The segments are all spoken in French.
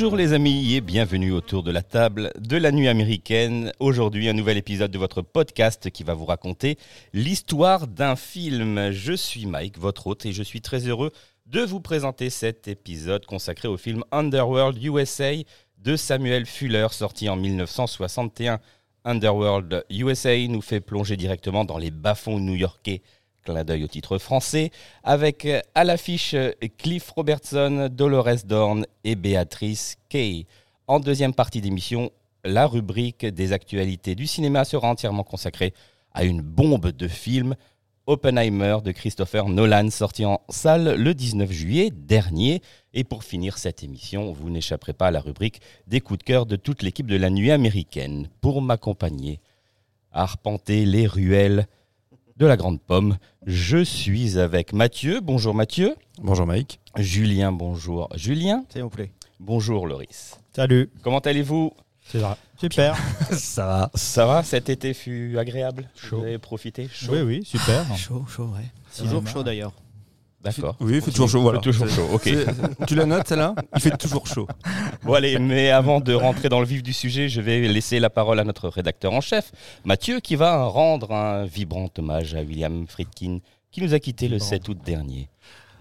Bonjour les amis et bienvenue autour de la table de la nuit américaine. Aujourd'hui un nouvel épisode de votre podcast qui va vous raconter l'histoire d'un film. Je suis Mike, votre hôte, et je suis très heureux de vous présenter cet épisode consacré au film Underworld USA de Samuel Fuller sorti en 1961. Underworld USA nous fait plonger directement dans les bas-fonds new-yorkais clin d'œil au titre français, avec à l'affiche Cliff Robertson, Dolores Dorn et Béatrice Kay. En deuxième partie d'émission, la rubrique des actualités du cinéma sera entièrement consacrée à une bombe de film, Oppenheimer de Christopher Nolan, sorti en salle le 19 juillet dernier. Et pour finir cette émission, vous n'échapperez pas à la rubrique des coups de cœur de toute l'équipe de la nuit américaine. Pour m'accompagner, arpenter les ruelles de la Grande Pomme. Je suis avec Mathieu. Bonjour Mathieu. Bonjour Mike. Julien, bonjour. Julien. S'il vous plaît. Bonjour Loris. Salut. Comment allez-vous? C'est vrai. Super. Ça va. Ça va? Cet été fut agréable? Chaud. Vous avez profité? Chaud Oui, oui, super. Chaud, chaud, ouais. Toujours chaud d'ailleurs. D'accord. Oui, il fait toujours chaud, voilà. Toujours chaud, ok. C'est- Tu la notes celle-là? Il fait toujours chaud. Bon allez, mais avant de rentrer dans le vif du sujet, je vais laisser la parole à notre rédacteur en chef, Mathieu, qui va rendre un vibrant hommage à William Friedkin, qui nous a quitté le Vibrant. 7 août dernier.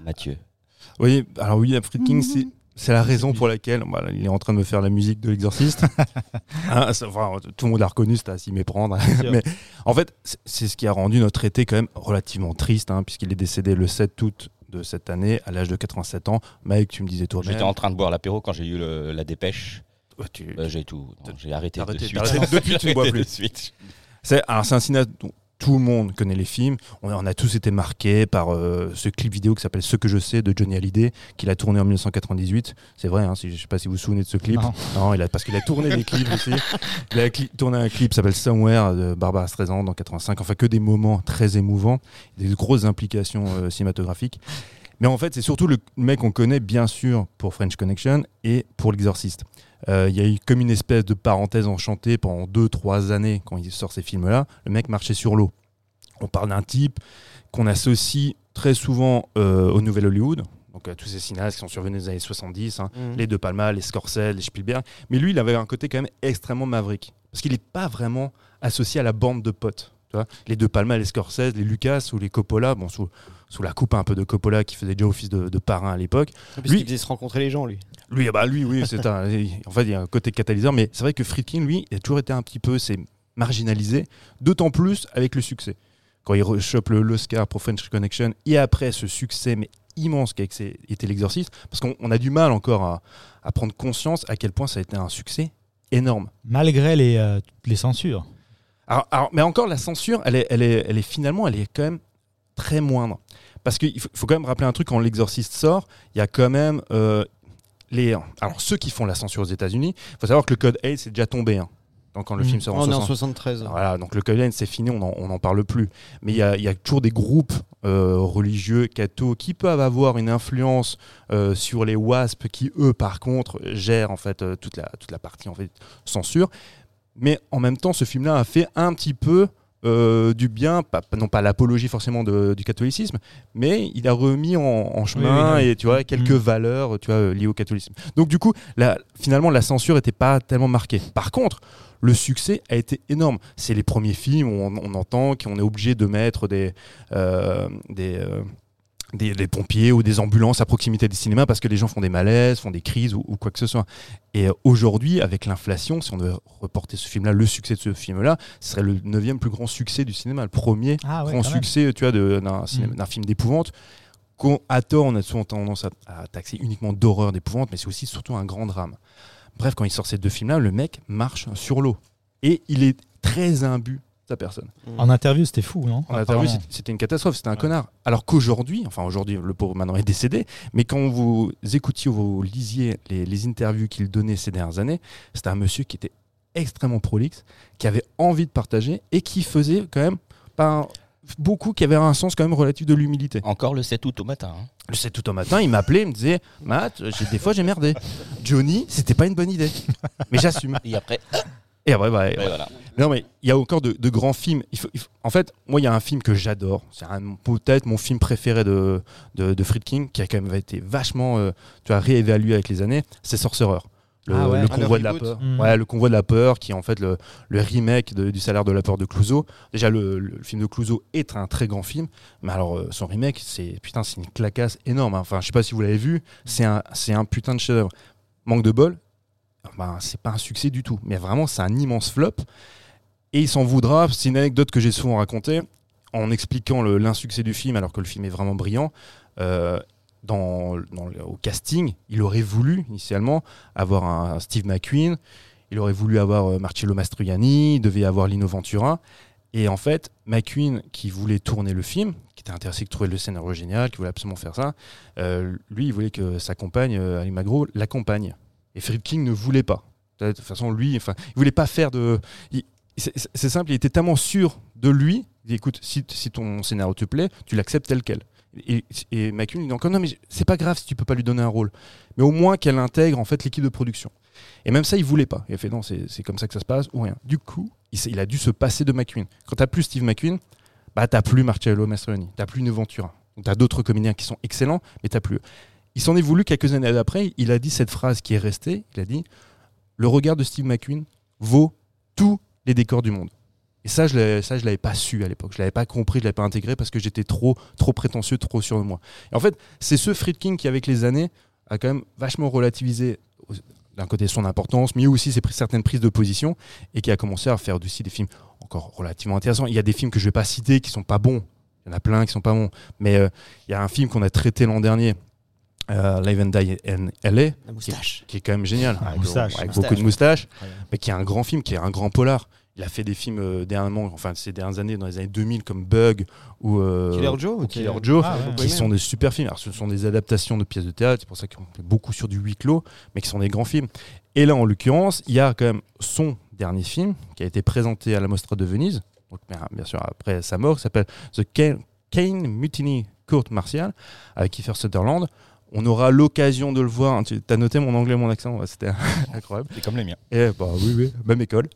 Mathieu. Oui, alors oui, King, c'est c'est la raison pour laquelle il est en train de me faire la musique de l'exorciste. Hein, enfin, tout le monde l'a reconnu, c'était à s'y méprendre. Mais en fait, c'est- c'est ce qui a rendu notre été quand même relativement triste, hein, puisqu'il est décédé le 7 août de cette année, à l'âge de 87 ans. Mike, tu me disais toi-même. J'étais en train de boire l'apéro quand j'ai eu le- la dépêche. Euh, j'ai tout. J'ai arrêté, Arrêté, de suite. arrêté depuis, tu ne bois plus. de suite. C'est un cinéaste tout le monde connaît les films. On, on a tous été marqués par euh, ce clip vidéo qui s'appelle Ce que je sais de Johnny Hallyday, qu'il a tourné en 1998. C'est vrai, hein, si, je sais pas si vous vous souvenez de ce clip. Non. il a, parce qu'il a tourné des clips aussi. Il a cli- tourné un clip qui s'appelle Somewhere de Barbara Streisand en 85. Enfin, que des moments très émouvants, des grosses implications euh, cinématographiques. Mais en fait, c'est surtout le mec qu'on connaît bien sûr pour French Connection et pour L'Exorciste. Euh, Il y a eu comme une espèce de parenthèse enchantée pendant 2-3 années quand il sort ces films-là. Le mec marchait sur l'eau. On parle d'un type qu'on associe très souvent euh, au Nouvel Hollywood. Donc à tous ces cinéastes qui sont survenus dans les années 70, hein, Mhm. les De Palma, les Scorsese, les Spielberg. Mais lui, il avait un côté quand même extrêmement maverick. Parce qu'il n'est pas vraiment associé à la bande de potes. Tu vois les De Palma, les Scorsese, les Lucas ou les Coppola, bon, sous, sous la coupe un peu de Coppola qui faisait déjà office de, de parrain à l'époque. Parce Lui- qu'il faisait se rencontrer les gens, lui. Lui, ah bah lui, oui, c'est un. En fait, il y a un côté catalyseur, mais c'est vrai que Friedkin, lui, il a toujours été un petit peu, c'est marginalisé, d'autant plus avec le succès. Quand il rechoppe le- l'Oscar pour French Connection, et après ce succès, mais immense qu'a été été l'exorciste, parce qu'on on a du mal encore à, à prendre conscience à quel point ça a été un succès énorme. Malgré les, euh, les censures. Alors, alors, mais encore, la censure, elle est, elle, est, elle est finalement, elle est quand même très moindre. Parce qu'il faut, faut quand même rappeler un truc, quand l'exorciste sort, il y a quand même euh, les... Alors, ceux qui font la censure aux États-Unis, il faut savoir que le code 8, c'est déjà tombé. hein. Donc, quand le Mhm. film sort en on est en 60. 73. Voilà, donc le code 8, c'est fini, on n'en parle plus. Mais il y a, il y a toujours des groupes euh, religieux, cathos, qui peuvent avoir une influence euh, sur les WASP, qui eux, par contre, gèrent en fait euh, toute, la, toute la partie en fait, censure. Mais en même temps, ce film-là a fait un petit peu euh, du bien, pas, non pas l'apologie forcément de- du catholicisme, mais il a remis en, en chemin oui, oui. et tu vois quelques Mm. valeurs, tu vois, liées au catholicisme. Donc du coup, la- finalement, la censure n'était pas tellement marquée. Par contre, le succès a été énorme. C'est les premiers films où on, on entend qu'on est obligé de mettre des, euh, des, euh, des, des pompiers ou des ambulances à proximité des cinémas parce que les gens font des malaises, font des crises ou, ou quoi que ce soit. Et euh, aujourd'hui, avec l'inflation, si on devait reporter ce film-là, le succès de ce film-là, ce serait le neuvième plus grand succès du cinéma, le premier Ah ouais, grand même. succès tu vois, d'un Mm. d'un film d'épouvante. Qu'on- À tort, on a souvent tendance à, à taxer uniquement d'horreur, d'épouvante, mais c'est aussi surtout un grand drame. Bref, quand il sort ces deux films-là, le mec marche sur l'eau. Et il est très imbu sa personne. En interview, c'était fou, non En interview, c'était- une catastrophe, c'était un connard. Alors qu'aujourd'hui, enfin aujourd'hui, le pauvre maintenant est décédé, mais quand vous écoutiez ou vous lisiez les, les interviews qu'il donnait ces dernières années, c'était un monsieur qui était extrêmement prolixe, qui avait envie de partager et qui faisait quand même pas beaucoup, qui avait un sens quand même relatif de l'humilité. Encore le 7 août au matin. hein. Le 7 août au matin, il m'appelait, il me disait Matt, des fois j'ai merdé. Johnny, c'était pas une bonne idée. Mais j'assume. Et après, Et après, bah, ouais, voilà. non, mais il y a encore de, de grands films. Il faut, il faut- en fait, moi, il y a un film que j'adore. C'est peut-être mon film préféré de, de, de Friedkin, qui a quand même été vachement euh, tu vois, réévalué avec les années. C'est Sorcerer. Le, Ah ouais. le Ah, le convoi de la peur. Mm. Ouais, le convoi de la peur, qui est en fait le, le remake de- du salaire de la peur de Clouseau. Déjà, le, le film de Clouseau est un très grand film, mais alors euh, son remake, c'est putain, c'est une clacasse énorme. hein. Enfin, je sais pas si vous l'avez vu, c'est un, c'est un putain de chef-d'œuvre. Manque de bol, ben, c'est pas un succès du tout, mais vraiment, c'est un immense flop. Et il s'en voudra. C'est une anecdote que j'ai souvent racontée en expliquant l'insuccès du film, alors que le film est vraiment brillant. Euh, au casting, il aurait voulu initialement avoir un Steve McQueen, il aurait voulu avoir euh, Marcello Mastroianni, il devait avoir Lino Ventura. Et en fait, McQueen, qui voulait tourner le film, qui était intéressé de trouver le scénario génial, qui voulait absolument faire ça, euh, lui, il voulait que sa compagne, Ali Magro, l'accompagne. Et Friedkin ne voulait pas. De toute façon, lui, enfin, il voulait pas faire de. c'est simple, il était tellement sûr de lui. Il dit écoute, si, ton scénario te plaît, tu l'acceptes tel quel. Et, et McQueen il dit encore non, mais c'est pas grave si tu peux pas lui donner un rôle. Mais au moins qu'elle intègre en fait l'équipe de production. Et même ça, il voulait pas. Il a fait non, c'est comme ça que ça se passe ou rien. Du coup, il, a dû se passer de McQueen. Quand t'as plus Steve McQueen, bah t'as plus Marcello Mastroianni, t'as plus Une Ventura. Donc t'as d'autres comédiens qui sont excellents, mais t'as plus. Il s'en est voulu quelques années après. Il a dit cette phrase qui est restée. Il a dit le regard de Steve McQueen vaut tous les décors du monde. Et ça, je je l'avais pas su à l'époque. Je l'avais pas compris, je l'avais pas intégré parce que j'étais trop, trop prétentieux, trop sûr de moi. Et en fait, c'est ce Friedkin qui, avec les années, a quand même vachement relativisé d'un côté son importance, mais aussi ses certaines prises de position et qui a commencé à faire aussi des films encore relativement intéressants. Il y a des films que je vais pas citer qui sont pas bons. Il y en a plein qui sont pas bons. Mais euh, il y a un film qu'on a traité l'an dernier, euh, Live and Die in LA, La moustache. qui est quand même génial, Ah, avec, moustache. avec Moustache, beaucoup de moustaches, Ouais. mais qui est un grand film, qui est un grand polar. Il a fait des films euh, dernièrement, enfin ces dernières années, dans les années 2000, comme Bug ou euh, Killer Joe ou Killer Joe, Ah, ouais. qui sont des super films. Alors, ce sont des adaptations de pièces de théâtre, c'est pour ça qu'on fait beaucoup sur du huis clos, mais qui sont des grands films. Et là, en l'occurrence, il y a quand même son dernier film qui a été présenté à la Mostra de Venise, donc bien, sûr après sa mort, qui s'appelle The Kane, Kane Mutiny Court Martial, avec Kiefer Sutherland. On aura l'occasion de le voir. Tu as noté mon anglais, mon accent, Ouais, c'était incroyable. C'est comme les miens. Et bah oui, oui, même école.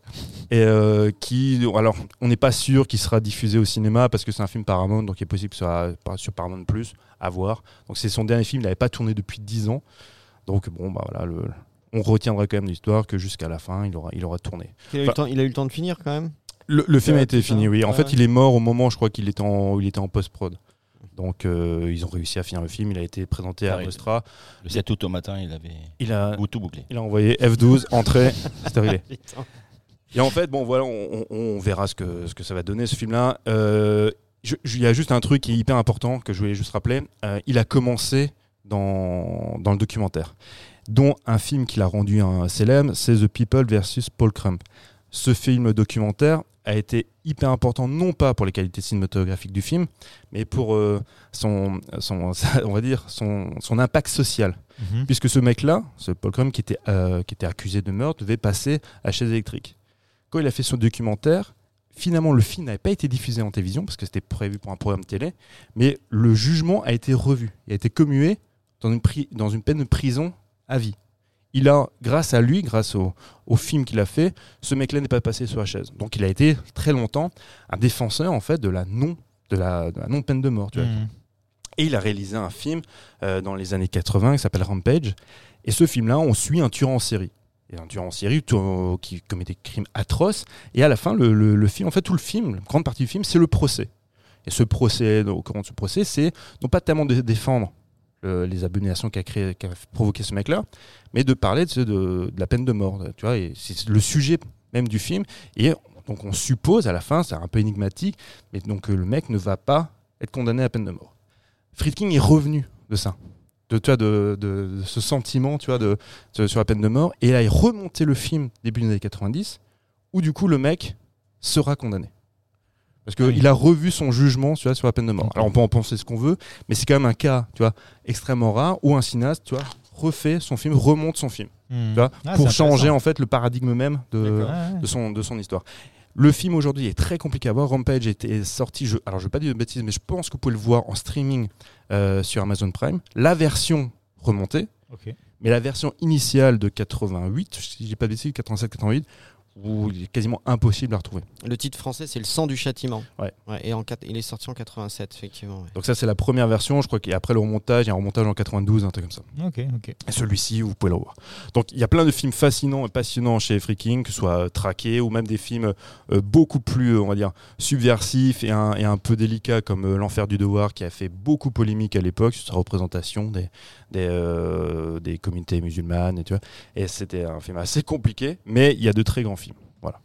Et euh, qui, alors, on n'est pas sûr qu'il sera diffusé au cinéma parce que c'est un film Paramount, donc il est possible que ce soit pas sur Paramount Plus à voir. Donc c'est son dernier film, il n'avait pas tourné depuis 10 ans. Donc bon, bah voilà, le- on retiendra quand même l'histoire que jusqu'à la fin, il aura, il aura tourné. Il a, eu le temps, il a eu le temps de finir quand même? Le, le film a été fini, oui. En Ouais, fait, il est mort au moment, je crois qu'il était en, il était en post-prod. Donc euh, ils ont réussi à finir le film. Il a été présenté à. Mostra. Le 7 août au matin, il avait Il a, tout bouclé. il a envoyé F12, entrée, c'est réglé. Et en fait, bon, voilà, on, on- on verra ce que, ce que ça va donner, ce film-là. Euh, Il y a juste un truc qui est hyper important que je voulais juste rappeler. Euh, il a commencé dans, dans le documentaire, dont un film qu'il a rendu un célèbre, c'est The People versus Paul Crump. Ce film documentaire a été hyper important, non pas pour les qualités cinématographiques du film, mais pour euh, son, son, on va dire, son, son impact social Mhm. puisque ce mec-là, ce Paul Crump qui était, euh, qui était accusé de meurtre, devait passer à chaise électrique. Quand il a fait son documentaire, finalement le film n'avait pas été diffusé en télévision parce que c'était prévu pour un programme télé, mais le jugement a été revu, il a été commué dans une, dans une peine de prison à vie. Il a, grâce à lui, grâce au, au film qu'il a fait, ce mec-là n'est pas passé sur la chaise. Donc il a été très longtemps un défenseur en fait de la non de la, de la non peine de mort. Tu vois. Mhm. Et il a réalisé un film euh, dans les années 80 qui s'appelle Rampage. Et ce film-là, on suit un tueur en série. Et un tueur en série tout- qui commet des crimes atroces. Et à la fin, le, le- le film, en fait, tout le film, une grande partie du film, c'est le procès. Et ce procès, au courant de ce procès, c'est non pas tellement de défendre euh, les abominations qu'a créé, qu'a provoqué ce mec-là, mais de parler de, la peine de mort. Tu vois, et c'est le sujet même du film. Et donc on suppose à la fin, c'est un peu énigmatique, mais donc que le mec ne va pas être condamné à peine de mort. Friedkin est revenu de ça, de, de, ce sentiment tu vois, de, sur la peine de mort, et il a remonté le film début des années 90, où du coup le mec sera condamné. Parce qu'il a revu son jugement tu vois, sur la peine de mort. Alors on peut en penser ce qu'on veut, mais c'est quand même un cas tu vois, extrêmement rare où un cinéaste tu vois, refait son film, remonte son film. Hmm. Tu vois, Ah, pour changer en fait le paradigme même de, son, de son histoire. Le film aujourd'hui est très compliqué à voir. Rampage était sorti, je, alors je ne vais pas dire de bêtises, mais je pense que vous pouvez le voir en streaming euh, sur Amazon Prime. La version remontée, mais la version initiale de 88, si j'ai pas de bêtises, 87-88, où il est quasiment impossible à retrouver. Le titre français, c'est Le sang du châtiment. Ouais. et en, il est sorti en 87, effectivement. ouais. Donc ça c'est la première version, je crois qu'après le remontage, il y a un remontage en 92, un truc comme ça. Ok, ok. Et celui-ci, vous pouvez le revoir. Donc il y a plein de films fascinants et passionnants chez Freaking, que ce soit euh, Traqué ou même des films euh, beaucoup plus, euh, on va dire, subversifs et un, et un peu délicats comme euh, L'Enfer du Devoir, qui a fait beaucoup polémique à l'époque sur sa représentation des, des, euh, des communautés musulmanes. Et, tu vois. et c'était un film assez compliqué, mais il y a de très grands films. Voilà.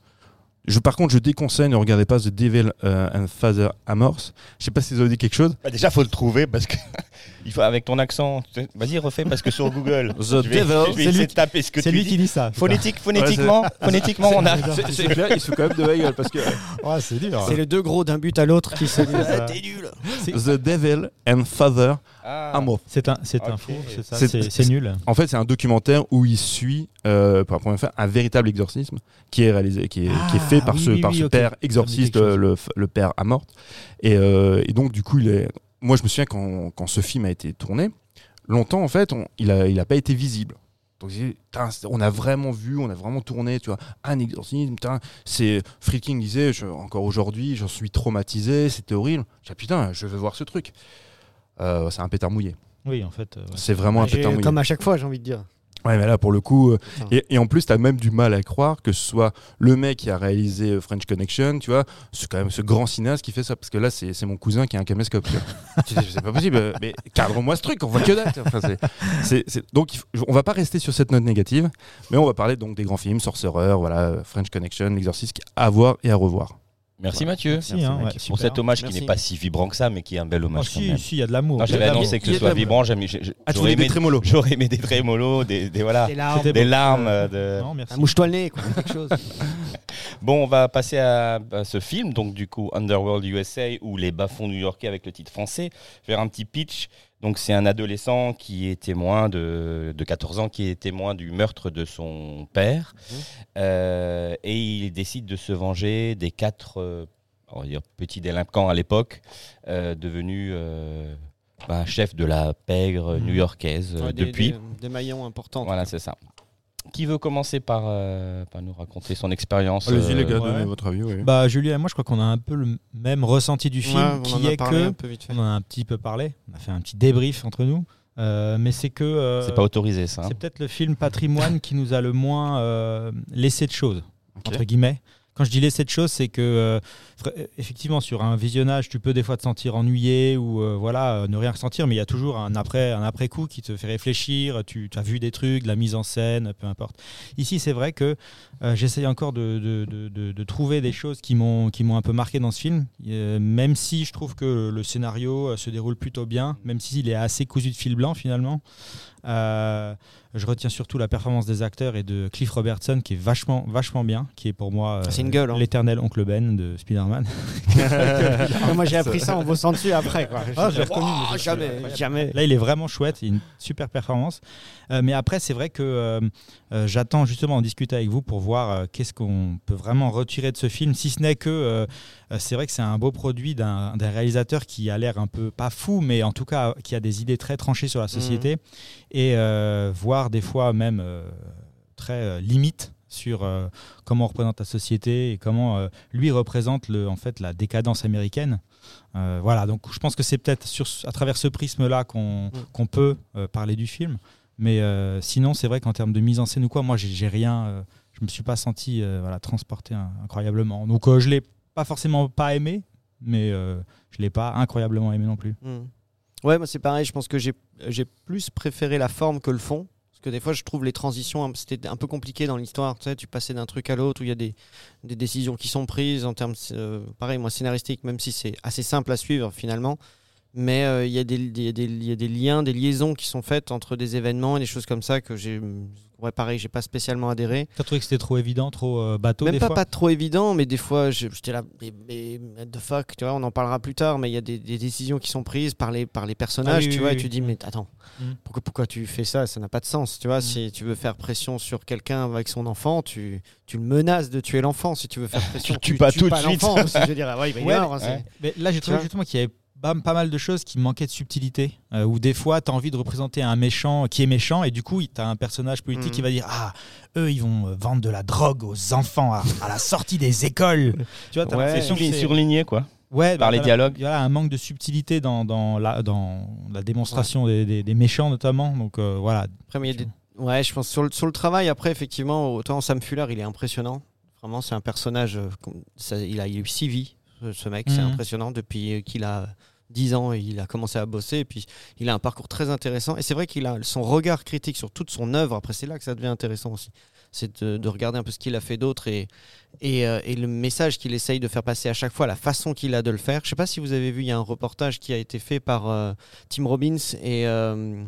Je, par contre, je déconseille, ne regardez pas The Devil euh, and Father Amorse. Je sais pas si vous avez dit quelque chose. Bah, déjà, faut le trouver parce que il faut avec ton accent. Vas-y, refais parce que sur Google. The je vais, Devil. C'est lui de taper ce que C'est tu lui dis. qui dit ça. Phonétique, phonétiquement, phonétiquement, on a. C'est c'est clair, il se fout quand même de la gueule parce que Ouais, c'est dur. C'est les deux gros d'un but à l'autre qui se disent ça. T'es nul The Devil and Father Ah. C'est un, c'est un faux, c'est ça. C'est- C'est c'est nul. En fait, c'est un documentaire où il suit, euh, pour la première fois, un véritable exorcisme qui est réalisé, qui est, qui est Ah, fait par oui, ce, oui, par oui, ce père exorciste, le, le père Amort. Et, euh, et donc, du coup, il est... moi, je me souviens quand, quand ce film a été tourné, longtemps, en fait, on- il n'a il a pas été visible. Donc, on a vraiment vu, on a vraiment tourné, tu vois, un exorcisme. putain, C'est Freaking disait, je- encore aujourd'hui, j'en suis traumatisé, c'était horrible. J'ai dit, putain, je veux voir ce truc. Euh, c'est un pétard mouillé. Oui, en fait. euh, ouais. C'est vraiment un pétard mouillé. Comme à chaque fois, j'ai envie de dire. Ouais, mais là, pour le coup, euh, Putain. et, et en plus, t'as même du mal à croire que ce soit le mec qui a réalisé French Connection, tu vois, c'est quand même ce grand cinéaste qui fait ça, parce que là, c'est mon cousin qui a un caméscope. tu. Tu c'est pas possible, mais cadre-moi ce truc, on voit que dalle. Enfin, donc, on va pas rester sur cette note négative, mais on va parler donc des grands films, Sorcerer, voilà, French Connection, L'Exorciste, à voir et à revoir. Merci Mathieu. Merci, hein, mec. ouais, Pour super. cet hommage Merci. qui n'est pas si vibrant que ça, mais qui est un bel Oh, hommage quand si, même. si, il y a de l'amour. J'avais annoncé que ce soit vibrant. Ah, J'aurais voulais des aimé, trémolos j'aurais aimé des trémolos, des, des- voilà, Des larmes. Des larmes. euh, de... Non, merci. Un mouche-toi le nez, quoi. quelque chose. Bon, on va passer à, à ce film, donc du coup Underworld USA ou Les bas-fonds new-yorkais avec le titre français, faire un petit pitch. Donc c'est un adolescent qui est témoin de, de 14 ans, qui est témoin du meurtre de son père, Mhm. Euh, et il décide de se venger des quatre euh, on va dire, petits délinquants à l'époque, euh, devenus bah, chefs de la pègre Mhm. new-yorkaise Ouais, depuis. Des, des maillons importants. Voilà, c'est ça. Qui veut commencer par, euh, par nous raconter son expérience Allez-y, euh, les gars, ouais. donnez votre avis. oui. Bah, Julien et moi, je crois qu'on a un peu le même ressenti du film, Ouais, qui a est parlé que un peu vite fait. on en a un petit peu parlé. On a fait un petit débrief entre nous, Euh, mais c'est que euh, C'est pas autorisé ça. hein. c'est peut-être le film patrimoine qui nous a le moins euh, laissé de choses entre guillemets. Quand je dis laisser de choses, c'est que euh, fr- effectivement sur un visionnage, tu peux des fois te sentir ennuyé ou euh, voilà euh, ne rien ressentir, mais il y a toujours un après un après coup qui te fait réfléchir. Tu as vu des trucs, de la mise en scène, peu importe. Ici, c'est vrai que euh, j'essaye encore de, de- de- trouver des choses qui m'ont qui m'ont un peu marqué dans ce film, Euh, même si je trouve que le scénario euh, se déroule plutôt bien, même s'il est assez cousu de fil blanc finalement. Euh, je retiens surtout la performance des acteurs et de Cliff Robertson qui est vachement, vachement bien, qui est pour moi euh, hein. l'éternel oncle Ben de Spider-Man. Ah, Moi, j'ai appris ça en bossant dessus après. Quoi. Ah, je l'ai reconnu, Oh, jamais, jamais. Là, il est vraiment chouette, il a une super performance. Euh, mais après, c'est vrai que euh, j'attends justement en discuter avec vous pour voir euh, qu'est-ce qu'on peut vraiment retirer de ce film, si ce n'est que euh, c'est vrai que c'est un beau produit d'un réalisateur qui a l'air un peu pas fou, mais en tout cas qui a des idées très tranchées sur la société et euh, voire des fois même très euh, limite sur euh, comment on représente la société et comment euh, lui représente le, en fait la décadence américaine. Euh, voilà, donc je pense que c'est peut-être à travers ce prisme-là qu'on qu'on peut parler du film. Mais euh, sinon, c'est vrai qu'en termes de mise en scène ou quoi, moi, j'ai rien. euh, je me suis pas senti euh, voilà, transporté incroyablement. Donc, euh, je l'ai pas forcément pas aimé, mais je l'ai pas incroyablement aimé non plus. Hmm. Ouais, moi c'est pareil. Je pense que j'ai plus préféré la forme que le fond. Parce que des fois, je trouve les transitions, c'était un peu compliqué dans l'histoire. Tu sais, passais d'un truc à l'autre où il y a des, des décisions qui sont prises en termes, pareil, moi, scénaristiques, même si c'est assez simple à suivre finalement. Mais euh, il y, a des- y y a liens, des liaisons qui sont faites entre des événements et des choses comme ça que j'ai. Ouais, pareil, j'ai pas spécialement adhéré. T'as trouvé que c'était trop évident, trop euh, bateau Même des pas, fois pas trop évident, mais des fois, je- j'étais là, mais, mais what the fuck, tu vois, on en parlera plus tard, mais il y a des, des décisions qui sont prises par les, par les personnages, Ah oui, tu oui, vois, oui, et tu dis, mais attends, Mm. pourquoi, pourquoi tu fais ça? Ça n'a pas de sens, tu vois. Mm. Si tu veux faire pression sur quelqu'un avec son enfant, tu, tu le menaces de tuer l'enfant. Si tu veux faire pression, Tu tues pas tout de suite. l'enfant aussi, je veux dire, ouais, il va y Ouais, hein, ouais. Mais là, j'ai trouvé justement qu'il y avait pas, pas mal de choses qui manquaient de subtilité. euh, où des fois, tu as envie de représenter un méchant qui est méchant, et du coup, tu as un personnage politique qui va dire Ah, eux, ils vont euh, vendre de la drogue aux enfants à, à la sortie des écoles. Tu vois, Ouais. C'est surligné, quoi. Ouais, par les dialogues. Il y a un manque de subtilité dans, dans, la, dans la démonstration des, des- des méchants, notamment. Donc euh, voilà. Après, mais il y a des- Ouais, je pense sur le, sur le travail, après, effectivement, autant Sam Fuller, il est impressionnant. Vraiment, c'est un personnage. euh, comme- ça- il, a, il a eu six vies, ce, mec. C'est Mhm. impressionnant. Depuis qu'il a 10 ans, il a commencé à bosser. Et puis, il a un parcours très intéressant. Et c'est vrai qu'il a son regard critique sur toute son œuvre. Après, c'est là que ça devient intéressant aussi. C'est de, de regarder un peu ce qu'il a fait d'autre et, et, euh, et le message qu'il essaye de faire passer à chaque fois, la façon qu'il a de le faire. Je sais pas si vous avez vu, il y a un reportage qui a été fait par euh, Tim Robbins et euh,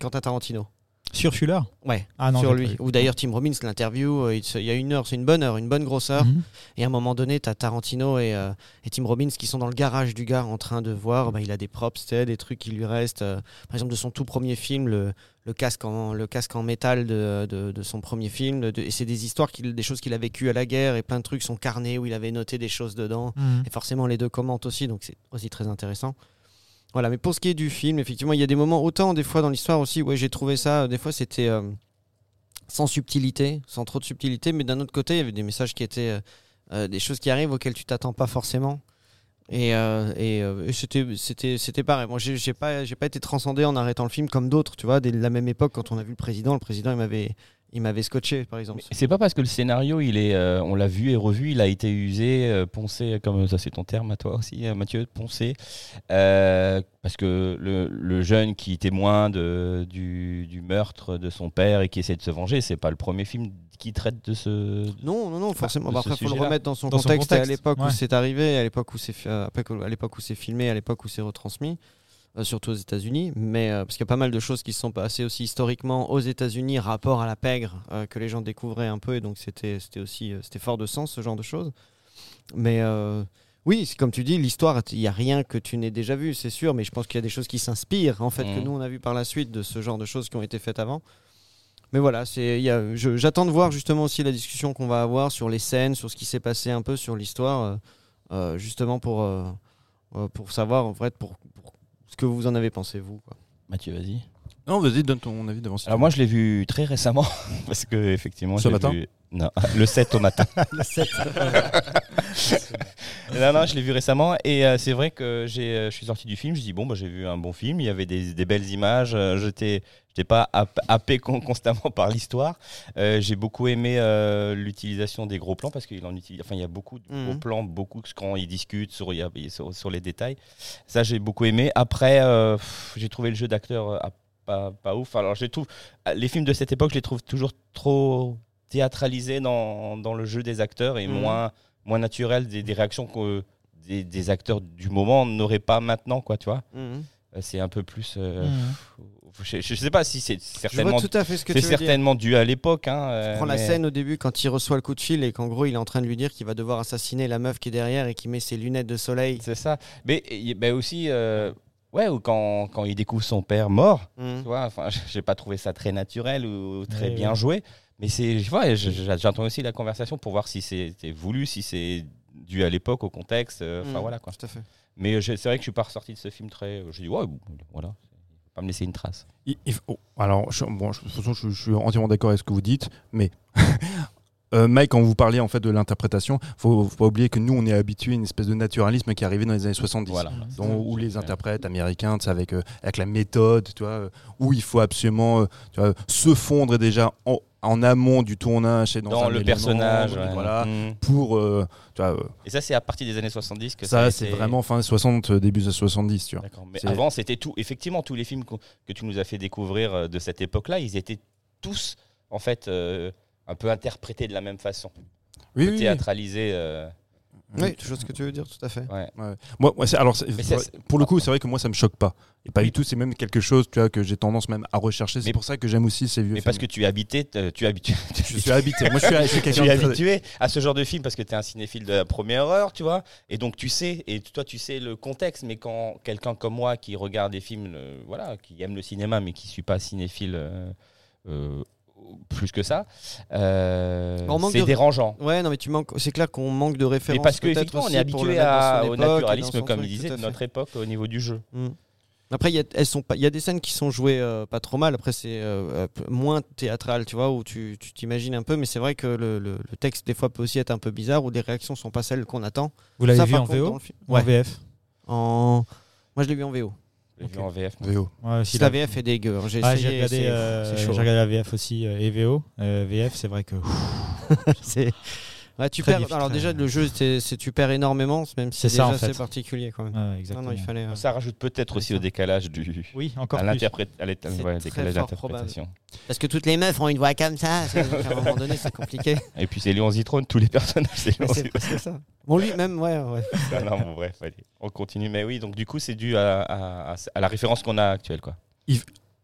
Quentin Tarantino. Sur Fuller Ouais, Ah non, sur lui. Ou d'ailleurs Tim Robbins l'interview, euh, il y a une heure, c'est une bonne heure, une bonne grosse heure. Mhm. Et à un moment donné, tu as Tarantino et, euh, et Tim Robbins qui sont dans le garage du gars en train de voir. Bah, il a des props, des trucs qui lui restent. euh, par exemple, de son tout premier film, le, le, casque, en, le casque en métal de, de, de son premier film. de- et c'est des histoires, des choses qu'il a vécues à la guerre et plein de trucs, son carnet où il avait noté des choses dedans. Mhm. Et forcément, les deux commentent aussi, donc c'est aussi très intéressant. Voilà, mais pour ce qui est du film, effectivement, il y a des moments, autant des fois dans l'histoire aussi, ouais, j'ai trouvé ça, euh, des fois c'était euh, sans subtilité, sans trop de subtilité, mais d'un autre côté, il y avait des messages qui étaient euh, des choses qui arrivent auxquelles tu t'attends pas forcément. Et, c'était, c'était pareil. Moi, j'ai, j'ai pas, j'ai pas été transcendé en arrêtant le film comme d'autres, tu vois, dès la même époque, quand on a vu le président, le président, il m'avait, il m'avait scotché, par exemple. C'est pas parce que le scénario, il est, euh, on l'a vu et revu, il a été usé, euh, poncé, comme ça c'est ton terme à toi aussi, euh, Mathieu, poncé, euh, parce que le, le jeune qui témoin de, du, du meurtre de son père et qui essaie de se venger, c'est pas le premier film qui traite de ce. Non, non, non, forcément. Bah, après, il faut le remettre dans son Dans son contexte. à contexte, l'époque où c'est arrivé, à l'époque où c'est à l'époque où c'est filmé, à l'époque où c'est retransmis, surtout aux États-Unis. Mais euh, parce qu'il y a pas mal de choses qui se sont passées aussi historiquement aux États-Unis, rapport à la pègre euh, que les gens découvraient un peu, et donc c'était c'était aussi euh, c'était fort de sens ce genre de choses. Mais euh, oui, comme tu dis, l'histoire, il n'y a rien que tu n'aies déjà vu, c'est sûr, mais je pense qu'il y a des choses qui s'inspirent, en fait, que Mhm. nous, on a vu par la suite de ce genre de choses qui ont été faites avant. Mais voilà, j'attends de voir justement aussi la discussion qu'on va avoir sur les scènes, sur ce qui s'est passé un peu sur l'histoire, euh, euh, justement pour, euh, euh, pour savoir, en fait, pour, pour ce que vous en avez pensé, vous. Quoi. Mathieu, vas-y. Non, vas-y, donne ton avis devant. si Alors moi, je l'ai vu très récemment, parce que effectivement, Ce matin vu- Non, le 7 au matin. non, non, je l'ai vu récemment et euh, c'est vrai que j'ai, euh, je suis sorti du film, je dis bon, bah, j'ai vu un bon film, il y avait des, des belles images, euh, j'étais, j'étais pas happ- happé con- constamment par l'histoire. Euh, j'ai beaucoup aimé euh, l'utilisation des gros plans parce qu'il en utilise, enfin il y a beaucoup de gros Mhm. plans, beaucoup quand ils discutent sur, il y a- sur, sur les détails. Ça j'ai beaucoup aimé. Après, euh, pff, j'ai trouvé le jeu d'acteur euh, pas, pas ouf. Alors je les trouve, les films de cette époque, je les trouve toujours trop théâtralisés dans, dans le jeu des acteurs et Mhm. moins moins naturels des, des réactions que des, des acteurs du moment n'auraient pas maintenant quoi tu vois Mhm. Euh, c'est un peu plus euh, Mhm. je, je sais pas si c'est certainement vois tout à fait ce que c'est tu veux dire. certainement dû à l'époque hein, euh, Prends la mais- scène au début quand il reçoit le coup de fil et qu'en gros il est en train de lui dire qu'il va devoir assassiner la meuf qui est derrière et qui met ses lunettes de soleil. c'est ça mais ben aussi euh, ouais ou quand, quand il découvre son père mort Mhm. tu vois enfin j'ai pas trouvé ça très naturel ou très Ouais, bien ouais. joué mais c'est j'entends aussi la conversation pour voir si c'était voulu si c'est dû à l'époque au contexte euh, enfin Mhm. voilà quoi Tout à fait. Mais euh, c'est vrai que je suis pas ressorti de ce film très. Je dis, ouais, bon, voilà, pas me laisser une trace. Il- il faut- oh, alors, je, bon, je- de toute façon, je, je suis entièrement d'accord avec ce que vous dites, mais euh, Mike, quand vous parliez en fait de l'interprétation, faut, faut pas oublier que nous, on est habitué à une espèce de naturalisme qui est arrivé dans les années 70. Voilà. dont- où les interprètes américains, avec, euh, avec la méthode, tu vois, euh, où il faut absolument euh, tu vois, se fondre déjà en, en amont du tournage et dans, Dans, un le élément, personnage. ouais. voilà, Mm. pour euh, tu vois, euh, Et ça, c'est à partir des années 70 que ça. ça, c'est été- vraiment fin 60, euh, début des 70, tu vois. Mais avant, c'était tout. Effectivement, tous les films que tu nous as fait découvrir de cette époque-là, ils étaient tous, en fait, euh, un peu interprétés de la même façon. Oui, oui. Théâtralisés. euh, Oui, je vois ce que tu veux dire, tout à fait. Ouais. Moi, alors, Mais pour le coup, c'est vrai que moi, ça me choque pas. Et pas du tout, c'est même quelque chose tu vois, que j'ai tendance même à rechercher. C'est Mais- pour ça que j'aime aussi ces vieux Mais parce que films. tu es habité, tu es habitué. je suis habité. Moi, je suis, je suis tu quelqu'un es de très- habitué à ce genre de film parce que tu es un cinéphile de la première heure, tu vois. Et donc tu sais, et toi tu sais le contexte, mais quand quelqu'un comme moi qui regarde des films, euh, voilà, qui aime le cinéma mais qui ne suis pas cinéphile euh, euh, plus que ça, euh, c'est de- dérangeant. Ouais, non, mais tu manques. C'est clair qu'on manque de références. Mais parce qu'effectivement, on est habitué à- au naturalisme, comme il disait, de notre époque au niveau du jeu. Mm. Après, il y a, elles sont pas. Il y a des scènes qui sont jouées euh, pas trop mal. Après, c'est euh, moins théâtral, tu vois, où tu t'imagines un peu. Mais c'est vrai que le, le- le texte des fois peut aussi être un peu bizarre, où les réactions sont pas celles qu'on attend. Vous l'avez vu en contre, VO le Ouais. en VF En... Moi, je l'ai vu en VO. J'ai vu en VF. VO. Ouais, Si si la VF est dégueu. hein. J'ai Ah, essayé, j'ai regardé, euh, regardé la VF aussi euh, et VO. Euh, VF, c'est vrai que. C'est- Ouais, tu perds. Alors déjà, le jeu, c'est tu perds énormément, même si C'est en fait. assez particulier quand même. Ouais, Non, exactement. non, il fallait. euh, Ça rajoute peut-être aussi au décalage du. Oui, encore à plus. l'interprét- à l'état- C'est ouais, très décalage fort d'interprétation. Parce que toutes les meufs ont une voix comme ça. À un moment donné, c'est compliqué. Et puis c'est Léon Zitrone, tous les personnages, c'est Léon c'est ça. Bon, lui, même, ouais, ouais. Ah non, bon, bref, allez, on continue. Mais oui, donc du coup, c'est dû à, à- à- à la référence qu'on a actuelle. Quoi.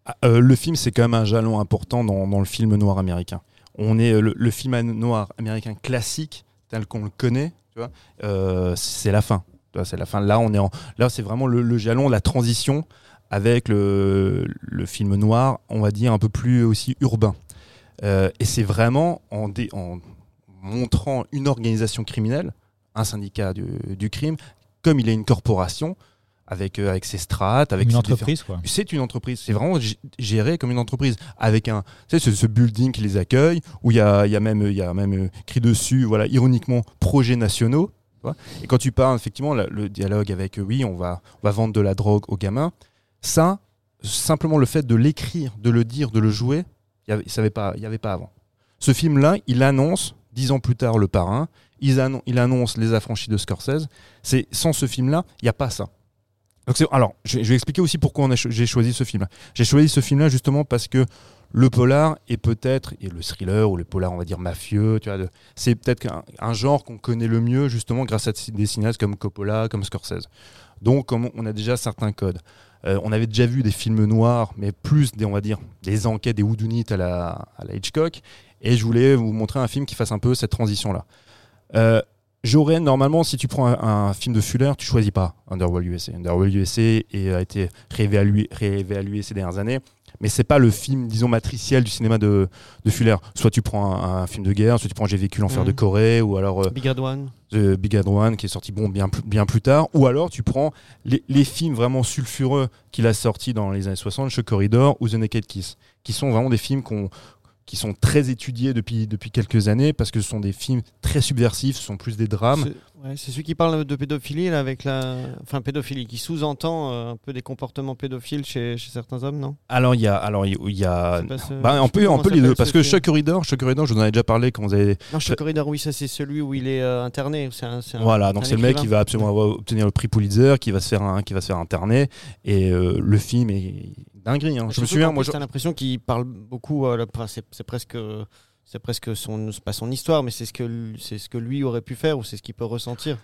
Ah, euh, le film, c'est quand même un jalon important dans, dans le film noir américain. On est euh, le, film noir américain classique tel qu'on le connaît. Tu vois, euh, c'est la fin. C'est la fin. Là, on est en, là, c'est vraiment le, jalon, la transition avec le, film noir, on va dire un peu plus aussi urbain. Euh, et c'est vraiment en, dé- en montrant une organisation criminelle, un syndicat du crime, comme il est une corporation avec euh, avec ses strates, avec une ses entreprise, quoi. c'est une entreprise, c'est vraiment géré comme une entreprise, avec un, tu sais, ce, ce building qui les accueille, où il y a, y a même, y a même euh, écrit dessus, voilà, ironiquement, projets nationaux. Et quand tu parles, effectivement, la- le dialogue avec, euh, oui, on va, on va vendre de la drogue aux gamins, ça, simplement le fait de l'écrire, de le dire, de le jouer, il n'y avait, pas- y avait pas avant. Ce film-là, il annonce, dix ans plus tard, Le Parrain, il, annon- il annonce Les Affranchis de Scorsese. C'est sans ce film-là, il n'y a pas ça. Alors, je vais, expliquer aussi pourquoi j'ai choisi ce film. J'ai choisi ce film-là justement parce que le polar est peut-être, et le thriller ou le polar, on va dire mafieux, c'est peut-être un, genre qu'on connaît le mieux justement grâce à des cinéastes comme Coppola, comme Scorsese. Donc, on a déjà certains codes. Euh, on avait déjà vu des films noirs, mais plus des, on va dire, des enquêtes, des whodunits à la, à la Hitchcock. Et je voulais vous montrer un film qui fasse un peu cette transition-là. Euh, J'aurais normalement, si tu prends un, un film de Fuller, tu choisis pas Underworld USA. Underworld USA et a été réévalué, réévalué ces dernières années, mais c'est pas le film, disons, matriciel du cinéma de, de Fuller. Soit tu prends un, un film de guerre, soit tu prends J'ai vécu l'enfer de Corée, ou alors euh, Big Red One. The Big Bad One qui est sorti bon bien plus, bien plus tard ou alors tu prends les, les films vraiment sulfureux qu'il a sortis dans les années 60 Shock Corridor ou The Naked Kiss qui sont vraiment des films qu'on qui sont très étudiés depuis, depuis quelques années parce que ce sont des films très subversifs, ce sont plus des drames. C'est ouais, celui qui parle de pédophilie, là, avec la. Enfin, pédophilie, qui sous-entend euh, un peu des comportements pédophiles chez, chez certains hommes, non? Alors il y a, alors il y a, ce- bah, on peut, on peut les deux parce ce que. Shock Corridor, je vous en avais déjà parlé quand vous avez Non, Shock Corridor, oui, ça c'est celui où il est euh, interné. Un, un- Voilà, donc c'est le mec qui va absolument obtenir le prix Pulitzer, qui va se faire un, qui va se faire interner, et euh, le film est dinguerie. hein. Je me souviens, moi, je- t'as l'impression qu'il parle beaucoup. euh, enfin, c'est presque. C'est presque son, c'est pas son histoire, mais c'est ce que c'est ce que lui aurait pu faire ou c'est ce qu'il peut ressentir.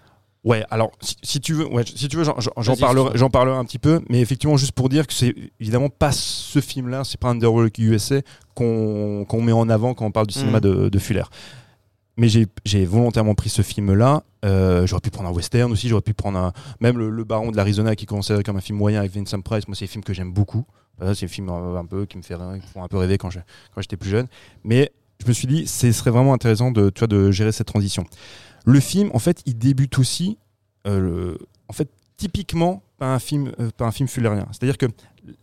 Ouais, alors si, si tu veux, ouais, si tu veux, j'en- parlerai, j'en parlerai un petit peu, mais effectivement juste pour dire que c'est évidemment pas ce film-là, c'est pas Underworld USA qu'on qu'on met en avant quand on parle du cinéma Mm. de, de Fuller. Mais j'ai j'ai volontairement pris ce film-là. Euh, j'aurais pu prendre un western aussi, j'aurais pu prendre un, même le, le Baron de l'Arizona qui est considéré comme un film moyen avec Vincent Price. Moi, c'est des films que j'aime beaucoup. Euh, C'est des films euh, un peu qui me, fait, rire, qui me font un peu rêver quand je- quand j'étais plus jeune. Mais je me suis dit, ce serait vraiment intéressant de, tu vois, de gérer cette transition. Le film, en fait, il débute aussi, euh, le- en fait, typiquement par un film, euh, par un film fullerien. C'est-à-dire que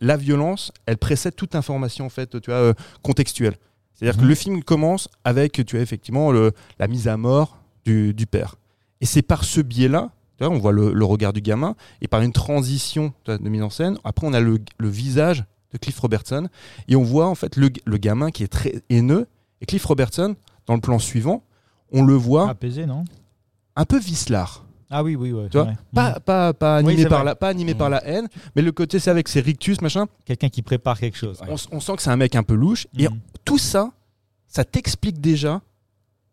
la violence, elle précède toute information en fait, tu vois, euh, contextuelle. C'est-à-dire que Mhm. le film commence avec, tu as effectivement le- la mise à mort du, du père. Et c'est par ce biais-là, tu vois, on voit le, le regard du gamin, et par une transition vois, de mise en scène, après on a le, le visage de Cliff Robertson, et on voit en fait le, le gamin qui est très haineux, et Cliff Robertson, dans le plan suivant, on le voit Apaisé, non? un peu vicelard. Ah oui, oui, ouais. Tu vois, ouais. Pas, pas, pas Oui, animé, par, la, pas animé par la haine, mais le côté c'est avec ses rictus, machin. Quelqu'un qui prépare quelque chose. On sent que c'est un mec un peu louche. Et Mhm. tout ça, ça t'explique déjà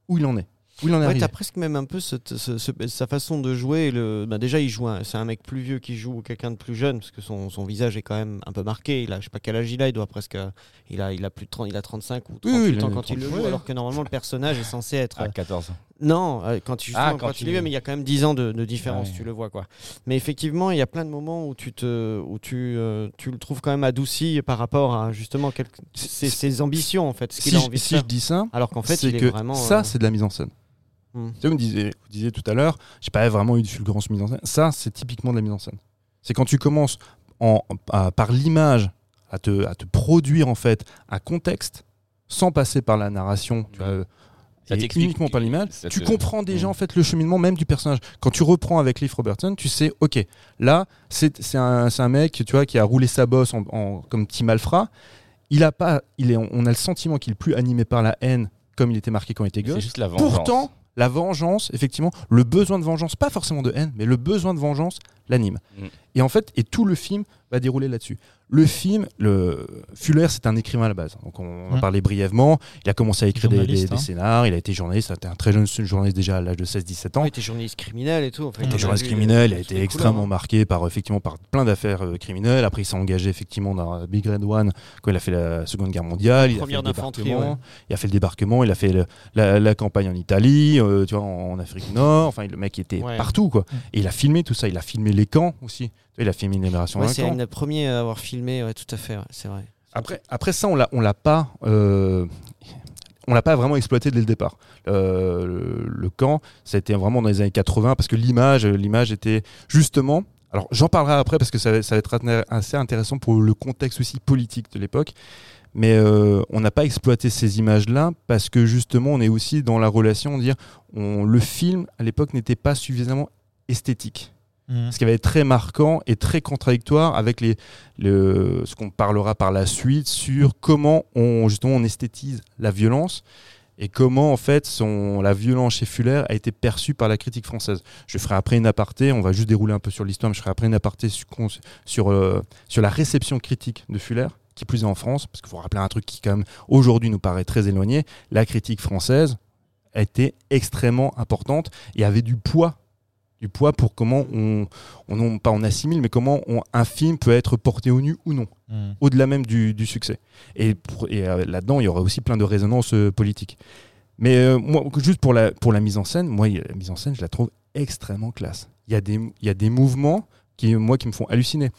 où il en est. Où il en est Ouais, t'as presque même un peu cette- ce- ce- sa façon de jouer. Le... bah, déjà, il joue un- c'est un mec plus vieux qui joue quelqu'un de plus jeune parce que son, son visage est quand même un peu marqué. Il a, je sais pas quel âge il a, il doit presque, il a, il a plus de 30, il a 35 ou Oui, 38 oui, ans quand il le 30, joue, ouais. alors que normalement le personnage est censé être. À 14 ans. Non, euh, quand, il, Ah, quand quand il il- est vieux, mais il y a quand même 10 ans de, de différence, Ah tu le vois quoi. Mais effectivement, il y a plein de moments où tu te, où tu, euh, tu le trouves quand même adouci par rapport à justement quelques, ses, ses ambitions en fait, ce Si, qu'il a je- envie de si faire. je dis ça, Alors qu'en fait, c'est que vraiment. ça, euh, c'est de la mise en scène. Hmm. Tu sais, vous, me disiez, vous disiez tout à l'heure, j'ai pas vraiment eu de fulgurance mise en scène. Ça, c'est typiquement de la mise en scène. C'est quand tu commences en, à- par l'image à te, à te produire en fait un contexte sans passer par la narration. Tu vois, Ça et t'explique- uniquement par l'image, tu te- comprends déjà Mm. en fait le cheminement même du personnage. Quand tu reprends avec Leif Robertson, tu sais, ok, là c'est un, mec tu vois qui a roulé sa bosse en, en- comme petit malfrat. Il a pas, il est, on a le sentiment qu'il est plus animé par la haine comme il était marqué quand il était C'est gosse. juste la vengeance. Pourtant, la vengeance, effectivement, le besoin de vengeance, pas forcément de haine, mais le besoin de vengeance l'anime. Mm. Et en fait, et tout le film va dérouler là-dessus. Le film, le Fuller, c'est un écrivain à la base. Donc on en Mm. parlait brièvement. Il a commencé à écrire des, des, hein. scénars. Il a été journaliste. C'était un très jeune journaliste déjà à l'âge de 16-17 ans. Il était journaliste criminel et tout. Enfin, Il on était a journaliste vu criminel, il a été extrêmement hein. marqué par effectivement par plein d'affaires euh, criminelles. Après, il s'est engagé effectivement dans Big Red One quand il a fait la Seconde Guerre mondiale. Il a fait Première le d'infanterie, débarquement. Il a fait le débarquement. Il a fait le- la, la campagne en Italie, euh, tu vois, en, en Afrique du Nord. Enfin, le mec était Ouais. partout, quoi. Et il a filmé tout ça. Il a filmé les camps aussi. Il a filmé une libération Ouais, c'est des premiers à avoir filmé, ouais, tout à fait, ouais, c'est vrai. Après, après ça, on l'a, on l'a pas, euh, on l'a pas vraiment exploité dès le départ. Euh, le, le camp, ça a été vraiment dans les années 80 parce que l'image, l'image était justement. Alors, j'en parlerai après parce que ça, va- ça va être assez intéressant pour le contexte aussi politique de l'époque. Mais euh, on n'a pas exploité ces images-là parce que justement, on est aussi dans la relation, dire, on, le film à l'époque n'était pas suffisamment esthétique Mhm. ce qui va être très marquant et très contradictoire avec les, le, ce qu'on parlera par la suite sur comment on justement on esthétise la violence et comment en fait son, la violence chez Fuller a été perçue par la critique française. Je ferai après une aparté, on va juste dérouler un peu sur l'histoire, mais je ferai après une aparté sur, sur, euh, sur la réception critique de Fuller, qui plus est en France, parce qu'il faut rappeler un truc qui quand même aujourd'hui nous paraît très éloigné, la critique française a été extrêmement importante et avait du poids du poids pour comment on, on pas on assimile, mais comment on- un film peut être porté au nu ou non, Mhm. au-delà même du, du succès. Et, et, euh, là-dedans, il y aura aussi plein de résonances euh, politiques. Mais euh, moi, juste pour la, pour la mise en scène, moi, la mise en scène, je la trouve extrêmement classe. Il y a des, il y a des mouvements qui, moi, qui me font halluciner.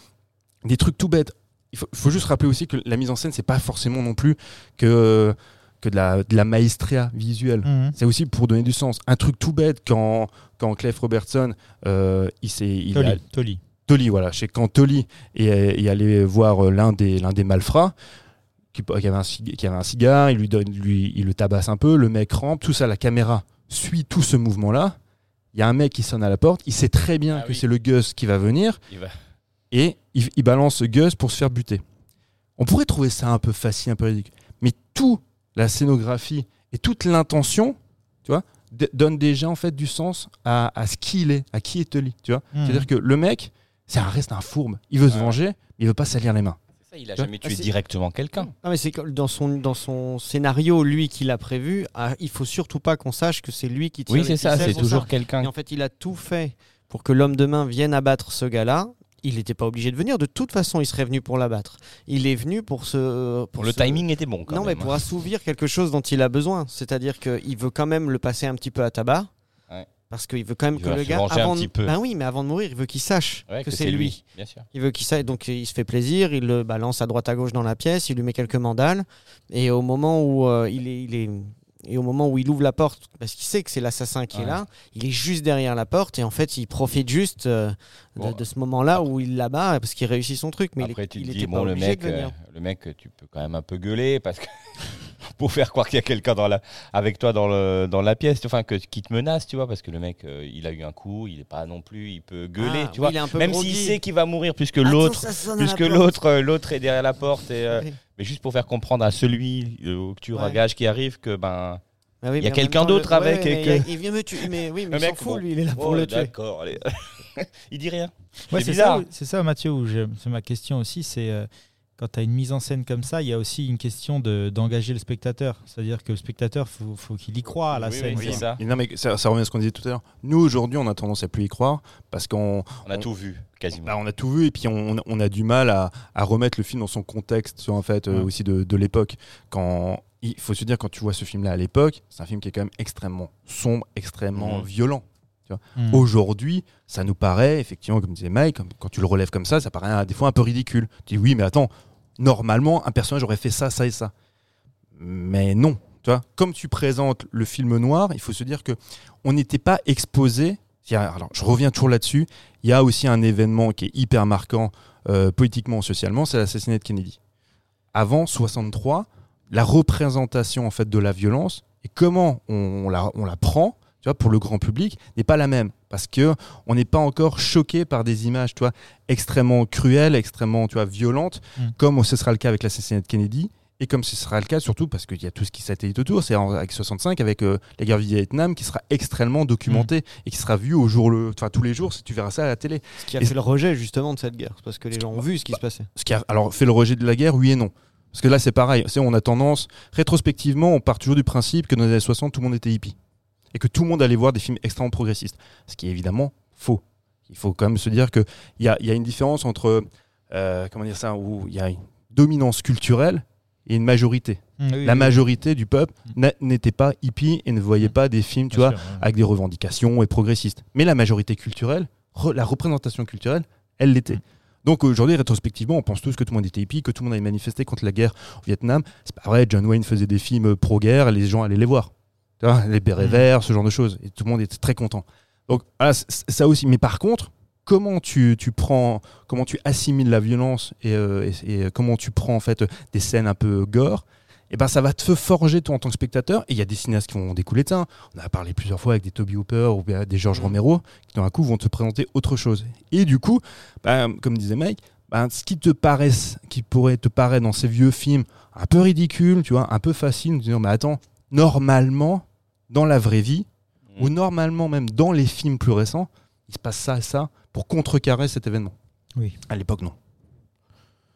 Des trucs tout bêtes. Il faut, faut juste rappeler aussi que la mise en scène, c'est pas forcément non plus que, que de, la, de la maestria visuelle. Mhm. C'est aussi pour donner du sens. Un truc tout bête quand, quand Clive Robertson, euh, il s'est. il a- Tolly, Tolly. Tolly, voilà. Chez quand Tolly est, est allé voir euh, l'un des, l'un des malfrats, qui, qui avait un, qui avait un cigare, il lui donne, lui, il le tabasse un peu, le mec rampe, tout ça, la caméra suit tout ce mouvement-là. Il y a un mec qui sonne à la porte, il sait très bien Ah que oui. c'est le Gus qui va venir, Il va- et il, il balance Gus pour se faire buter. On pourrait trouver ça un peu facile, un peu ridicule. Mais tout la scénographie et toute l'intention, tu vois, donne déjà en fait du sens à, à ce qu'il est, à qui est Tully, tu vois. Mhm. C'est-à-dire que le mec, c'est un reste un fourbe. Il veut se venger, mais il veut pas salir les mains. C'est ça, il a jamais Ah, tué directement quelqu'un. Non, mais c'est dans son, dans son scénario, lui qu'il a prévu, ah, il faut surtout pas qu'on sache que c'est lui qui tire Oui, c'est ça, c'est toujours quelqu'un. Et en fait, il a tout fait pour que l'homme de main vienne abattre ce gars-là. Il n'était pas obligé de venir. De toute façon, il serait venu pour l'abattre. Il est venu pour ce. Pour Le ce- timing était bon quand non, mais pour assouvir quelque chose dont il a besoin. C'est-à-dire qu'il veut quand même le passer un petit peu à tabac. Ouais. Parce qu'il veut quand même Il que le gars. Avant de- petit peu. Ben oui, mais avant de mourir, il veut qu'il sache Ouais, que, c'est lui. Bien sûr. Il veut qu'il sache. Donc il se fait plaisir, il le balance à droite à gauche dans la pièce, il lui met quelques mandales. Et au moment où euh, il est. Il est et au moment où il ouvre la porte, parce qu'il sait que c'est l'assassin qui est là, il est juste derrière la porte et en fait il profite juste euh, de, Bon. de ce moment-là où il l'abat parce qu'il réussit son truc. Mais il est- Après, tu il te était dis, pas bon, le mec, de venir. euh, le mec, tu peux quand même un peu gueuler parce que pour faire croire qu'il y a quelqu'un dans la, avec toi dans, le, dans la pièce, enfin, que, qui te menace, tu vois, parce que le mec, euh, il a eu un coup, il est pas non plus, il peut gueuler, Ah, tu oui, vois. il est un peu Même s'il sait qu'il va mourir puisque l'autre, puisque porte. l'autre, l'autre est derrière la porte et, euh, Oui. Mais juste pour faire comprendre à celui euh, que tu Ouais. ragages qui arrive que ben. Oui, Il y a quelqu'un d'autre le- avec ouais, et que- il y a- Il vient me tuer. Mais oui, mais Le il s'en mec, fout, bon. lui, il est là pour Oh, le tuer. D'accord, allez. il dit rien. Ouais, C'est ça, c'est ça, Mathieu, où je- c'est ma question aussi. C'est euh, quand tu as une mise en scène comme ça, il y a aussi une question de- d'engager le spectateur. C'est-à-dire que le spectateur, faut, faut qu'il y croit à la Oui, scène. oui, ça. Non, mais ça, ça revient à ce qu'on disait tout à l'heure. Nous, aujourd'hui, on a tendance à plus y croire parce qu'on On a tout vu, quasiment. bah, on a tout vu et puis on, on a du mal à, à remettre le film dans son contexte en fait, euh, Ouais. aussi de, de l'époque. Quand il faut se dire quand tu vois ce film-là à l'époque, c'est un film qui est quand même extrêmement sombre, extrêmement Mhm. violent. Mm. Aujourd'hui, ça nous paraît effectivement, comme disait Mike, quand tu le relèves comme ça, ça paraît des fois un peu ridicule. Tu dis oui, mais attends, normalement, un personnage aurait fait ça, ça et ça. Mais non, tu vois, comme tu présentes le film noir, il faut se dire que on n'était pas exposé. Alors, je reviens toujours là-dessus. Il y a aussi un événement qui est hyper marquant euh, politiquement, socialement, c'est l'assassinat de Kennedy. Avant 63, la représentation en fait de la violence et comment on, la, on la prend, tu vois, pour le grand public, n'est pas la même parce que on n'est pas encore choqué par des images, tu vois, extrêmement cruelles, extrêmement, tu vois, violentes, Mm. comme ce sera le cas avec l'assassinat de Kennedy. Et comme ce sera le cas, surtout parce qu'il y a tout ce qui satellite autour, c'est en- avec 65, avec euh, la guerre du Vietnam, qui sera extrêmement documentée et qui sera vue au jour le, enfin, tous les jours, si tu verras ça à la télé. Ce qui a Et- fait le rejet justement de cette guerre, c'est parce que les gens ont vu ce qui se passait. Ce qui a alors fait le rejet de la guerre, oui et non. Parce que là, c'est pareil. C'est- on a tendance, rétrospectivement, on part toujours du principe que dans les années 60, tout le monde était hippie. Et que tout le monde allait voir des films extrêmement progressistes. Ce qui est évidemment faux. Il faut quand même se dire qu'il y a, y a une différence entre, euh, comment dire ça, où il y a une dominance culturelle et une majorité. Mm, oui, La oui, majorité du peuple n'a- n'était pas hippie et ne voyait pas des films, tu bien vois, sûr, ouais. avec des revendications et progressistes. Mais la majorité culturelle, re- la représentation culturelle, elle l'était. Donc aujourd'hui, rétrospectivement, on pense tous que tout le monde était hippie, que tout le monde avait manifesté contre la guerre au Vietnam. C'est pas vrai, John Wayne faisait des films pro-guerre les gens allaient les voir. Vois, les bérets Mm. verts, ce genre de choses. Et tout le monde était très content. Donc voilà, c- ça aussi. Mais par contre, comment tu, tu prends, comment tu assimiles la violence et, euh, et- et comment tu prends en fait des scènes un peu gore et ben ça va te forger toi en tant que spectateur. Et il y a des cinéastes qui vont découler de ça. hein. On a parlé plusieurs fois avec des Toby Hooper ou bien des George Mm. Romero qui d'un coup vont te présenter autre chose. Et du coup, ben, comme disait Mike, ben, ce qui te paraît, qui pourrait te paraître dans ces vieux films un peu ridicule, tu vois, un peu facile, de dire mais attends, normalement dans la vraie vie ou normalement même dans les films plus récents, il se passe ça et ça pour contrecarrer cet événement. Oui. À l'époque non.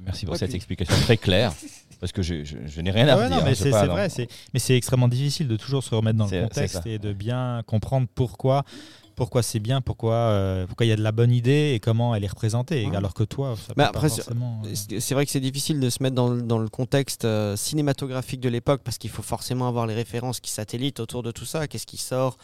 Merci pour Ouais, cette puis- explication très claire. Parce que je, je- je n'ai rien à Ah ouais, redire. non, hein, mais c'est vrai, c'est- mais c'est extrêmement difficile de toujours se remettre dans le contexte et de bien comprendre pourquoi, pourquoi c'est bien, pourquoi euh, pourquoi il y a de la bonne idée et comment elle est représentée. Ouais. Alors que toi, ça peut après, pas forcément. euh, C'est vrai que c'est difficile de se mettre dans, le- dans le contexte euh, cinématographique de l'époque parce qu'il faut forcément avoir les références qui satellitent autour de tout ça. Qu'est-ce qui sort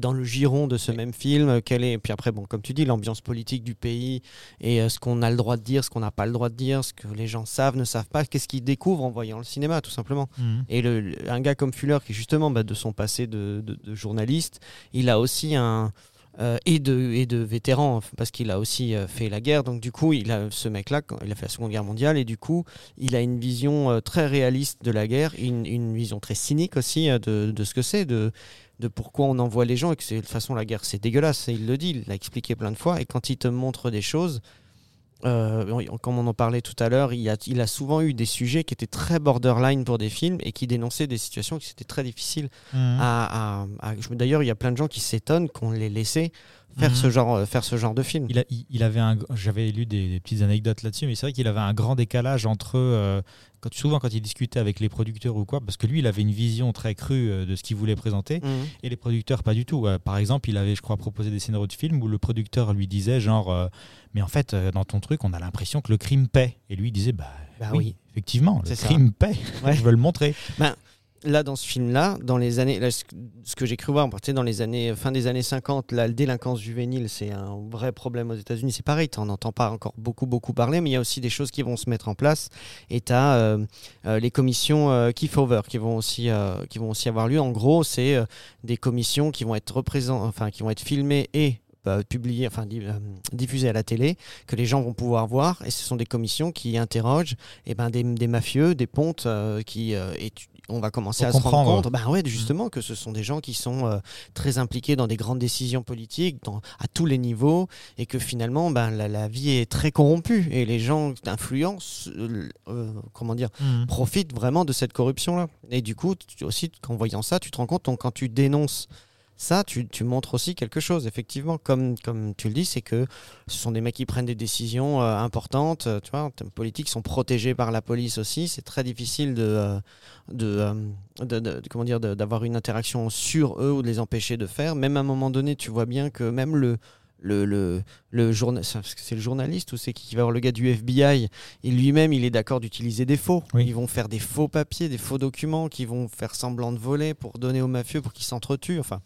dans le giron de ce même film quel est... Puis après, bon, comme tu dis, l'ambiance politique du pays et ce qu'on a le droit de dire, ce qu'on n'a pas le droit de dire, ce que les gens savent, ne savent pas, qu'est-ce qu'ils découvrent en voyant le cinéma, tout simplement. mhm. Et le- un gars comme Fuller, qui justement bah, de son passé de, de- de journaliste, il a aussi un euh, et de et de vétéran parce qu'il a aussi euh, fait la guerre. Donc du coup, il a ce mec-là, il a fait la Seconde Guerre mondiale et du coup, il a une vision euh, très réaliste de la guerre, une, une vision très cynique aussi de, de ce que c'est, de de pourquoi on envoie les gens et que de toute façon la guerre c'est dégueulasse. Et il le dit, il l'a expliqué plein de fois. Et quand il te montre des choses euh, comme on en parlait tout à l'heure, il a, il a souvent eu des sujets qui étaient très borderline pour des films et qui dénonçaient des situations qui étaient très difficiles Mhm. à. à- à- je- D'ailleurs, il y a plein de gens qui s'étonnent qu'on les laissait faire, Mhm. ce genre, euh, faire ce genre de film. Il, a- il- il avait un, j'avais lu des, des petites anecdotes là-dessus, mais c'est vrai qu'il avait un grand décalage entre euh, quand souvent quand il discutait avec les producteurs ou quoi, parce que lui, il avait une vision très crue euh, de ce qu'il voulait présenter. Mhm. Et les producteurs, pas du tout. Euh, par exemple, il avait, je crois, proposé des scénarios de films où le producteur lui disait, genre, euh, mais en fait, dans ton truc, on a l'impression que le crime paie. Et lui, il disait, bah, Bah oui, oui. effectivement, le C'est ça. crime paie. Ouais. je veux le montrer. Là, dans ce film-là, dans les années, ce que- j'ai cru voir, sais, dans les années, fin des années 50, la délinquance juvénile, c'est un vrai problème aux États-Unis. C'est pareil, tu n'en entends pas encore beaucoup, beaucoup parler, mais il y a aussi des choses qui vont se mettre en place. Et tu as les commissions euh, Kefauver qui vont aussi, euh, qui vont aussi avoir lieu. En gros, c'est euh, des commissions qui vont être enfin, qui vont être filmées et euh, publiées, enfin di- euh, diffusées à la télé, que les gens vont pouvoir voir. Et ce sont des commissions qui interrogent eh ben, des, mafieux, des pontes, euh, qui euh, et on va commencer Pour à se rendre compte, ouais, justement, que ce sont des gens qui sont euh, très impliqués dans des grandes décisions politiques, dans, à tous les niveaux, et que finalement, ben, la, la vie est très corrompue, et les gens influents, euh, euh, comment dire, profitent vraiment de cette corruption-là. Et du coup, tu- aussi, en voyant ça, tu te rends compte, donc, quand tu dénonces Ça, tu, montres aussi quelque chose, effectivement. Comme, tu le dis, c'est que ce sont des mecs qui prennent des décisions euh, importantes. euh, Tu vois, en termes politiques, sont protégés par la police aussi. C'est très difficile de, euh, comment dire, d'avoir une interaction sur eux ou de les empêcher de faire. Même à un moment donné, tu vois bien que même le le, le, le journa- c'est le journaliste ou c'est qui va voir le gars du FBI et lui-même il est d'accord d'utiliser des faux Oui. ils vont faire des faux papiers des faux documents qui vont faire semblant de voler pour donner aux mafieux pour qu'ils s'entretuent enfin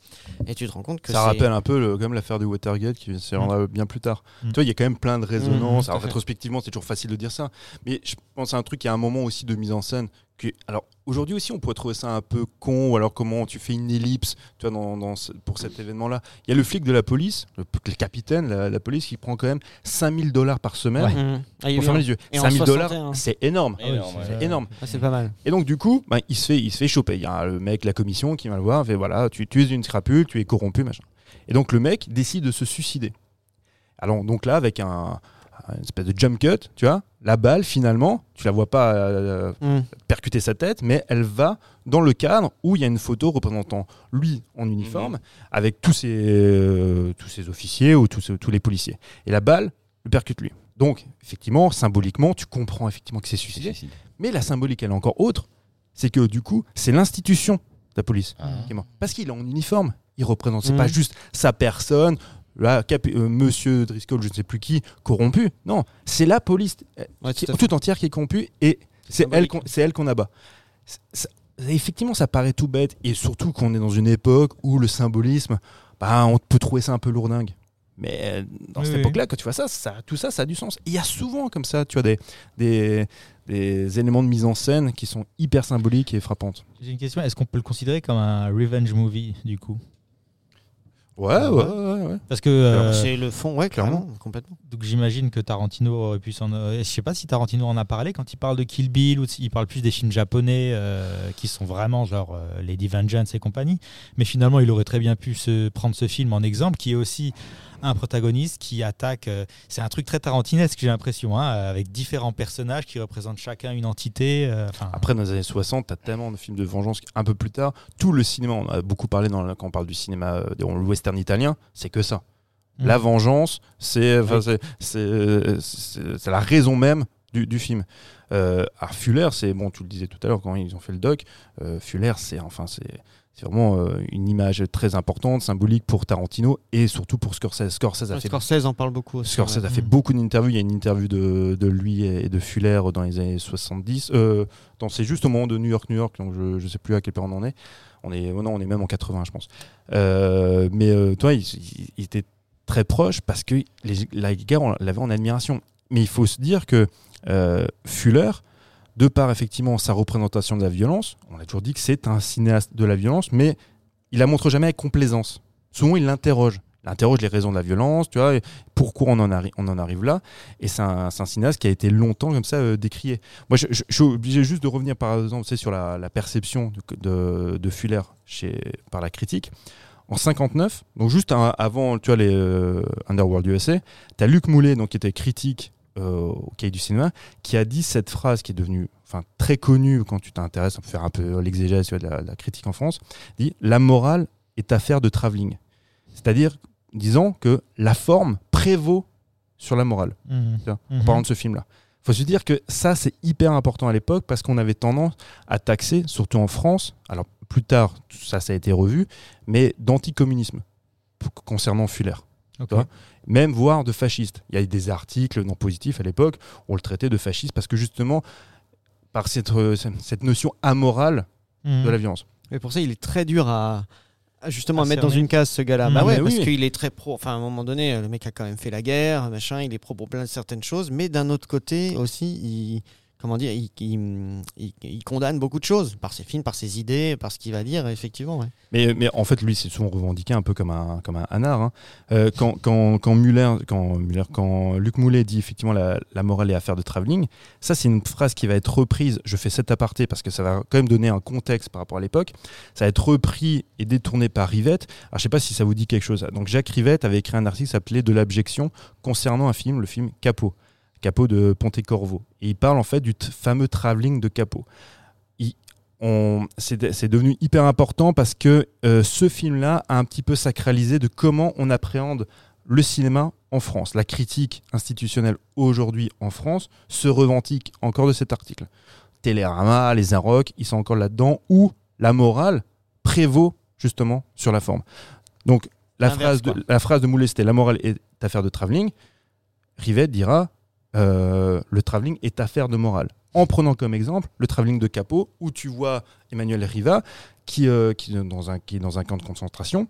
et tu te rends compte que Ça rappelle un peu le, comme l'affaire du Watergate qui se rendra bien plus tard. Mm. Tu vois, il y a quand même plein de résonances. Mm, Alors, rétrospectivement, c'est toujours facile de dire ça. Mais je pense à un truc, il y a un moment aussi de mise en scène. Que, alors, aujourd'hui aussi, on pourrait trouver ça un peu con, ou alors comment tu fais une ellipse tu vois, dans, dans ce- pour cet événement-là. Il y a le flic de la police, le, le capitaine, la, la police, qui prend quand même 5000 dollars par semaine. Ouais. Mhm. Ah, Pour fermer les yeux. Et en 5000 dollars, 61. c'est énorme. Énorme, oui, ouais. C'est énorme. Ah, c'est pas mal Et donc, du coup, bah, il, se fait, il se fait choper. Il y a le mec, la commission, qui va le voir, fait voilà, tu, tu es une scrapule, tu es corrompu, machin. Et donc, le mec décide de se suicider. Alors, donc là, avec un, une espèce de jump cut, tu vois, la balle, finalement, tu la vois pas euh, Mhm. percuter sa tête, mais elle va dans le cadre où il y a une photo représentant lui en uniforme, avec tous ses, euh, tous ses officiers ou tous, tous les policiers. Et la balle le percute lui. Donc, effectivement, symboliquement, tu comprends effectivement que c'est suicidé. Mais la symbolique, elle est encore autre. C'est que du coup, c'est l'institution de la police Ah. qui est mort. Parce qu'il est en uniforme. Il représente, c'est Mhm. pas juste sa personne, là, cap- euh, monsieur Driscoll, je ne sais plus qui, corrompu. Non, c'est la police euh, Ouais, qui- tout entière qui est corrompue et c'est elle qu'on c'est elle qu'on abat. Ça- effectivement, ça paraît tout bête et surtout qu'on est dans une époque où le symbolisme, bah, on peut trouver ça un peu lourdingue. Mais euh, dans Oui, cette oui. époque-là, quand tu vois ça, ça, tout ça, ça a du sens. Il y a souvent comme ça, tu vois, des, des, des éléments de mise en scène qui sont hyper symboliques et frappantes. J'ai une question. Est-ce qu'on peut le considérer comme un revenge movie du coup? Ouais, ouais, ouais. ouais. Parce que euh, c'est le fond ouais clairement complètement donc j'imagine que Tarantino aurait pu s'en. euh, Je sais pas si Tarantino en a parlé quand il parle de Kill Bill ou s'il parle plus des films japonais euh, qui sont vraiment genre euh, Lady Vengeance et compagnie. Mais finalement, il aurait très bien pu se prendre ce film en exemple, qui est aussi un protagoniste qui attaque. euh, c'est un truc très tarantinesque, j'ai l'impression, hein, avec différents personnages qui représentent chacun une entité. euh, Après, dans les années 60, t'as tellement de films de vengeance. Un peu plus tard, tout le cinéma, on a beaucoup parlé dans, quand on parle du cinéma, euh, dans le western italien, c'est que ça. hmm. La vengeance, c'est la raison même du, du film. Euh, alors Fuller, c'est bon, tu le disais tout à l'heure quand ils ont fait le doc. euh, Fuller, c'est enfin c'est c'est vraiment euh, une image très importante, symbolique pour Tarantino et surtout pour Scorsese. Scorsese a fait Scorsese en parle beaucoup aussi, Scorsese ouais. a fait Mm. beaucoup d'interviews. Il y a une interview de, de lui et de Fuller dans les années 70. Euh, c'est juste au moment de New York, New York. Donc je ne sais plus à quelle période on en est. On est, oh non, on est même en 80, je pense. Euh, mais euh, toi, il, il- était très proche parce que les, la guerre, on l'avait en admiration. Mais il faut se dire que Fuller, de par effectivement sa représentation de la violence, on a toujours dit que c'est un cinéaste de la violence, mais il la montre jamais avec complaisance. Souvent, il l'interroge. Il interroge les raisons de la violence, tu vois, pourquoi on en, arrive là. Et c'est un, cinéaste qui a été longtemps comme ça euh, décrié. Moi, je, suis obligé juste de revenir, par exemple, sur la, perception de, Fuller par la critique. En 59, donc juste avant, tu vois, les euh, Underworld USA, tu as Luc Moulet, donc, qui était critique au Cahier du cinéma, qui a dit cette phrase qui est devenue enfin, très connue quand tu t'intéresses, on peut faire un peu l'exégèse de la, critique en France, dit « La morale est affaire de travelling ». C'est-à-dire disant que la forme prévaut sur la morale, tiens, en Mhm. parlant de ce film-là. Il faut se dire que ça, c'est hyper important à l'époque parce qu'on avait tendance à taxer, surtout en France, alors plus tard, ça, ça a été revu, mais d'anticommunisme concernant Fuller. Même voire de fasciste. Il y a eu des articles non positifs à l'époque, on le traitait de fasciste parce que justement, par cette, euh, cette notion amorale Mhm. de la violence. Mais pour ça, il est très dur à, justement À mettre dans une case ce gars-là. Mm. bah ouais, Mais parce oui. qu'il est très pro. Enfin, à un moment donné, le mec a quand même fait la guerre, machin. Il est pro pour plein de certaines choses, mais d'un autre côté aussi, il comment dire, il, condamne beaucoup de choses par ses films, par ses idées, par ce qu'il va dire. Effectivement. Mais, en fait, lui, c'est souvent revendiqué un peu comme un, comme hein. Euh, quand, quand, Muller, Luc Moulet dit effectivement la, morale est affaire de travelling, ça, c'est une phrase qui va être reprise. Je fais cet aparté parce que ça va quand même donner un contexte par rapport à l'époque. Ça va être repris et détourné par Rivette. Alors, je sais pas si ça vous dit quelque chose. Donc, Jacques Rivette avait écrit un article s'appelait De l'abjection concernant un film, le film Capot. Capot de Pontecorvo. Et il parle en fait du fameux travelling de Capot. C'est devenu hyper important parce que euh, ce film-là a un petit peu sacralisé de comment on appréhende le cinéma en France. La critique institutionnelle aujourd'hui en France se revendique encore de cet article. Télérama, les Inrocks, ils sont encore là-dedans, où la morale prévaut justement sur la forme. Donc la phrase, de, quoi. la phrase de Moulet, c'était la morale est affaire de travelling. Rivette dira euh, le travelling est affaire de morale. En prenant comme exemple le travelling de Capot, où tu vois Emmanuel Riva qui, euh, qui, est dans un, qui est dans un camp de concentration.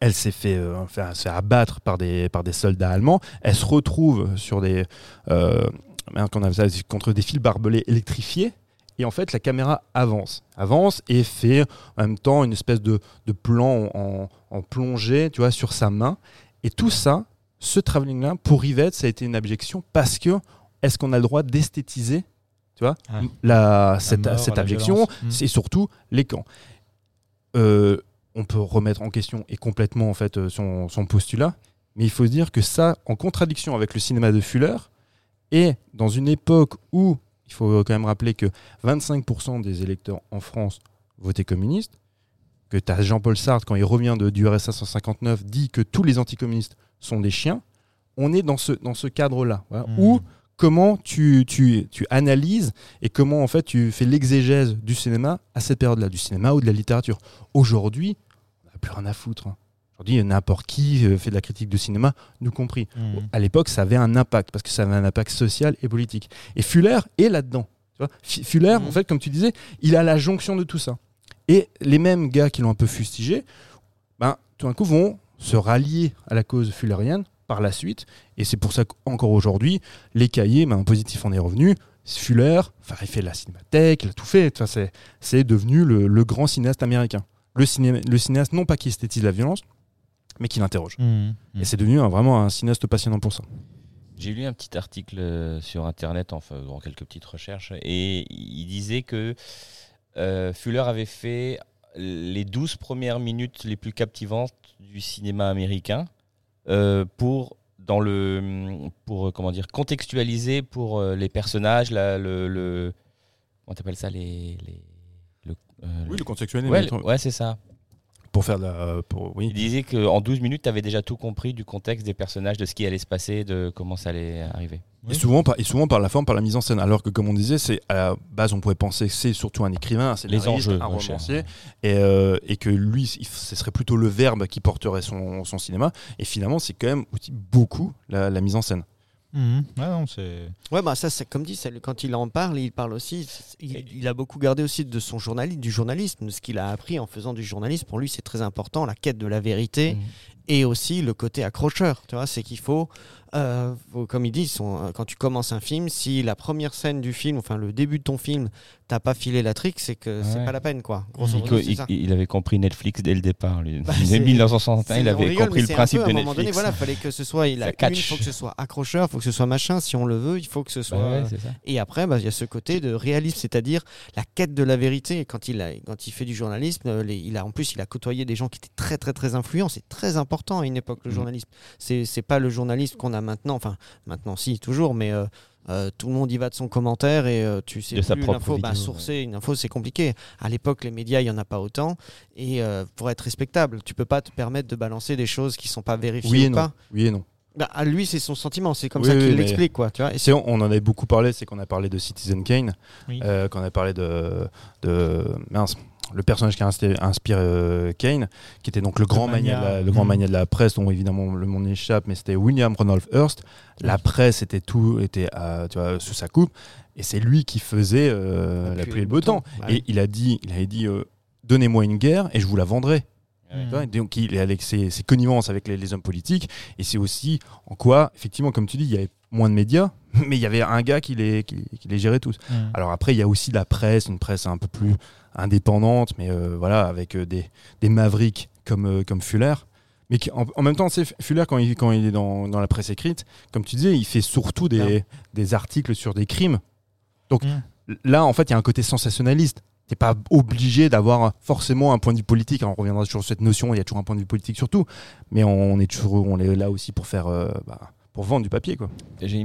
Elle s'est fait, euh, faire- se abattre par des, par des soldats allemands. Elle se retrouve sur des, contre des fils barbelés électrifiés. Et en fait, la caméra avance, avance et fait en même temps une espèce de, de plan en, en plongée, tu vois, sur sa main. Et tout ça, ce travelling-là, pour Rivette, ça a été une abjection parce que est-ce qu'on a le droit d'esthétiser, tu vois, Ah. la, cette, mort, cette abjection violence. Mm. C'est surtout les camps. Euh, on peut remettre en question et complètement en fait euh, son, son postulat, mais il faut se dire que ça, en contradiction avec le cinéma de Fuller, et dans une époque où il faut quand même rappeler que 25% des électeurs en France votaient communistes, que tu as Jean-Paul Sartre, quand il revient de, du RSA 159, dit que tous les anticommunistes sont des chiens, on est dans ce, dans ce cadre-là, voilà, Mhm. où comment tu, tu, tu analyses et comment en fait tu fais l'exégèse du cinéma à cette période-là, du cinéma ou de la littérature. Aujourd'hui, on n'a plus rien à foutre. hein. Aujourd'hui, n'importe qui euh, fait de la critique de cinéma, nous compris. Mhm. À l'époque, ça avait un impact parce que ça avait un impact social et politique. Et Fuller est là-dedans. Fuller, Mhm. en fait, comme tu disais, il a la jonction de tout ça. Et les mêmes gars qui l'ont un peu fustigé, ben, tout d'un coup, vont se rallier à la cause fullerienne par la suite. Et c'est pour ça qu'encore aujourd'hui, les cahiers, ben, positif en est revenu. Fuller, enfin, il fait la cinémathèque, il a tout fait. Enfin, c'est, c'est devenu le, le grand cinéaste américain. Le, ciné- le cinéaste, non pas qui esthétise la violence, mais qui l'interroge. Mhm. Et c'est devenu un- vraiment un cinéaste passionnant pour ça. J'ai lu un petit article euh, sur internet en faisant quelques petites recherches et il disait que euh, Fuller avait fait les 12 premières minutes les plus captivantes du cinéma américain euh, pour dans le pour euh, comment dire contextualiser pour euh, les personnages la, le, le comment t'appelles ça les, les le, euh, Oui, le contextuel. ouais, le- ouais, c'est ça Pour faire de la. Pour, oui. il disait qu'en 12 minutes tu avais déjà tout compris du contexte des personnages de ce qui allait se passer de comment ça allait arriver Et, souvent par, et souvent par la forme, par la mise en scène. Alors que, comme on disait, c'est à la base, on pourrait penser que c'est surtout un écrivain, un scénariste, enjeux, un ouais, cher. romancier, et, euh, et que lui, il- ce serait plutôt le verbe qui porterait son, son cinéma. Et finalement, c'est quand même aussi beaucoup la, la mise en scène. Mhm. Ouais, non, c'est. Ouais, bah ça, c'est comme dit, quand il en parle, il parle aussi. Il, il a beaucoup gardé aussi de son journalisme, du journalisme, de ce qu'il a appris en faisant du journalisme. Pour lui, c'est très important, la quête de la vérité Mhm. et aussi le côté accrocheur. Tu vois, c'est qu'il faut, euh, comme il dit, son- euh, quand tu commences un film, si la première scène du film, enfin le début de ton film, t'as pas filé la trick, c'est que c'est Ouais. pas la peine, quoi. Grosso Il, modo, co- c'est il- ça. il avait compris Netflix dès le départ. Lui. Bah, Dès c'est- 1961, il C'est- on avait rigole, compris le c'est un principe peu, de à un moment donné, voilà, fallait que ce soit, il Ça a, catch. il faut que ce soit accrocheur, faut que ce soit machin. Si on le veut, il faut que ce Bah soit. ouais, c'est ça. Et après, bah, il y a ce côté de réalisme, c'est-à-dire la quête de la vérité. Et Quand il, a, quand il fait du journalisme, euh, les- il a, en plus, il a côtoyé des gens qui étaient très, très, très influents. C'est très important à une époque, le Mhm. journalisme. C'est c'est pas le journalisme qu'on a maintenant. Enfin, maintenant, si, toujours, mais euh, euh, tout le monde y va de son commentaire et euh, tu sais De sa plus propre l'info. Bah, vidéo, sourcer une info, c'est compliqué. À l'époque, les médias, il y en a pas autant. Et euh, pour être respectable, tu peux pas te permettre de balancer des choses qui sont pas vérifiées Oui et ou non. pas. Oui et non. Bah, à lui, c'est son sentiment. C'est comme Oui, ça qu'il l'explique, quoi. Tu vois. Et on en avait beaucoup parlé, c'est qu'on a parlé de Citizen Kane, Oui. euh, qu'on a parlé de, de mince, le personnage qui a inspiré, euh, Kane, qui était donc le grand mania. mania, de la, le grand Mhm. mania de la presse, dont évidemment le monde échappe, mais c'était William Randolph Hearst. La presse était tout, était à- tu vois, sous sa coupe, et c'est lui qui faisait euh, la, pluie et le beau temps. Et il a dit, il avait dit, euh, donnez-moi une guerre et je vous la vendrai. Donc il est avec ses, ses connivences avec les, les hommes politiques et c'est aussi en quoi effectivement comme tu dis il y avait moins de médias mais il y avait un gars qui les, qui, qui les gérait tous alors après il y a aussi la presse une presse un peu plus indépendante mais euh, voilà avec euh, des, des mavericks comme, euh, comme Fuller mais qui, en, en même temps c'est Fuller quand il, quand il est dans, dans la presse écrite comme tu disais il fait surtout des, des articles sur des crimes donc Mhm. là en fait il y a un côté sensationnaliste T'es pas obligé d'avoir forcément un point de vue politique. Alors, on reviendra toujours sur cette notion. Il y a toujours un point de vue politique surtout, mais on est toujours, on est là aussi pour faire, euh, bah, pour vendre du papier, quoi. J'ai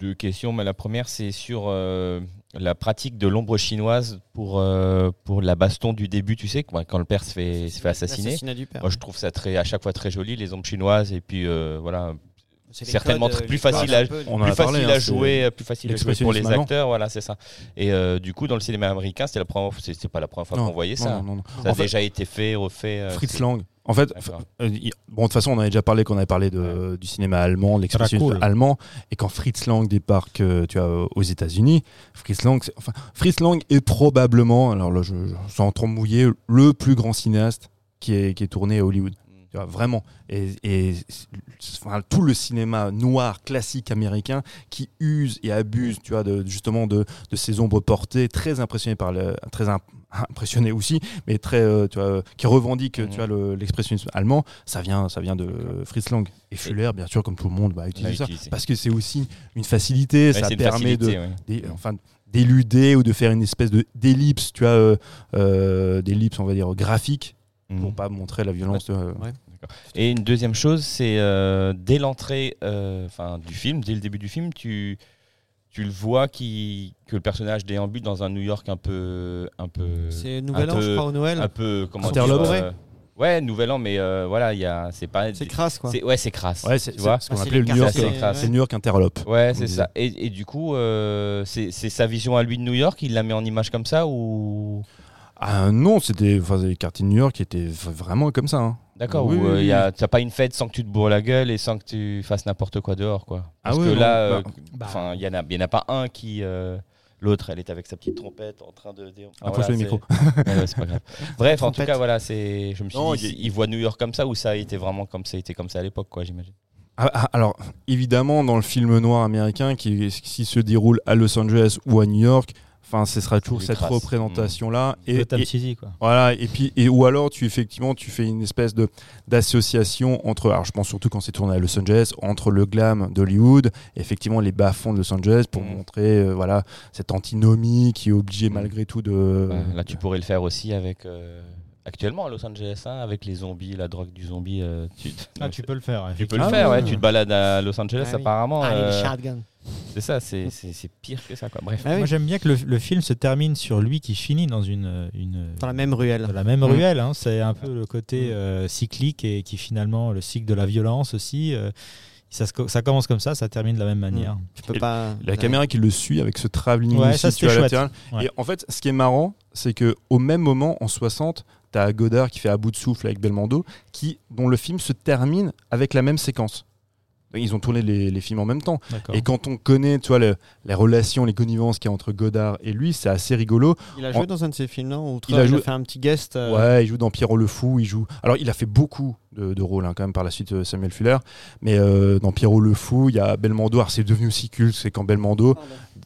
deux questions. Mais la première, c'est sur euh, la pratique de l'ombre chinoise pour, euh, pour la baston du début, tu sais, quand le père se fait, se fait assassiner. L'assassinat du père. Moi, je trouve ça très, à chaque fois très joli, les ombres chinoises, et puis euh, voilà, certainement codes, plus facile à- plus parlé, facile hein, à jouer, plus facile à jouer pour les acteurs, voilà, c'est ça. Et euh, du coup, dans le cinéma américain, c'était la première, pas la première fois qu'on voyait non, ça. non, non, non. Ça a En fait, déjà été fait, refait. euh, Fritz Lang. En fait, euh, bon, de toute façon, on en avait déjà parlé quand on avait parlé de, du cinéma allemand, de l'expressionnisme cool. allemand, et quand Fritz Lang débarque, euh, tu vois, aux États-Unis, Fritz Lang, enfin, Fritz Lang est probablement, alors là, je, je suis en train de mouiller, le plus grand cinéaste qui est, qui est tourné à Hollywood. Vraiment. Et, et c'est- enfin, tout le cinéma noir classique américain qui use et abuse, tu vois, de, justement de, de ces ombres portées, très impressionné par le, très im- impressionné aussi, mais très, euh, tu vois, qui revendique, tu vois, le- l'expressionnisme allemand. Ça vient, ça vient de Fritz Lang et Fuller, bien sûr, comme tout le monde, va On l'a utiliser ça, utilisé. parce que c'est aussi une facilité. Ouais, ça permet de, ouais. enfin, d'éluder ou de faire une espèce de d'ellipse, tu vois, euh, euh, d'ellipse, on va dire graphique, pour Mhm. pas montrer la violence. euh, Et une deuxième chose, c'est euh, dès l'entrée euh, enfin, du film, dès le début du film, tu, tu le vois qui, que le personnage déambule dans un New York un peu. Un peu C'est Nouvel un An, peu- je crois, au Noël. un peu. Comment Interlope. dire, euh, Ouais, Nouvel An, mais euh, voilà, il y a. C'est pas. C'est crasse, quoi. c'est- Ouais, c'est crasse. Ouais, c'est tu vois c'est ce qu'on Ah, appelait le New York. C'est New York interlope. Ouais, c'est ça. Et, et du coup, euh, c'est c'est sa vision à lui de New York, il la met en image comme ça ou. Ah non, c'était enfin, des quartiers de New York qui étaient vraiment comme ça. hein. D'accord, Oui, ou oui, euh, oui. y a- t'as pas une fête sans que tu te bourres la gueule et sans que tu fasses n'importe quoi dehors, quoi. Ah Parce que là, euh, bah, Bah, enfin, il y en en a pas un qui. euh, L'autre, elle est avec sa petite trompette en train de. Ah, faut jouer le micro. Ouais, ouais, c'est pas grave. Bref, en tout cas, voilà, c'est. Je me suis Non, dit, il- il voit New York comme ça ou ça a été vraiment comme ça, a été comme ça à l'époque, quoi, j'imagine. Ah, ah, alors, évidemment, dans le film noir américain qui, qui se déroule à Los Angeles ou à New York, enfin, ce sera toujours cette représentation-là. Et, Et, quoi. voilà, et puis et ou alors tu effectivement tu fais une espèce de d'association entre alors je pense surtout quand c'est tourné à Los Angeles entre le glam d'Hollywood et effectivement les bas-fonds de Los Angeles pour Mhm. montrer euh, voilà cette antinomie qui est obligée Mhm. malgré tout de Ouais, là, tu pourrais le faire aussi avec. euh, Actuellement à Los Angeles, hein, avec les zombies, la drogue du zombie, euh, tu, Ah, tu peux le faire. tu peux le Ah faire, ouais. ouais. Tu te balades à Los Angeles, Ah oui. apparemment. Ah, euh, les shotguns. c'est ça, c'est c'est- c'est pire que ça, quoi. Bref. Ah oui, Moi, j'aime bien que le, le film se termine sur lui qui finit dans une, une Dans la même ruelle. dans la même Mm. ruelle. hein. C'est un peu le côté euh, cyclique et qui finalement le cycle de la violence aussi. euh, ça, se co- ça commence comme ça, ça termine de la même manière. Tu peux Et pas. la caméra qui le suit avec ce travelling Ouais, aussi, ça, tu c'était vois, chouette. latéral. Ouais. Et en fait, ce qui est marrant, c'est que au même moment, en 60, tu as Godard qui fait à bout de souffle avec Belmondo, qui, dont le film se termine avec la même séquence. Ils ont tourné les, les films en même temps. Et quand on connaît tu vois, le- les relations, les connivences qu'il y a entre Godard et lui, c'est assez rigolo. Il a joué En- dans un de ses films, non Ou Il a il joué- a fait un petit guest. euh, Ouais, il joue dans Pierrot le Fou. Il joue. Alors, il a fait beaucoup de, de rôles hein, quand même par la suite, euh, Samuel Fuller. Mais euh, dans Pierrot le Fou, il y a Belmondo. Alors, c'est devenu aussi culte. C'est quand Belmondo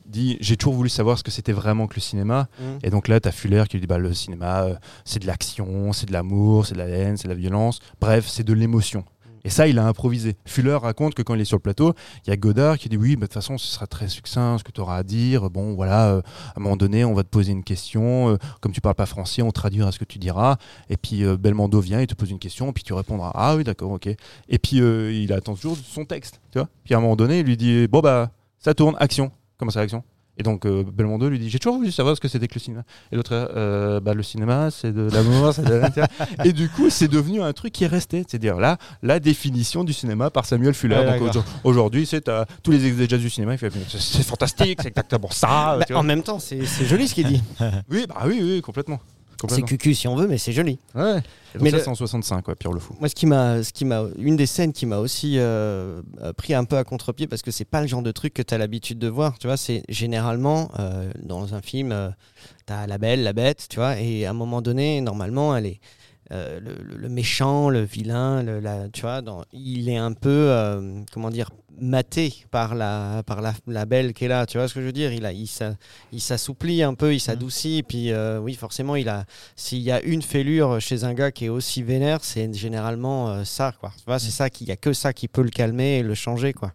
dit J'ai toujours voulu savoir ce que c'était vraiment que le cinéma. Mm. Et donc là, tu as Fuller qui lui dit bah, Le cinéma, euh, c'est de l'action, c'est de l'amour, c'est de la haine, c'est de la violence. Bref, c'est de l'émotion. Et ça, il a improvisé. Fuller raconte que quand il est sur le plateau, il y a Godard qui dit Oui, de toute façon, ce sera très succinct ce que tu auras à dire. Bon, voilà, euh, à un moment donné, on va te poser une question. euh, comme tu parles pas français, on traduira ce que tu diras. Et puis euh, Belmondo vient, il te pose une question, puis tu répondras Ah oui, d'accord, ok. Et puis il attend toujours son texte, tu vois. Puis à un moment donné, il lui dit Bon, bah, ça tourne, action. Comment ça, action? Et donc euh, Belmondo lui dit J'ai toujours voulu savoir ce que c'était que le cinéma. Et l'autre, euh, bah, le cinéma, c'est de l'amour, c'est de. Et du coup, c'est devenu un truc qui est resté. C'est-à-dire là, la définition du cinéma par Samuel Fuller. Ouais, donc aujourd'hui, c'est euh, tous les exégètes du cinéma. C'est fantastique, c'est exactement ça. Bah, en même temps, c'est c'est joli ce qu'il dit. Oui, bah oui, oui, complètement. C'est cucu si on veut, mais c'est joli. Ouais. Donc Mais ça, le- c'est en 65, quoi, Pierre le Fou. Moi, ce qui m'a, ce qui m'a, une des scènes qui m'a aussi euh, euh, pris un peu à contre-pied parce que c'est pas le genre de truc que tu as l'habitude de voir. Tu vois, c'est généralement euh, dans un film, euh, t'as la belle, la bête, tu vois, et à un moment donné, normalement, elle est euh, le, méchant, le vilain, le, la, tu vois, dans- il est un peu, euh, comment dire, maté par la, par la, la belle qui est là. Tu vois ce que je veux dire? Il a, il s'a- il s'assouplit un peu, il s'adoucit, puis euh, oui, forcément, il a, s'il y a une fêlure chez un gars qui est aussi vénère, c'est généralement ça, quoi. Tu vois, c'est ça qu'il y a que ça qui peut le calmer et le changer, quoi.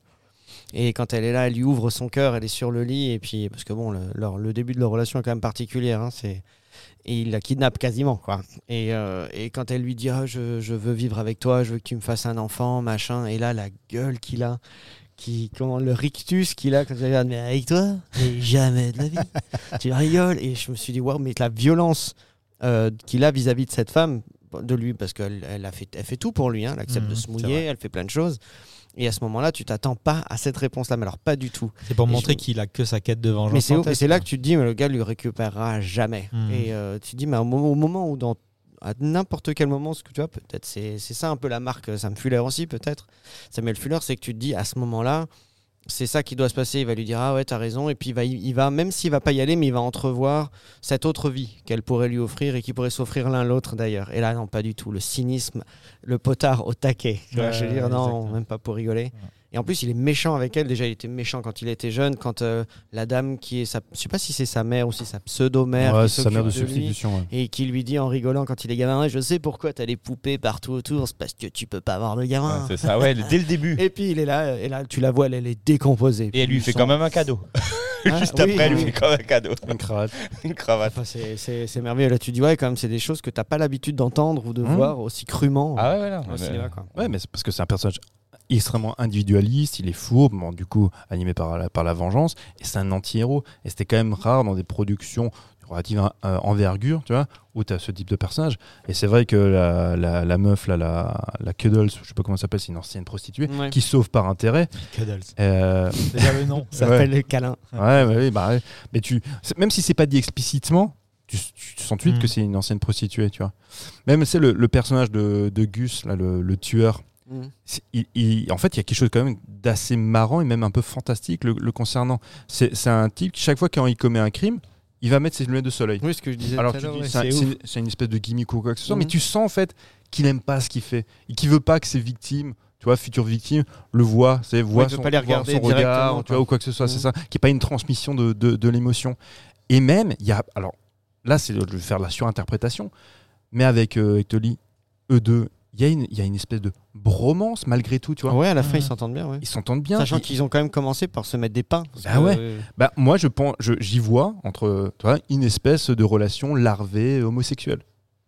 Et quand elle est là, elle lui ouvre son cœur, elle est sur le lit, et puis parce que bon, le, leur- le début de leur relation est quand même particulière, hein, c'est et il la kidnappe quasiment, quoi. Et, euh, et quand elle lui dit, Ah, je, je veux vivre avec toi, je veux que tu me fasses un enfant, machin, et là, la gueule qu'il a qui, comment, le rictus qu'il a quand il regarde, mais avec toi, mais jamais de la vie. tu rigoles. Et je me suis dit, waouh, mais la violence euh, qu'il a vis-à-vis de cette femme, de lui, parce qu'elle elle a fait, elle fait tout pour lui, hein, elle accepte Mhm, de se mouiller, elle fait plein de choses. Et à ce moment-là, tu t'attends pas à cette réponse-là, mais alors pas du tout. C'est pour Et montrer je- qu'il a que sa quête de vengeance. Mais c'est tête, c'est là que tu te dis, mais le gars lui récupérera jamais. Mhm. Et euh, tu te dis, mais au moment, au moment où dans à n'importe quel moment, ce que tu vois, peut-être c'est c'est ça un peu la marque euh, Sam Fuller aussi, peut-être. Samuel Fuller, c'est que tu te dis, à ce moment-là, c'est ça qui doit se passer. Il va lui dire, ah ouais, t'as raison. Et puis il va, il va même s'il va pas y aller, mais il va entrevoir cette autre vie qu'elle pourrait lui offrir et qui pourrait s'offrir l'un l'autre d'ailleurs. Et là, non, pas du tout. Le cynisme, le potard au taquet. Ouais, je veux dire, non, exactement. même pas pour rigoler. Et en plus, il est méchant avec elle. Déjà, il était méchant quand il était jeune, quand euh, la dame qui est sa, je sais pas si c'est sa mère ou si c'est sa pseudo-mère, Ouais, sa mère de lui, substitution. ouais. et qui lui dit en rigolant quand il est gamin, Ouais, je sais pourquoi t'as des poupées partout autour, c'est parce que tu peux pas avoir de gamin. Ouais, c'est ça, ouais, dès le début. et puis il est là, et là tu la vois, elle, elle est décomposée. Et elle lui fait son- quand même un cadeau. Ah, Juste oui, après, elle lui fait quand même un cadeau. Une cravate. Une cravate. Enfin, c'est- c'est c'est merveilleux. Là, tu dis, ouais, quand même, c'est des choses que t'as pas l'habitude d'entendre ou de Mmh. voir aussi crûment Ah ouais, voilà. au cinéma. Quoi. Ouais, mais c'est parce que c'est un personnage extrêmement individualiste, il est fourbe, bon, du coup animé par la, par la vengeance, et c'est un anti-héros. Et c'était quand même rare dans des productions de relative euh, envergure, tu vois, où tu as ce type de personnage. Et c'est vrai que la, la, la meuf, là, la, la Cuddles, je sais pas comment ça s'appelle, c'est une ancienne prostituée, Ouais. qui sauve par intérêt. Cuddles. Euh, C'est déjà le nom. Ça Ouais. s'appelle le câlin. ouais, ouais, oui, bah, ouais. mais tu, même si c'est pas dit explicitement, tu, tu sens tout de suite Mm. que c'est une ancienne prostituée, tu vois. Même c'est le, le personnage de, de Gus, là, le, le tueur. Mmh. Il- il- en fait, il y a quelque chose quand même d'assez marrant et même un peu fantastique le, le concernant. C'est un type qui, chaque fois quand il commet un crime, il va mettre ses lunettes de soleil. Oui, ce que je disais Alors tout à tu l'heure, dis, ouais, c'est une, espèce de gimmick ou quoi que ce soit, Mhm. mais tu sens en fait qu'il aime pas ce qu'il fait et qu'il veut pas que ses victimes, tu vois, futures victimes, le voient, c'est il veut son, pas les regarder son regard, tu vois, ou quoi que ce soit, c'est Mhm. ça, qui est pas une transmission de, de, de l'émotion. Et même, il y a, alors là, c'est de faire de la surinterprétation, mais avec euh, Ectoli, eux deux, il y, a une- il y a une espèce de bromance malgré tout, tu vois. Ouais, à la fin, ils s'entendent bien. Ouais. Ils s'entendent bien. Sachant Ils- qu'ils ont quand même commencé par se mettre des pains. Bah que, ouais. euh, Bah, moi, je pense, je- j'y vois entre tu vois, une espèce de relation larvée homosexuelle.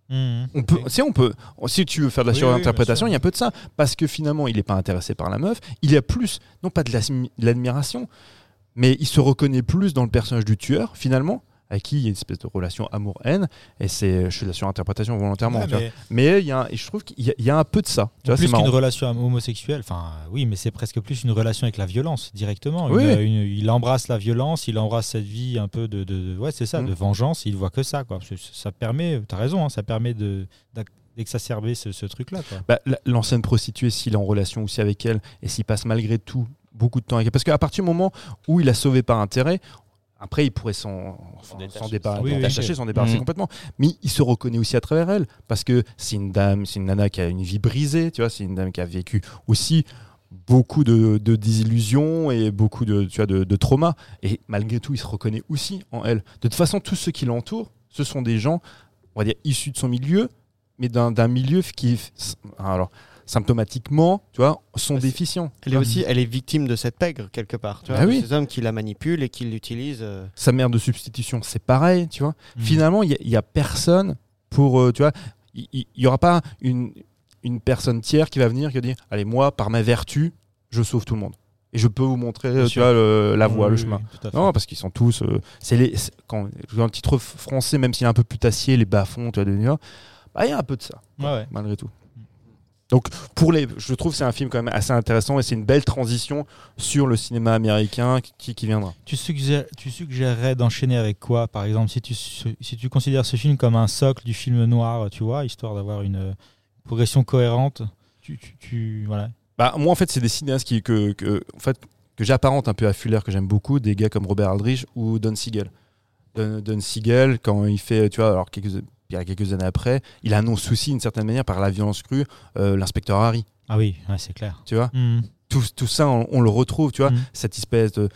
Mhm. On peut, si on peut, si tu veux faire de la Oui, surinterprétation, il y a un peu de ça, parce que finalement, il n'est pas intéressé par la meuf. Il y a plus, non pas de l'admiration, mais il se reconnaît plus dans le personnage du tueur finalement, avec qui il y a une espèce de relation amour-haine. Et c'est, je fais de la surinterprétation volontairement. Ouais, mais Mais il y a, et je trouve qu'il y a, il y a un peu de ça. Tu vois, plus qu'une relation homosexuelle, enfin oui, mais c'est presque plus une relation avec la violence directement. Oui. Une- une- il embrasse la violence, il embrasse cette vie un peu de, de- de- ouais, c'est ça, Mm. de vengeance. Il voit que ça, quoi. Ça permet, t'as raison, hein, ça permet de d'exacerber ce, ce truc-là. Bah, la- L'ancienne prostituée, s'il est en relation aussi avec elle, et s'il passe malgré tout beaucoup de temps avec elle, parce qu'à partir du moment où il a sauvé par intérêt, après il pourrait s'en Oui, oui. s'en débarrasser Mhm. complètement. Mais il se reconnaît aussi à travers elle, parce que c'est une dame, c'est une nana qui a une vie brisée, tu vois, c'est une dame qui a vécu aussi beaucoup de, de désillusions et beaucoup de, tu vois, de, de traumas. Et malgré tout, il se reconnaît aussi en elle. De toute façon, tous ceux qui l'entourent, ce sont des gens, on va dire, issus de son milieu, mais d'un d'un milieu qui, alors, symptomatiquement, tu vois, sont Bah, déficients. Elle est aussi, elle est victime de cette pègre quelque part. Tu vois, Bah de oui. Ces hommes qui la manipulent et qui l'utilisent. euh, Sa mère de substitution, c'est pareil, tu vois. Mm. Finalement, il n'y a, personne pour, euh, tu vois, il n'y aura pas une, une personne tiers qui va venir qui va dire, allez, moi, par ma vertu, je sauve tout le monde. Et je peux vous montrer, euh, tu vois, le- la voie, Oui, le chemin. oui. Non, parce qu'ils sont tous. euh, c'est les, quand, dans le titre français, même s'il est un peu putassier, les bas-fonds, tu vois, de New York, bah, il y a un peu de ça, Ouais, ouais. malgré tout. Donc, pour les, je trouve que c'est un film quand même assez intéressant et c'est une belle transition sur le cinéma américain qui, qui viendra. Tu, suggères- tu suggérerais d'enchaîner avec quoi, par exemple, si tu, si tu considères ce film comme un socle du film noir, tu vois, histoire d'avoir une euh, progression cohérente? Tu, tu, tu- voilà. Bah, moi, en fait, c'est des cinéastes qui, que, que, en fait, que j'apparente un peu à Fuller, que j'aime beaucoup, des gars comme Robert Aldrich ou Don Siegel. Don, Don Siegel, quand il fait, tu vois, alors quelques, il y a quelques années après, il annonce aussi, d'une certaine manière, par la violence crue, euh, l'inspecteur Harry, Ah oui, ouais, c'est clair. tu vois. Mhm. Tout, tout ça, on, on le retrouve, tu vois, Mhm. cette espèce de-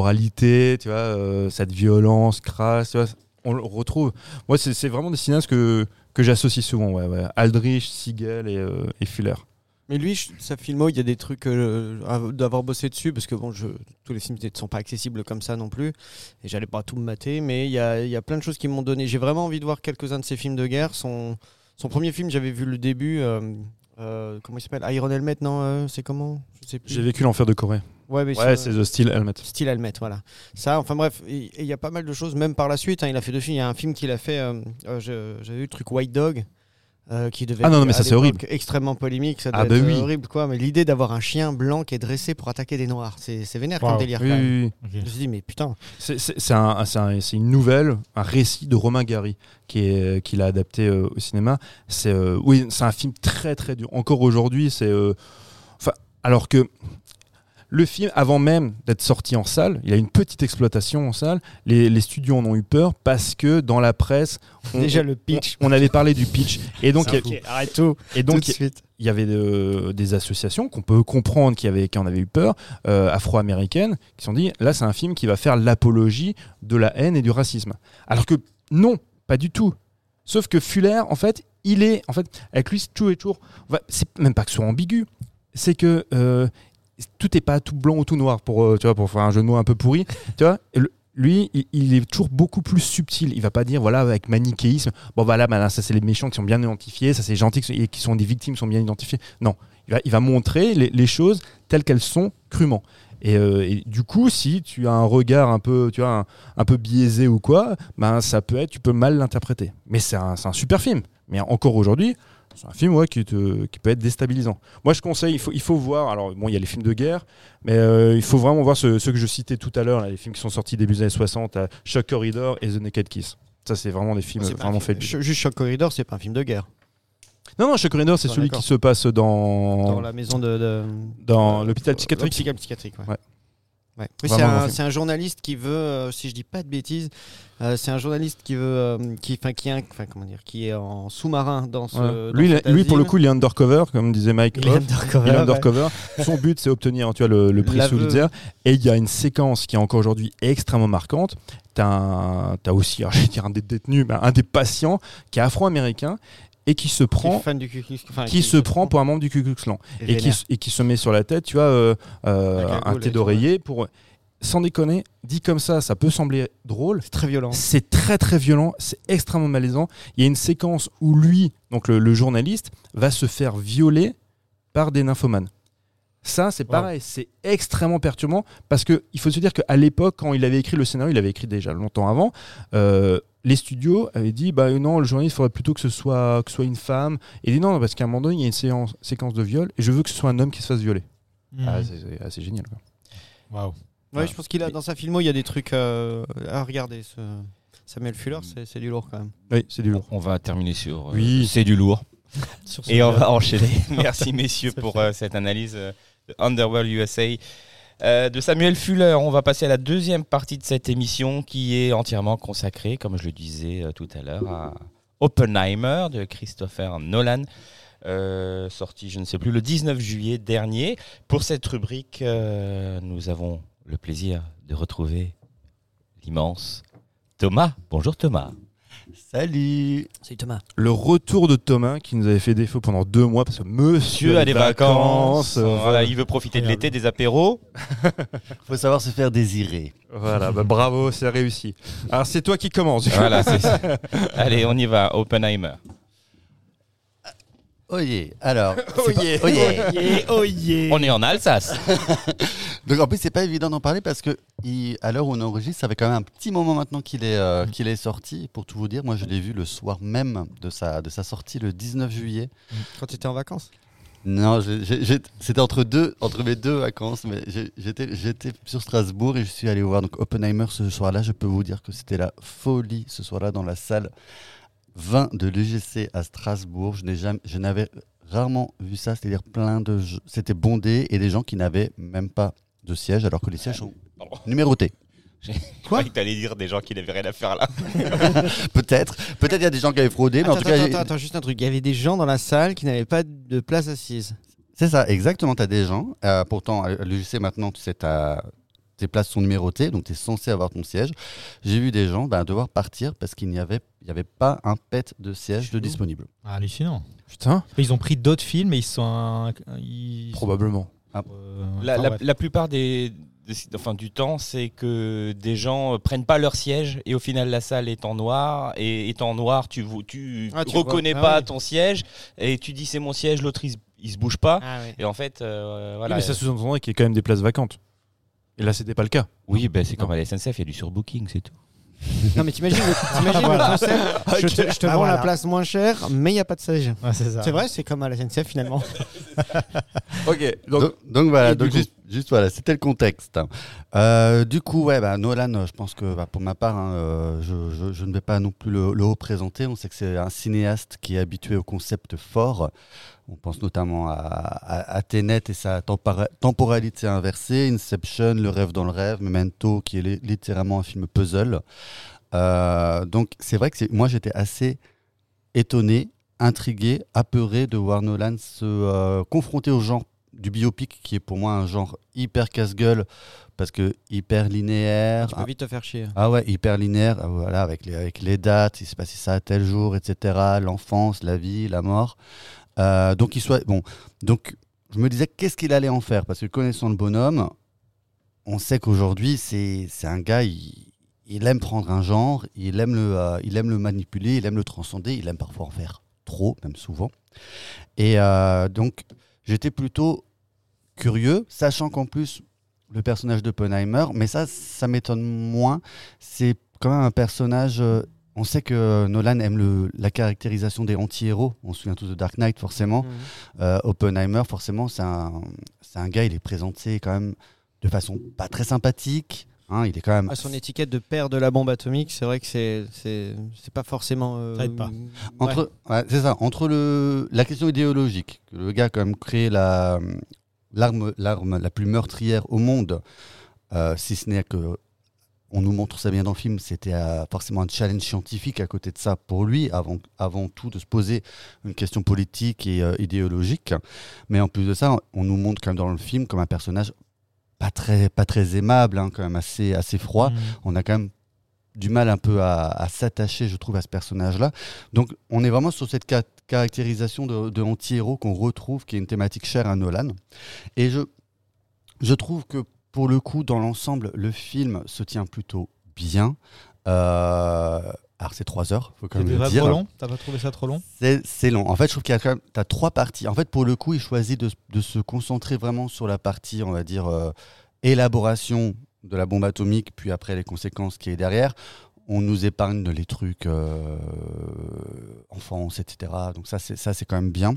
d'amoralité, tu vois, euh, cette violence crasse, tu vois, on le retrouve. Moi, c'est c'est vraiment des cinéastes que, que j'associe souvent, ouais, ouais. Aldrich, Siegel et, euh, et Fuller. Mais lui, je- sa filmo, il y a des trucs euh, d'avoir bossé dessus parce que bon, je, tous les films ne sont pas accessibles comme ça non plus et j'allais pas tout me mater, mais il y a, il y a plein de choses qui m'ont donné. J'ai vraiment envie de voir quelques-uns de ses films de guerre. Son, son premier film, j'avais vu le début. euh, euh, comment il s'appelle? Iron Helmet, non C'est comment? J'ai vécu l'enfer de Corée. Ouais, c'est The Steel Helmet. Style Helmet, voilà. Ça, enfin bref, il y a pas mal de choses, même par la suite. hein, il a fait deux films. Il y a un film qu'il a fait, j'avais vu le truc White Dog, euh, qui devait Ah non, être, non, mais ça, à c'est l'époque, horrible. Extrêmement polémique, ça Ah bah être oui. horrible, quoi. Mais l'idée d'avoir un chien blanc qui est dressé pour attaquer des noirs, c'est c'est vénère comme Wow. délire. Oui, quand même. oui, oui. Ok. Je me suis dit, mais putain, C'est- un- une nouvelle, un récit de Romain Gary qui est qu'il a adapté euh, au cinéma. C'est euh, oui, c'est un film très très dur. Encore aujourd'hui, c'est euh, enfin alors que le film, avant même d'être sorti en salle, il a une petite exploitation en salle. Les, les studios en ont eu peur parce que dans la presse, on, déjà le pitch. on, on avait parlé du pitch et donc y a- arrête tout. et tout donc de suite. il y avait euh, des associations qu'on peut comprendre qui, avaient, qui en avaient eu peur, euh, afro-américaines, qui se sont dit là, c'est un film qui va faire l'apologie de la haine et du racisme. Alors que non, pas du tout. Sauf que Fuller, en fait, il est, en fait, avec lui, toujours et toujours. C'est même pas que ce soit ambigu, c'est que euh, tout n'est pas tout blanc ou tout noir pour, euh, tu vois, pour faire un jeu de mots un peu pourri. tu vois, lui, il, est toujours beaucoup plus subtil. Il va pas dire, voilà, avec manichéisme, bon voilà, bah là, ça c'est les méchants qui sont bien identifiés, ça c'est les gentils qui sont, des victimes qui sont bien identifiés. Non, il va, montrer les, choses telles qu'elles sont crûment. Et, euh, et du coup, si tu as un regard un peu, tu vois, un, peu biaisé ou quoi, ben ça peut être, tu peux mal l'interpréter. Mais c'est un, c'est un super film. Mais encore aujourd'hui, un film ouais, qui, te- qui peut être déstabilisant. Moi, je conseille, il faut, il faut voir. Alors, bon, il y a les films de guerre, mais euh, il faut vraiment voir ceux, ceux que je citais tout à l'heure, les films qui sont sortis début des années 60, euh, Shock Corridor et The Naked Kiss. Ça, c'est vraiment des films C'est vraiment film- faits. Juste Shock Corridor, c'est pas un film de guerre. Non, non, Shock Corridor, c'est Ah, celui qui se passe dans, Dans la maison de. de- dans euh, l'hôpital euh, psychiatrique. l'hôpital psychiatrique, ouais. Ouais. Ouais. Oui, c'est un un, journaliste qui veut, euh, si je dis pas de bêtises, euh, c'est un journaliste qui veut, euh, qui, enfin, qui, est un- enfin, comment dire, qui est en sous-marin dans ce. Ouais. dans lui, cet lui, pour le coup, il est undercover, comme disait Mike. il est Hoff. undercover. Il est ouais. undercover. Son but, c'est obtenir tu vois, le, le prix. Pulitzer. Et il y a une séquence qui est encore aujourd'hui extrêmement marquante. Tu as, aussi, alors, je vais dire un des détenus, mais un des patients qui est afro-américain et qui se prend, fan du Ku Klux- enfin, qui se prend pour un membre du Ku Klux Klan et qui, vénère. et qui se met sur la tête, tu vois, euh, euh, Un thé d'oreiller pour. Sans déconner, dit comme ça, ça peut sembler drôle. C'est très violent. C'est très très violent, c'est extrêmement malaisant. Il y a une séquence où lui, donc le, le journaliste, va se faire violer par des nymphomanes. Ça, c'est Wow. pareil, c'est extrêmement perturbant parce que il faut se dire qu'à l'époque, quand il avait écrit le scénario, il avait écrit déjà longtemps avant. euh, les studios avaient dit bah non, le journaliste il faudrait plutôt que ce soit que ce soit une femme. Et il dit non parce qu'à un moment donné, il y a une séance- séquence de viol et je veux que ce soit un homme qui se fasse violer. Mhm. Ah, c'est- c'est assez génial. quoi. Waouh. Ouais, je pense qu'il a dans sa filmo, il y a des trucs euh, à regarder. Ce... Samuel Fuller, c'est c'est du lourd quand même. Oui, c'est du lourd. On va terminer sur euh, Oui. c'est du lourd. Sur ce Et on va enchaîner. Merci messieurs pour euh, cette analyse euh, de Underworld USA. Euh, de Samuel Fuller, on va passer à la deuxième partie de cette émission qui est entièrement consacrée, comme je le disais euh, tout à l'heure, à Oppenheimer de Christopher Nolan, euh, sorti, je ne sais plus, le 19 juillet dernier. Pour cette rubrique, nous avons le plaisir de retrouver l'immense Thomas. Bonjour Thomas. Salut Salut Thomas. Le retour de Thomas qui nous avait fait défaut pendant deux mois parce que monsieur a des vacances. Voilà, voilà. il veut profiter de l'été, des apéros. Faut savoir se faire désirer. Voilà, bah bravo, c'est réussi. Alors c'est toi qui commence. Voilà, c'est ça. Allez, on y va, Oppenheimer. Oh yeah. Alors, yeah. oh yeah On est en Alsace. Donc en plus c'est pas évident d'en parler parce que il- à l'heure où on enregistre, ça fait quand même un petit moment maintenant qu'il est euh, qu'il est sorti. Pour tout vous dire, moi je l'ai vu le soir même de sa de sa sortie le 19 juillet. Quand tu étais en vacances? Non, j'ai- j'ai- j'ai- c'était entre deux entre mes deux vacances, mais j'ai- j'étais j'étais sur Strasbourg et je suis allé voir donc Oppenheimer ce soir-là. Je peux vous dire que c'était la folie ce soir-là dans la salle 20 de l'UGC à Strasbourg. Je n'ai jamais, je n'avais rarement vu ça, c'est-à-dire plein de, c'était bondé et des gens qui n'avaient même pas de siège, alors que les sièges sont Pardon. numérotés. Je croyais que t'allais dire des gens qui n'avaient rien à faire là. Peut-être, peut-être il y a des gens qui avaient fraudé, mais en attends, tout cas, attends, attends, juste un truc. Il y avait des gens dans la salle qui n'avaient pas de place assise. c'est ça, exactement. Tu as des gens. euh, pourtant, à l'UGC maintenant, tu sais, t'as- tes places sont numérotées, donc tu es censé avoir ton siège. J'ai vu des gens ben, devoir partir parce qu'il n'y avait, il y avait pas un pet de siège de disponible. Ah, hallucinant. Putain, Ils ont pris d'autres films et ils sont. un- ils sont- probablement. euh, La, enfin, la- plupart des, des- enfin, du temps, c'est que des gens euh, prennent pas leur siège et au final la salle est en noir et étant noir, tu Ah, tu reconnais vois. Ah pas oui. ton siège et tu dis c'est mon siège, l'autre il, se- il se bouge pas Ah ouais. et en fait euh, Oui, voilà. mais ça sous-entendrait qu'il y ait quand même des places vacantes. Et là, c'était pas le cas. Oui, ben, c'est comme à la SNCF, il y a du surbooking, c'est tout. Non, mais t'imagines le, t'imagines le Voilà. concept Je te, je te Ah, vends voilà. la place moins chère, mais il n'y a pas de siège. Ouais, c'est ça. C'est vrai, c'est comme à la SNCF finalement. Ok. Donc, donc voilà, et du donc coup- juste, juste voilà, c'était le contexte. hein. Euh, du coup, ouais, bah, Nolan, euh, je pense que bah, pour ma part, hein, euh, je, ne vais pas non plus le, le représenter. On sait que c'est un cinéaste qui est habitué au concept fort. On pense notamment à, à, et sa tempora- temporalité inversée, Inception, Le rêve dans le rêve, Memento, qui est li- littéralement un film puzzle. Donc c'est vrai que moi j'étais assez étonné, intrigué, apeuré de voir Nolan se confronter au genre du biopic qui est pour moi un genre hyper casse-gueule parce que hyper linéaire. Tu peux vite te faire chier. Ah ouais, hyper linéaire, euh, voilà, avec les, avec les dates, il s'est passé ça à tel jour, etc. L'enfance, la vie, la mort. Euh, donc il soit bon. Donc je me disais qu'est-ce qu'il allait en faire? Parce que connaissant le bonhomme, on sait qu'aujourd'hui c'est c'est un gars, il, il aime prendre un genre, il aime le, euh, il aime le manipuler, il aime le transcender, il aime parfois en faire trop, même souvent. Et euh, donc j'étais plutôt curieux, sachant qu'en plus le personnage d'Oppenheimer, mais ça, ça m'étonne moins. C'est quand même un personnage. euh, on sait que Nolan aime le, la caractérisation des anti-héros. On se souvient tous de Dark Knight, forcément. Mhm. Euh, Oppenheimer, forcément, c'est un, c'est un gars, il est présenté quand même de façon pas très sympathique. hein, il est quand même. Ah, son étiquette de père de la bombe atomique, c'est vrai que c'est c'est c'est pas forcément. euh, Ça aide pas. Entre, ouais, c'est ça, entre le, la question idéologique, que le gars a quand même créé la, l'arme, l'arme la plus meurtrière au monde, euh, si ce n'est que on nous montre ça bien dans le film, c'était euh, forcément un challenge scientifique à côté de ça pour lui, avant, avant tout de se poser une question politique et euh, idéologique. Mais en plus de ça, on nous montre quand même dans le film comme un personnage pas très, pas très aimable, hein, quand même assez, assez froid Mhm. on a quand même du mal un peu à, à s'attacher, je trouve, à ce personnage-là. Donc, on est vraiment sur cette ca- caractérisation de, de anti-héros qu'on retrouve, qui est une thématique chère à Nolan. Et je, je trouve que, pour le coup, dans l'ensemble, le film se tient plutôt bien. Euh, alors, c'est trois heures, faut quand même le pas dire. trop long T'as pas trouvé ça trop long C'est c'est long. En fait, je trouve qu'il y a quand même as trois parties. En fait, pour le coup, il choisit de, de se concentrer vraiment sur la partie, on va dire, euh, élaboration de la bombe atomique, puis après les conséquences qui est derrière. On nous épargne les trucs euh, enfance, etc. Donc ça, c'est ça, c'est quand même bien.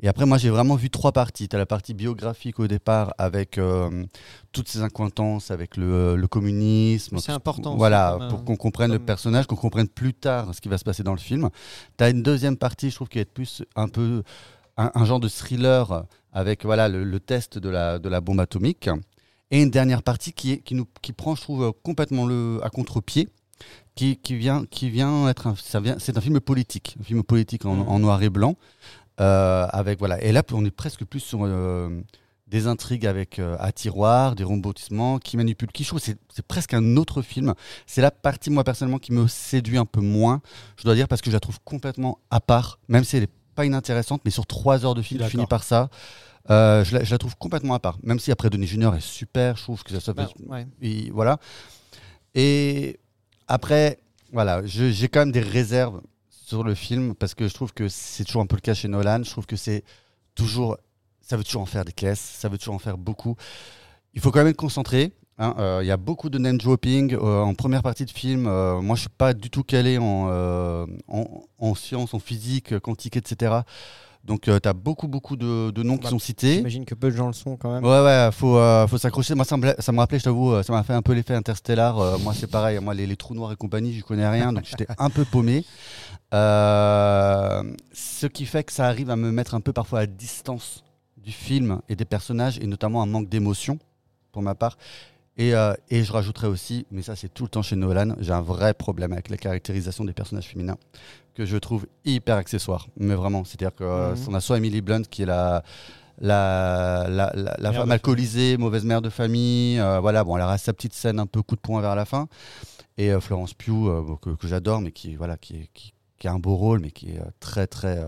Et après, moi, j'ai vraiment vu trois parties. Tu as la partie biographique au départ, avec euh, toutes ces incointances, avec le, le communisme. C'est important Voilà, euh, pour qu'on comprenne le personnage, qu'on comprenne plus tard ce qui va se passer dans le film. Tu as une deuxième partie, je trouve, qui est plus un peu un, un genre de thriller avec voilà, le, le test de la, de la bombe atomique. Et une dernière partie qui, est, qui, nous, qui prend, je trouve, complètement le, à contre-pied. Qui, qui vient, qui vient être un, ça vient, c'est un film politique, un film politique en, en noir et blanc, euh, avec voilà. Et là, on est presque plus sur euh, des intrigues avec euh, à tiroir, des rebondissements, qui manipulent qui. Trouve c'est, c'est presque un autre film. C'est la partie moi personnellement qui me séduit un peu moins. Je dois dire parce que je la trouve complètement à part, même si elle est pas inintéressante, mais sur trois heures de film, je D'accord. finis par ça. Euh, je, la, je la trouve complètement à part. Même si après Denis Junior est super, je trouve que ça, ça fait- ouais. et voilà. Et après, voilà, j'ai quand même des réserves sur le film parce que je trouve que c'est toujours un peu le cas chez Nolan. Je trouve que c'est toujours, ça veut toujours en faire des caisses, ça veut toujours en faire beaucoup. Il faut quand même être concentré. hein. Euh, Il y a beaucoup de name dropping euh, en première partie de film. euh, moi, je suis pas du tout calé en, en, en sciences, en physique, quantique, etc. Donc, tu as beaucoup, beaucoup de, de noms qui Bah, sont cités. J'imagine que peu de gens le sont quand même. Ouais, ouais, faut, euh, faut s'accrocher. Moi, ça me, ça me rappelait, je t'avoue, euh, ça m'a fait un peu l'effet interstellar. Euh, moi, c'est pareil. Moi, les, les trous noirs et compagnie, je connais rien, donc j'étais un peu paumé. Euh, ce qui fait que ça arrive à me mettre un peu parfois à distance du film et des personnages, et notamment un manque d'émotion, pour ma part. Et, euh, et je rajouterais aussi, mais ça c'est tout le temps chez Nolan, j'ai un vrai problème avec la caractérisation des personnages féminins que je trouve hyper accessoire. Mais vraiment, c'est-à-dire que Mhm. on a soit Emily Blunt qui est la, la, la, la, la Mère femme alcoolisée, mauvaise mère de famille. euh, voilà, bon, elle aura sa petite scène un peu coup de poing vers la fin. Et euh, Florence Pugh, que, que j'adore, mais qui, voilà, qui, qui, qui a un beau rôle, mais qui est très, très.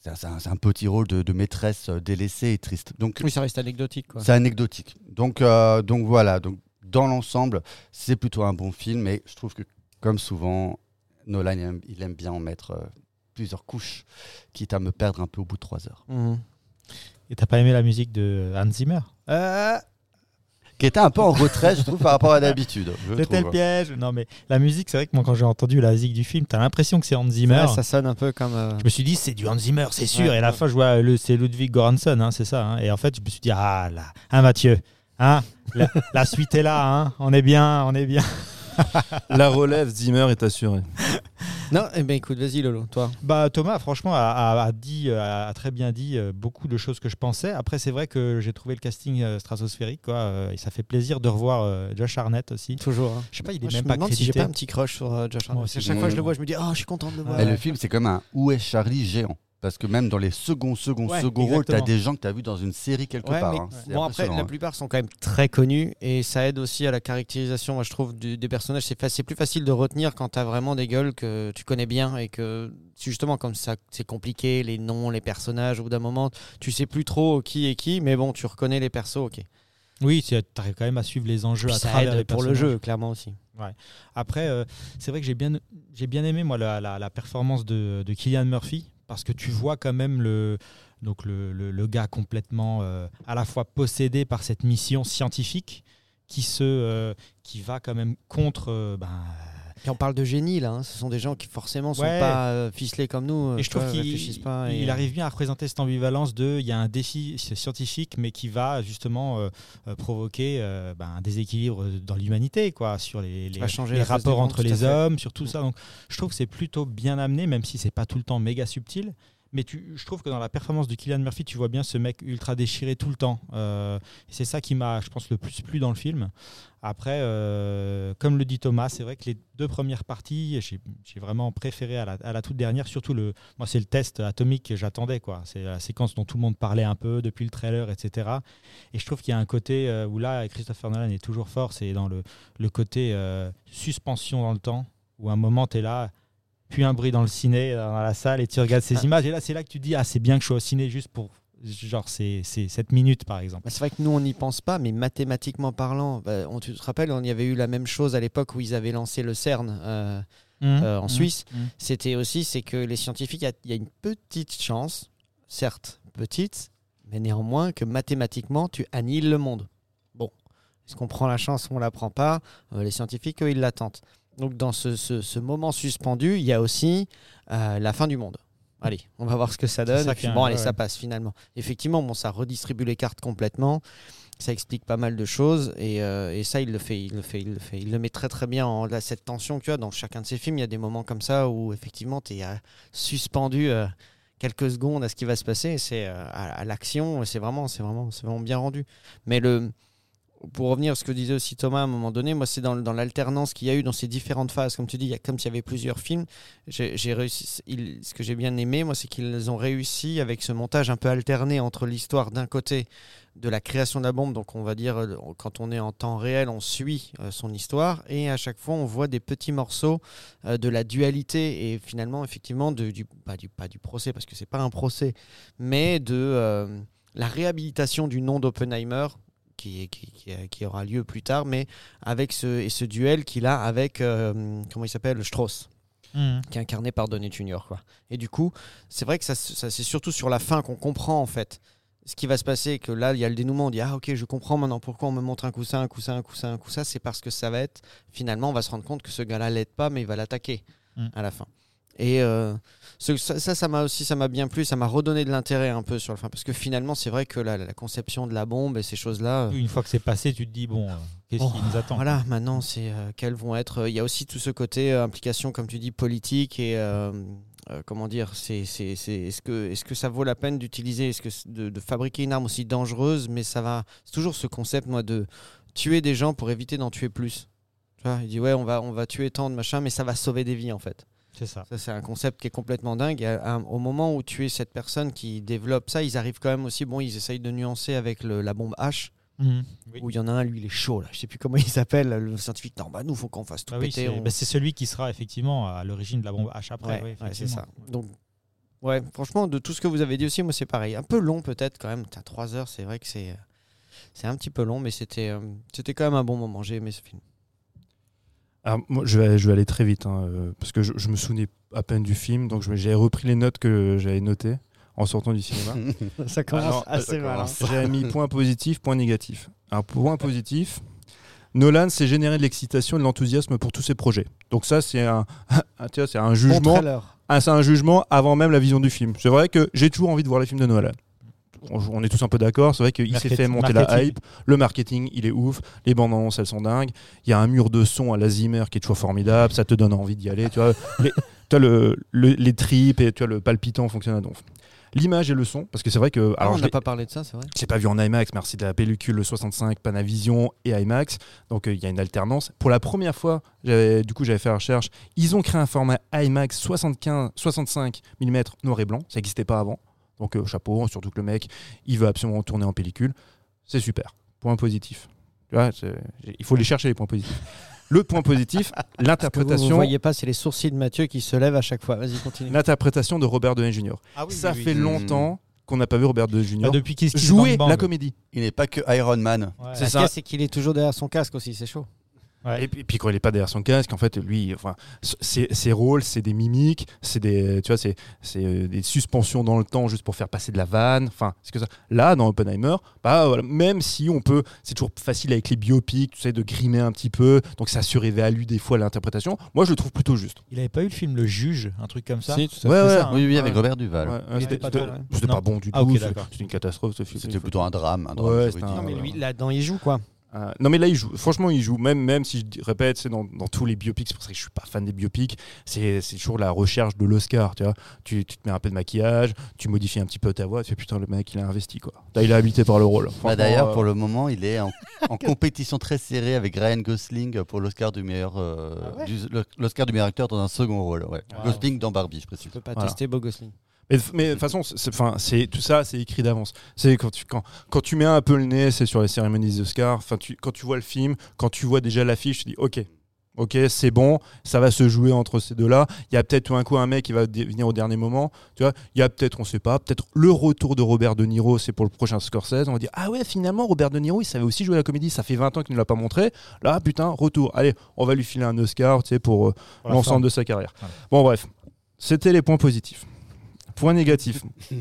C'est un- petit rôle de, de maîtresse euh, délaissée et triste. Donc, Oui, ça reste anecdotique. Quoi. c'est anecdotique. Donc, euh, donc voilà. Donc, dans l'ensemble, c'est plutôt un bon film. Et je trouve que, comme souvent, Nolan, il aime, il aime bien en mettre euh, plusieurs couches, quitte à me perdre un peu au bout de trois heures. Mhm. Et t'as pas aimé la musique de Hans Zimmer? Euh, qui était un peu en retrait, je trouve, par rapport à d'habitude. C'était le piège. Non, mais la musique, c'est vrai que moi, quand j'ai entendu la musique du film, t'as l'impression que c'est Hans Zimmer. Ouais, ça sonne un peu comme. euh, Je me suis dit, c'est du Hans Zimmer, c'est sûr. Ouais, et à la ouais. fin, je vois, le, c'est Ludwig Göransson, hein, c'est ça. hein. Et en fait, je me suis dit, ah là, hein, Mathieu, hein, la, la suite est là, hein, on est bien, on est bien. La relève Zimmer est assurée. Non, eh ben écoute, vas-y Lolo, toi. Bah, Thomas, franchement, a, a- a dit, euh, a très bien dit euh, beaucoup de choses que je pensais. Après, c'est vrai que j'ai trouvé le casting euh, stratosphérique, quoi, euh, et ça fait plaisir de revoir euh, Josh Harnett aussi. Toujours. hein. Je sais pas, il est Moi, je même me pas demande si j'ai pas un petit crush sur euh, Josh Moi Hartnett. aussi. À chaque fois que je le vois, je me dis, oh, je suis content de le voir. Et Ouais. le film, c'est comme un Où est Charlie géant. Parce que même dans les seconds, seconds, Ouais, seconds rôles, t'as exactement. des gens que t'as vu dans une série quelque Ouais, part. mais hein. Bon après, la hein. plupart sont quand même très connus et ça aide aussi à la caractérisation, moi je trouve, du- des personnages. C'est fa- c'est plus facile de retenir quand t'as vraiment des gueules que tu connais bien et que justement comme ça, c'est compliqué, les noms, les personnages. Au bout d'un moment, tu sais plus trop qui est qui, mais bon, tu reconnais les persos, ok. Oui, tu arrives quand même à suivre les enjeux Puis à ça travers les aide pour le jeu, clairement aussi. Après, euh, c'est vrai que j'ai bien, j'ai bien aimé moi la, la- la performance de, de Killian Murphy parce que tu vois quand même le, gars complètement euh, à la fois possédé par cette mission scientifique qui se, euh, qui va quand même contre. euh, ben, Et on parle de génie là, hein. ce sont des gens qui forcément sont Ouais. pas euh, ficelés comme nous. et je trouve qu'il et- il arrive bien à représenter cette ambivalence de il y a un défi scientifique mais qui va justement euh, euh, provoquer euh, ben, un déséquilibre dans l'humanité quoi sur les, changer rapports entre les hommes sur tout ça donc je trouve que c'est plutôt bien amené même si c'est pas tout le temps méga subtil mais je trouve que dans la performance de Kylian Murphy, tu vois bien ce mec ultra déchiré tout le temps. Euh, c'est ça qui m'a, je pense, le plus plu dans le film. Après, euh, comme le dit Thomas, c'est vrai que les deux premières parties, j'ai vraiment préféré à la, toute dernière. Surtout, le, moi, c'est le test atomique que j'attendais. quoi. C'est la séquence dont tout le monde parlait un peu depuis le trailer, etc. Et je trouve qu'il y a un côté euh, où là, Christopher Nolan est toujours fort. C'est dans le, côté suspension dans le temps, où à un moment, tu es là puis un bruit dans le ciné, dans la salle, et tu regardes ces Ah. images. Et là, c'est là que tu te dis, ah, c'est bien que je sois au ciné juste pour, genre, c'est 7 minutes, par exemple. Bah, C'est vrai que nous, on n'y pense pas, mais mathématiquement parlant, bah, on, tu te rappelles, on y avait eu la même chose à l'époque où ils avaient lancé le CERN euh, euh, en Suisse. Mmh. C'était aussi, c'est que les scientifiques, il y a- il y, a une petite chance, certes petite, mais néanmoins que mathématiquement, tu annihiles le monde. Bon, est-ce qu'on prend la chance ou on la prend pas? Euh, Les scientifiques, eux, ils la tentent. Donc dans ce, ce- ce moment suspendu, il y a aussi euh, la fin du monde. Allez, on va voir ce que ça donne. ça puis bon, allez, ouais, ça passe finalement. Effectivement, bon, ça redistribue les cartes complètement. Ça explique pas mal de choses et, euh, et ça, il le fait, il le fait, il le fait. Il le met très très bien en là, cette tension que tu as dans chacun de ses films. Il y a des moments comme ça où effectivement, tu es suspendu euh, quelques secondes à ce qui va se passer. C'est à, à l'action, c'est vraiment, c'est vraiment, c'est vraiment bien rendu. Mais le, pour revenir à ce que disait aussi Thomas à un moment donné, moi c'est dans, l'alternance qu'il y a eu dans ces différentes phases. Comme tu dis, il y a, comme s'il y avait plusieurs films. J'ai réussi. ce que j'ai bien aimé, moi, c'est qu'ils ont réussi avec ce montage un peu alterné entre l'histoire d'un côté de la création de la bombe, donc on va dire euh, quand on est en temps réel, on suit euh, son histoire et à chaque fois on voit des petits morceaux euh, de la dualité et finalement effectivement de, pas du procès parce que c'est pas un procès, mais de la réhabilitation du nom d'Oppenheimer qui, qui, aura lieu plus tard, mais avec ce, et ce duel qu'il a avec, euh, comment il s'appelle, Strauss, Mmh. qui est incarné par Donnie Junior. Quoi. Et du coup, c'est vrai que ça, ça, c'est surtout sur la fin qu'on comprend en fait ce qui va se passer, que là, il y a le dénouement, on dit, ah ok, je comprends maintenant pourquoi on me montre un coussin, un coussin, un coussin, un coussin, c'est parce que ça va être, finalement, on va se rendre compte que ce gars-là l'aide pas, mais il va l'attaquer Mm. à la fin. Et euh, ce- ça, ça, m'a aussi, ça m'a bien plu, ça m'a redonné de l'intérêt un peu sur le fin, parce que finalement, c'est vrai que la, la conception de la bombe et ces choses-là. euh, Une fois que c'est passé, tu te dis, bon, euh, qu'est-ce Bon, qui nous attend voilà, maintenant, c'est euh, quels vont être. Il y a aussi tout ce côté implication, comme tu dis, politique et comment dire. C'est, c'est, c'est- est-ce que, est-ce que ça vaut la peine d'utiliser, est-ce que de fabriquer une arme aussi dangereuse, mais ça va. C'est toujours ce concept, moi, de tuer des gens pour éviter d'en tuer plus. Tu vois, il dit ouais, on va, on va tuer tant de machin, mais ça va sauver des vies en fait. C'est ça. Ça, c'est un concept qui est complètement dingue. Et à- à- au moment où tu es cette personne qui développe ça, ils arrivent quand même aussi. Bon, ils essayent de nuancer avec le- la bombe H Mmh. Oui. où il y en a un, lui, il est chaud, là. Je sais plus comment il s'appelle, le scientifique. Non, bah, nous, faut qu'on fasse tout Ah oui, péter. c'est on- bah, c'est celui qui sera effectivement à l'origine de la bombe H après. Ouais, c'est ça. Donc, ouais, franchement, de tout ce que vous avez dit aussi, moi, c'est pareil. Un peu long, peut-être, quand même. T'as trois heures, c'est vrai que c'est. C'est un petit peu long, mais c'était euh, c'était quand même un bon moment. J'ai aimé ce film. Alors, moi, je vais, je vais aller très vite, hein, euh, parce que je, je me souvenais à peine du film, donc j'ai repris les notes que j'avais notées. en sortant du cinéma. Ça commence Alors, assez mal. hein. J'ai mis point positif, point négatif. Un point positif. Nolan s'est généré de l'excitation et de l'enthousiasme pour tous ses projets. Donc ça, c'est un, ah, un Bon jugement. Ah, c'est un jugement avant même la vision du film. C'est vrai que j'ai toujours envie de voir les films de Nolan. On, on est tous un peu d'accord. C'est vrai qu'il s'est fait monter la marketing. hype. Le marketing, il est ouf. Les bandes annonces, elles sont dingues. Il y a un mur de son à la Zimmer qui est toujours formidable. Ça te donne envie d'y aller. Tu vois, les, tu vois, le, le- les tripes et tu vois, le palpitant fonctionne à donf. L'image et le son, parce que c'est vrai que. Ah, alors, on je n'a l'ai- pas parlé de ça, c'est vrai. je l'ai pas vu en IMAX, merci de la pellicule 65 Panavision et IMAX. Donc euh, il y a une alternance. Pour la première fois, du coup j'avais fait la recherche. Ils ont créé un format IMAX 75, 65 mm noir et blanc. Ça n'existait pas avant. Donc euh, chapeau, surtout que le mec, il veut absolument tourner en pellicule. C'est super. Point positif. Tu vois, il faut les chercher les points positifs. Le point positif, que vous ne l'interprétation. voyez pas, c'est les sourcils de Mathieu qui se lèvent à chaque fois. Vas-y, continue. L'interprétation de Robert Downey Jr. Ah Ça fait oui. longtemps qu'on n'a pas vu Robert Downey Jr. Ah, depuis Kiss jouer Bang Bang. la comédie. Il n'est pas que Iron Man. Ouais. C'est ça. c'est qu'il est toujours derrière son casque aussi, c'est chaud. Ouais. Et puis, puis quand il est pas derrière son casque, en fait, lui, enfin, ses, rôles, c'est des mimiques, c'est des, tu vois, c'est, euh, des suspensions dans le temps juste pour faire passer de la vanne. Enfin, c'est que ça. Là, dans Oppenheimer, bah voilà, même si on peut, c'est toujours facile avec les biopics, tu sais, de grimer un petit peu, donc ça surévalue des fois l'interprétation. Moi, je le trouve plutôt juste. Il avait pas eu le film Le Juge, un truc comme ça Si, tout à Ouais, ouais. ça, hein. Oui, oui, avec. Robert Duval. C'était était pas pas bon du Ah, tout. C'était une catastrophe ce film. C'était plutôt un drame. Un drame Ouais, juridique. c'était un- Non, mais lui, là-dedans, il joue quoi. Euh, non mais là il joue, franchement il joue, même, même si je dis- répète, c'est dans, dans tous les biopics, c'est pour ça que je suis pas fan des biopics, c'est c'est toujours la recherche de l'Oscar, tu vois. Tu, tu te mets un peu de maquillage, tu modifies un petit peu ta voix, tu fais putain le mec il a investi quoi. Là il est habité par le rôle. Bah, D'ailleurs, euh, pour le moment, il est en, en compétition très serrée avec Ryan Gosling pour l'Oscar du meilleur, euh, Ah ouais du- le- l'Oscar du meilleur acteur dans un second rôle. Ouais. Wow. Gosling dans Barbie, je précise. Tu peux pas Voilà. tester Beau Gosling. Mais mais de toute façon, c'est, tout ça, c'est écrit d'avance. C'est quand tu quand, quand tu mets un peu le nez, c'est sur les cérémonies des Oscars. Enfin, tu, quand tu vois le film, quand tu vois déjà l'affiche, tu dis ok, ok, c'est bon, ça va se jouer entre ces deux-là. Il y a peut-être tout un coup un mec qui va venir au dernier moment. Tu vois, il y a peut-être, on sait pas, peut-être le retour de Robert De Niro, c'est pour le prochain Scorsese. On va dire ah ouais, finalement Robert De Niro, il savait aussi jouer la comédie. Ça fait 20 ans qu'il ne l'a pas montré. Là, putain, retour. Allez, on va lui filer un Oscar, tu sais, pour euh, l'ensemble de sa carrière. Bon, bref, c'était les points positifs. Point négatif.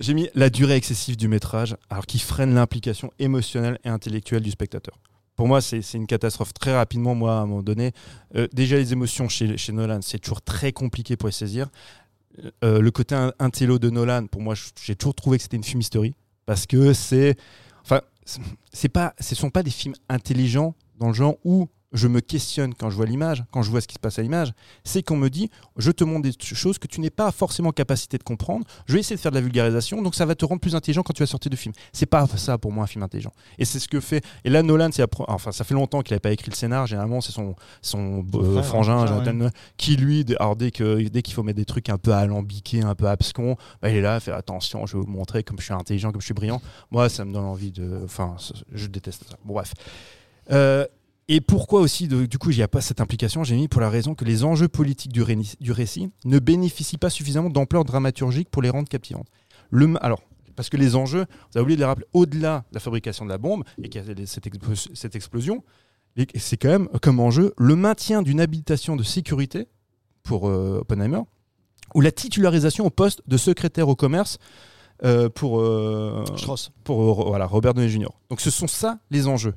J'ai mis la durée excessive du métrage, alors qui freine l'implication émotionnelle et intellectuelle du spectateur. Pour moi, c'est une catastrophe. Très rapidement, moi, à un moment donné, euh, déjà les émotions chez, chez Nolan, c'est toujours très compliqué pour les saisir. Euh, le côté in- intello de Nolan, pour moi, j'ai toujours trouvé que c'était une fumisterie. Parce que c'est. Enfin, c'est- c'est pas, ce sont pas des films intelligents dans le genre où je me questionne quand je vois l'image, quand je vois ce qui se passe à l'image. C'est qu'on me dit, je te montre des choses que tu n'es pas forcément en capacité de comprendre. Je vais essayer de faire de la vulgarisation, donc ça va te rendre plus intelligent quand tu vas sortir du film. C'est pas ça pour moi un film intelligent. Et c'est ce que fait. Et là, Nolan, c'est enfin, ça fait longtemps qu'il n'avait pas écrit le scénar. Généralement, c'est son, son euh, frangin, Jonathan ouais. Qui lui, dès- alors dès que dès qu'il faut mettre des trucs un peu alambiqués, un peu abscons, bah, il est là, à faire attention, je vais vous montrer comme je suis intelligent, comme je suis brillant. Moi, ça me donne envie de. Enfin, je déteste ça. Bon, bref. Euh, et pourquoi aussi, de- du coup, il n'y a pas cette implication J'ai mis pour la raison que les enjeux politiques du, récit ne bénéficient pas suffisamment d'ampleur dramaturgique pour les rendre captivantes. Le, alors, parce que les enjeux, vous avez oublié de les rappeler, au-delà de la fabrication de la bombe et qu'il y a cette, explo- cette explosion, c'est quand même comme enjeu le maintien d'une habitation de sécurité pour euh, Oppenheimer ou la titularisation au poste de secrétaire au commerce euh, pour, euh, Strauss. pour euh, voilà, Robert Downey Jr. Donc ce sont ça les enjeux.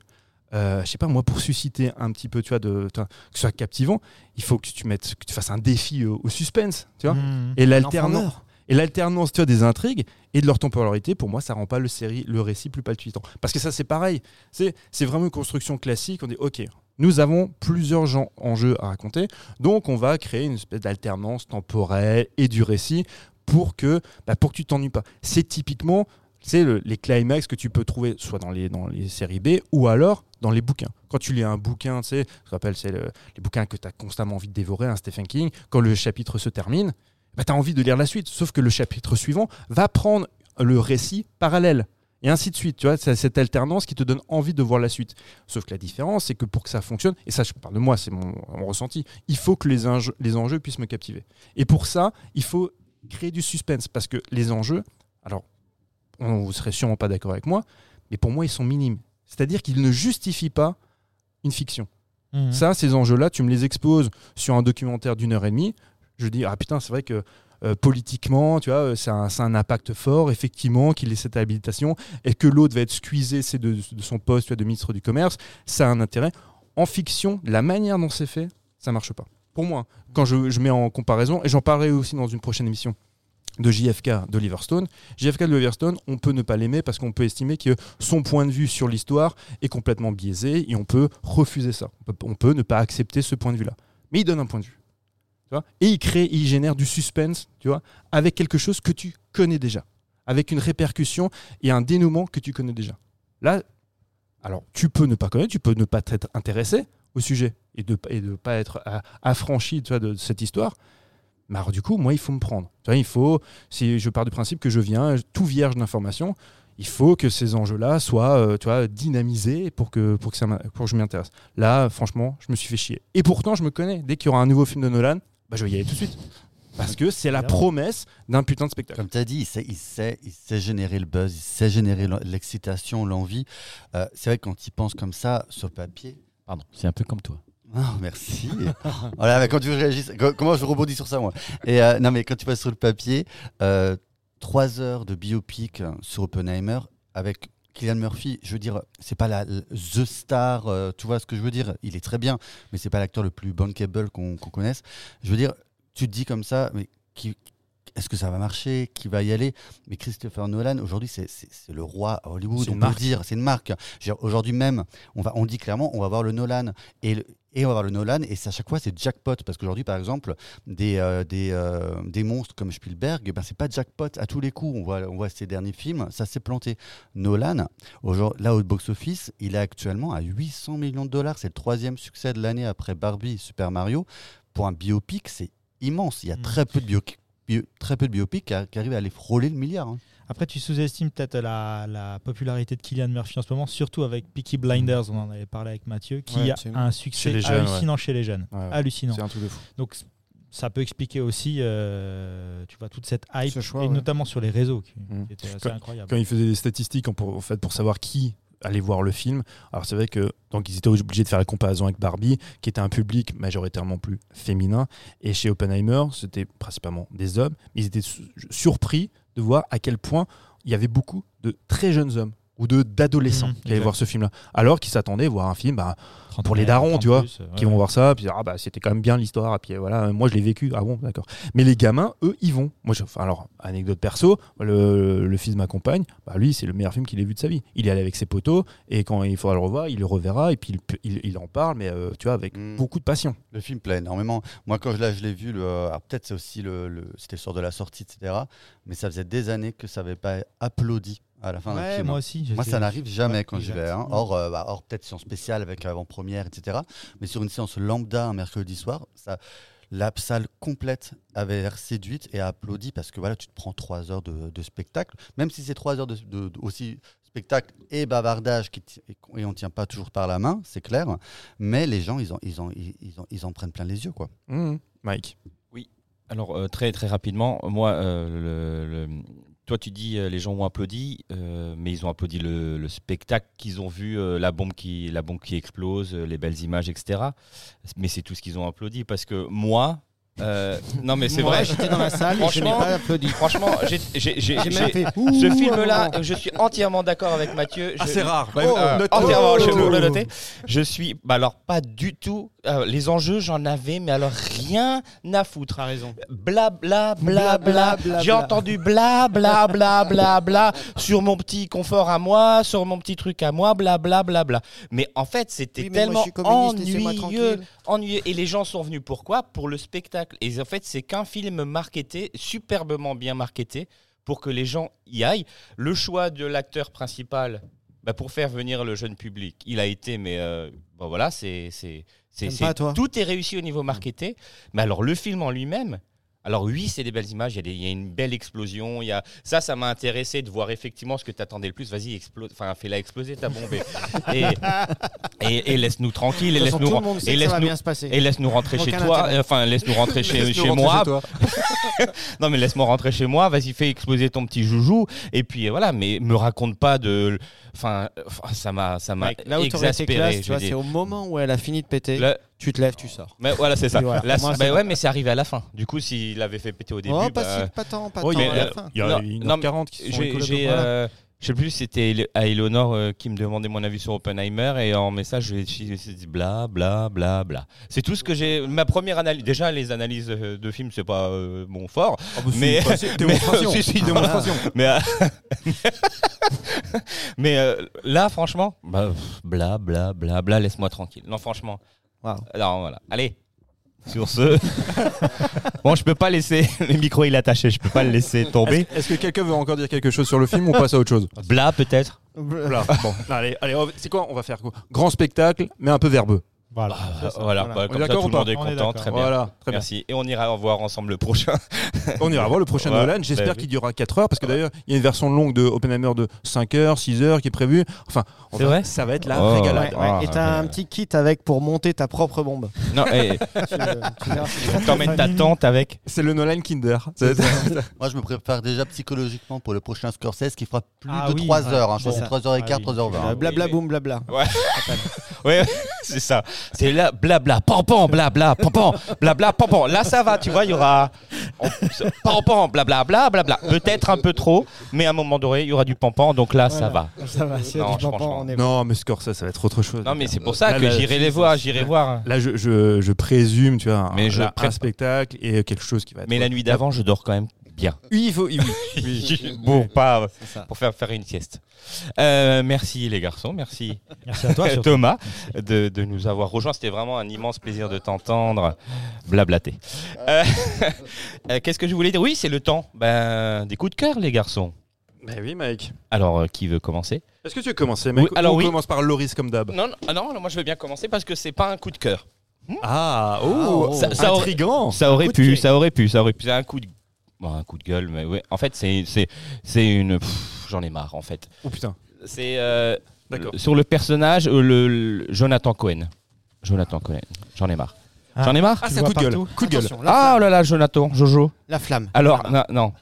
Euh, je sais pas moi pour susciter un petit peu tu vois de, tu vois, que ce soit captivant il faut que tu mettes que tu fasses un défi au, au suspense tu vois. Mmh. et l'alternance et l'alternance tu vois, des intrigues et de leur temporalité pour moi ça rend pas le série le récit plus palpitant. Parce que ça c'est pareil. C'est c'est vraiment une construction classique. On dit ok nous avons plusieurs gens en jeu à raconter. Donc on va créer une espèce d'alternance temporelle et du récit pour que bah, pour que tu t'ennuies pas. C'est typiquement c'est le- les climax que tu peux trouver soit dans les, dans les séries B ou alors dans les bouquins. Quand tu lis un bouquin, tu sais, je te rappelle, c'est le- les bouquins que tu as constamment envie de dévorer, un Stephen King, quand le chapitre se termine, bah, tu as envie de lire la suite. Sauf que le chapitre suivant va prendre le récit parallèle. Et ainsi de suite, tu vois, c'est cette alternance qui te donne envie de voir la suite. Sauf que la différence, c'est que pour que ça fonctionne, et ça je parle de moi, c'est mon, ressenti, il faut que les enjeux, les enjeux puissent me captiver. Et pour ça, il faut créer du suspense, parce que les enjeux, alors, on, vous serez sûrement pas d'accord avec moi, mais pour moi, ils sont minimes. C'est-à-dire qu'ils ne justifient pas une fiction. Mmh. Ça, ces enjeux-là, tu me les exposes sur un documentaire d'une heure et demie. Je dis, ah putain, c'est vrai que euh, politiquement, tu vois, c'est un, un impact fort, effectivement, qu'il ait cette habilitation, et que l'autre va être squeezé c'est de, de son poste tu vois, de ministre du Commerce, ça a un intérêt. En fiction, la manière dont c'est fait, ça marche pas. Pour moi, quand je, je mets en comparaison, et j'en parlerai aussi dans une prochaine émission de JFK d'Oliver Stone. JFK d'Oliver Stone, on peut ne pas l'aimer parce qu'on peut estimer que son point de vue sur l'histoire est complètement biaisé et on peut refuser ça. On peut, ne pas accepter ce point de vue-là. Mais il donne un point de vue. Et il crée, il génère du suspense, tu vois, avec quelque chose que tu connais déjà, avec une répercussion et un dénouement que tu connais déjà. Là, alors tu peux ne pas connaître, tu peux ne pas t'être intéressé au sujet et de et de pas être a- affranchi tu vois, de cette histoire. Mais alors du coup, moi, il faut me prendre. Tu vois, il faut, si je pars du principe que je viens tout vierge d'informations, il faut que ces enjeux-là soient euh, tu vois, dynamisés pour que, pour, que ça pour que je m'y intéresse. Là, franchement, je me suis fait chier. Et pourtant, je me connais. Dès qu'il y aura un nouveau film de Nolan, bah, je vais y aller tout de suite. Parce que c'est la promesse d'un putain de spectacle. Comme tu as dit, il sait, il, sait, il sait générer le buzz, il sait générer l'excitation, l'envie. Euh, c'est vrai que quand il pense comme ça, sur papier. Pardon, c'est un peu comme toi. Ah, merci. voilà, mais quand tu réagis, co- comment je rebondis sur ça, moi? Et euh, non, mais quand tu passes sur le papier, euh, trois heures de biopic sur Oppenheimer avec Kylian Murphy, je veux dire, c'est pas la the star, euh, tu vois ce que je veux dire? Il est très bien, mais c'est pas l'acteur le plus bankable qu'on qu'on connaisse. Je veux dire, tu te dis comme ça, mais qui, est-ce que ça va marcher? Qui va y aller? Mais Christopher Nolan, aujourd'hui, c'est- le roi à Hollywood, on peut le marque. dire, c'est une marque. Aujourd'hui même, on, va, on dit clairement, on va voir le Nolan. Et, le- et on va voir le Nolan, et à chaque fois, c'est jackpot. Parce qu'aujourd'hui, par exemple, des, euh, des, euh, des monstres comme Spielberg, ben, c'est pas jackpot à tous les coups. On voit, on voit ses derniers films, ça s'est planté. Nolan, là, au box-office, il est actuellement à 800 millions de dollars. C'est le troisième succès de l'année après Barbie et Super Mario. Pour un biopic, c'est immense. Il y a Mm. très peu de biopics. bio- Très peu de biopics qui arrivent à aller frôler le milliard. hein. Après, tu sous-estimes peut-être la, la popularité de Kylian Murphy en ce moment, surtout avec Peaky Blinders, on en avait parlé avec Mathieu, qui Ouais, a un succès Chez jeunes, hallucinant chez les jeunes. Ouais. Hallucinant. C'est un truc de fou. Donc, ça peut expliquer aussi, euh, tu vois, toute cette hype, Ce choix, et notamment sur les réseaux, qui, Mm. qui était assez Quand- incroyable. quand ils faisaient des statistiques pour, en fait, pour savoir qui allait voir le film, alors c'est vrai que donc ils étaient obligés de faire la comparaison avec Barbie, qui était un public majoritairement plus féminin, et chez Oppenheimer, c'était principalement des hommes, ils étaient su- surpris de voir à quel point il y avait beaucoup de très jeunes hommes ou de d'adolescents Mhm, qui allaient voir ce film-là, alors qu'ils s'attendaient à voir un film bah, pour les darons, 30 tu vois, plus, qui ouais. vont voir ça, puis ah bah c'était quand même bien l'histoire, et puis voilà, moi je l'ai vécu, ah bon, d'accord. Mais les gamins, eux, ils vont. Moi, je- alors, anecdote perso, le, le fils de ma compagne, bah lui, c'est le meilleur film qu'il ait vu de sa vie. Il est allé avec ses potos, et quand il faudra le revoir, il le reverra, et puis il, il, il en parle, mais euh, tu vois, avec Mm. beaucoup de passion. Le film plaît énormément. Moi, quand je, là, je l'ai vu, le, alors peut-être c'est aussi le, le- c'était sur de la sortie, etc. Mais ça faisait des années que ça n'avait pas applaudi à la fin d'un Ouais, film. moi aussi. Moi, ça n'arrive jamais Ouais, quand j'y vais. hein. Or, euh, bah, or peut-être séance spéciale avec avant-première, etc. Mais sur une séance lambda un mercredi soir, ça, la salle complète avait l'air séduite et a applaudi parce que voilà, tu te prends trois heures de, de spectacle, même si c'est trois heures de, de- de- aussi spectacle et bavardage qui et on tient pas toujours par la main, c'est clair. Mais les gens, ils en, ils en, ils, ils en, ils en prennent plein les yeux, quoi. Mm. Mike. Alors euh, très très rapidement, moi, euh, le- le- toi tu dis euh, les gens ont applaudi, euh, mais ils ont applaudi le, le spectacle qu'ils ont vu, euh, la bombe qui la bombe qui explose, euh, les belles images, etc. Mais c'est tout ce qu'ils ont applaudi parce que moi, euh, non mais c'est Moi, vrai. J'étais dans la salle et je n'ai Franchement, pas applaudi. Franchement, j'ai- fait. ce film-là, je suis entièrement d'accord avec Mathieu. Ah, Je- rare. Oh, euh, entièrement, je vais vous le noter. Je suis, bah alors pas du tout. Euh, les enjeux, j'en avais, mais alors rien à foutre. T'as raison. Bla bla bla Bla, bla. bla, bla, J'ai entendu bla bla bla bla bla sur mon petit confort à moi, sur mon petit truc à moi, bla bla bla bla. Mais en fait, c'était Oui, mais moi, tellement ennuyeux, ennuyeux. Et les gens sont venus pourquoi? Pour le spectacle. Et en fait, c'est qu'un film marketé, superbement bien marketé, pour que les gens y aillent. Le choix de l'acteur principal. bah, pour faire venir le jeune public, il a été, mais euh, bon, voilà, c'est, c'est, toi tout est réussi au niveau marketé. Mais alors le film en lui-même, alors oui, c'est des belles images, il y, a y une belle explosion, il y a ça, ça m'a intéressé de voir effectivement ce que tu attendais le plus. Vas-y, explose, enfin fais-la exploser ta bombe et, et, et- et laisse-nous tranquille, et laisse-nous et laisse-nous bien se passer. et laisse-nous rentrer chez toi, intérêt. euh, enfin laisse-nous rentrer chez, chez moi. non mais laisse-moi rentrer chez moi, vas-y fais exploser ton petit joujou et puis euh, voilà, mais me raconte pas de, enfin euh, ça m'a ça m'a exaspéré. c'est au moment où elle a fini de péter. Le- Tu te lèves, tu sors. Mais voilà, c'est ça. Voilà. Là, Moi, bah ouais, mais c'est arrivé à la fin. Du coup, s'il avait fait péter au début, oh, bah, pas, si, pas tant, pas Oh, tant il y à a- la fin. Il y a Non, 1h40 qui sont j'ai, écoulées j'ai, à peu près. euh, je sais plus, c'était à Eleonore euh, qui me demandait mon avis sur Oppenheimer et en message, je lui ai dit bla bla bla bla. C'est tout ce que j'ai. Ma première analyse. Déjà, les analyses euh, de films, c'est pas euh, mon fort. Ah bah, mais- bah, démonstration. mais- démonstration. Mais, euh, mais euh, là, franchement, bah, pff, bla bla bla bla, laisse-moi tranquille. Non, franchement. Waouh. Non, voilà. Allez. Sur ce. bon, je peux pas laisser. Le micro, il est attaché. Je peux pas le laisser tomber. Est-ce que quelqu'un veut encore dire quelque chose sur le film ou on passe à autre chose Bla, peut-être. Voilà. Bon, allez, allez, on va- c'est quoi On va faire quoi? Grand spectacle, mais un peu verbeux. Voilà. Euh, voilà, Voilà. bah, On est comme ça d'accord tout ou le monde pas est On est content, très bien. Voilà, très bien. Merci. Et on ira voir ensemble le prochain. On ira voir le prochain Ouais, Nolan. bah J'espère oui. qu'il durera 4 heures parce que d'ailleurs, il y a une version longue de Oppenheimer de 5 heures, 6 heures qui est prévue. Enfin, C'est vrai ça va être la Oh. régalade. Ouais, ouais. Ah, Et t'as ouais. un petit kit avec pour monter ta propre bombe. Non, et Tu, tu verras, c'est très, t'emmènes ta tante avec. C'est le Nolan Kinder. Moi, je me prépare déjà psychologiquement pour le prochain Scorsese qui fera plus Ah de oui, 3 ouais, heures. Je pense ça. 3h15, Ah oui. 3h20. Euh, blabla boum blabla. Ouais, c'est ça. C'est là, blabla, pampan, blabla, pampan, blabla, pampan. Là, ça va, tu vois, il y aura pampan, blabla, blabla, blabla. Peut-être un peu trop, mais à un moment donné, il y aura du pampan, donc là, ça va. Ça va, si Non, du pampan, franchement. on est Non, mais Scorsese, ça va être autre chose. Non, mais c'est pour ça Là, que j'irai les voir, j'irai voir. Là, je, je, je présume, tu vois, un, Mais je là, un spectacle et quelque chose qui va être. Mais la nuit d'avant, je dors quand même bien. Oui, il faut. oui, oui. Pour pas, pour faire faire une sieste. Euh, merci les garçons, merci Merci à toi. surtout. Thomas de, de nous avoir rejoints. C'était vraiment un immense plaisir de t'entendre blablater. Euh, euh, Qu'est-ce que je voulais dire? Oui, c'est le temps ben, des coups de cœur, les garçons. Mais oui, Mike. Alors, euh, qui veut commencer? Est-ce que tu veux commencer, Mike Oui, alors Ou on oui. commence par Loris comme d'hab? non, non, non, moi je veux bien commencer parce que c'est pas un coup de cœur. Ah, oh. Ça- ça aurait-. Ça aurait pu, ça aurait pu, ça aurait pu. C'est un coup de, bon, un coup de gueule, mais ouais. En fait, c'est, c'est, c'est une. pff, J'en ai marre, en fait. Oh putain. C'est euh, D'accord. sur le personnage, euh, le, le- Jonathan Cohen. Jonathan Cohen. J'en ai marre. Ah. J'en ai marre? Ah, c'est un coup de gueule. Coup de gueule. Attention, la, Ah flamme. oh là là, Jonathan, Jojo. la flamme. Alors, non, non.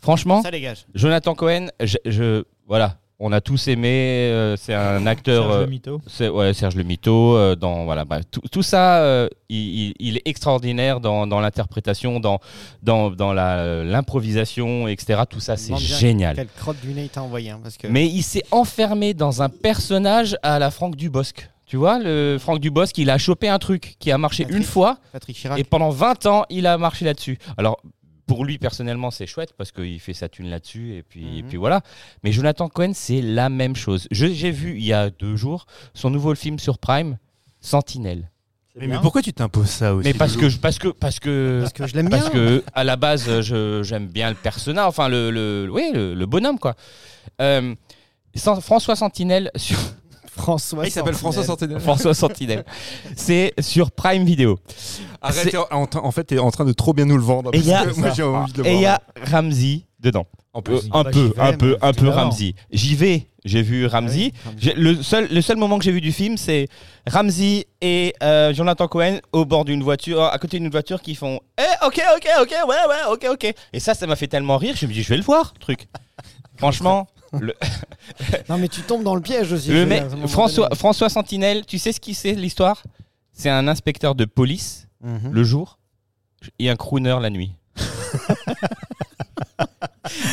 Franchement, ça dégage. Jonathan Cohen, je, je- voilà, on a tous aimé. euh, c'est un acteur. Serge euh, le mytho. c'est ouais, Serge le Mito, euh, dans voilà, bref, tout, tout ça, euh, il, il- il est extraordinaire dans, dans l'interprétation, dans dans, dans la- l'improvisation, etc. Tout ça, c'est Demande bien génial. Quelle crotte du nez il t'a envoyé hein, parce que Mais il s'est enfermé dans un personnage à la Franck Dubosc. Tu vois, le Franck Dubosc, il a chopé un truc qui a marché Patrick. une fois Patrick Chirac. et pendant 20 ans, il a marché là-dessus. Alors, pour lui, personnellement, c'est chouette parce qu'il fait sa thune là-dessus et puis, et Mhm. puis voilà. Mais Jonathan Cohen, c'est la même chose. J'ai vu il y a deux jours son nouveau film sur Prime, Sentinelle. Mais, mais pourquoi tu t'imposes ça aussi Mais parce que, je- parce que, parce que, Parce que je l'aime bien. parce que à la base, je- j'aime bien le personnage, enfin le, le, oui, le, le bonhomme quoi. Euh, François Sentinelle sur François. Ah, il s'appelle François Sentinelle. François Sentinelle, c'est sur Prime Video. Arrête, en, en fait, t'es en train de trop bien nous le vendre. Et parce il y a- que moi, j'ai envie de le Et il y voir. a Ramsey dedans. En Euh, plus. un Bah, peu, j'y vais, un peu, un peu. Ramsey. J'y vais. J'ai vu Ramsey. J'ai- Le seul, le seul moment que j'ai vu du film, c'est Ramsey et euh, Jonathan Cohen au bord d'une voiture, à côté d'une voiture qui font Eh, ok, ok, ok, ouais, ouais, ok, ok. Et ça, ça m'a fait tellement rire, je me dis, je vais le voir, truc. Franchement, le, Non mais tu tombes dans le piège aussi. le mec, François. François Sentinelle, tu sais ce qui c'est l'histoire? C'est un inspecteur de police Mhm. le jour et un crooner la nuit.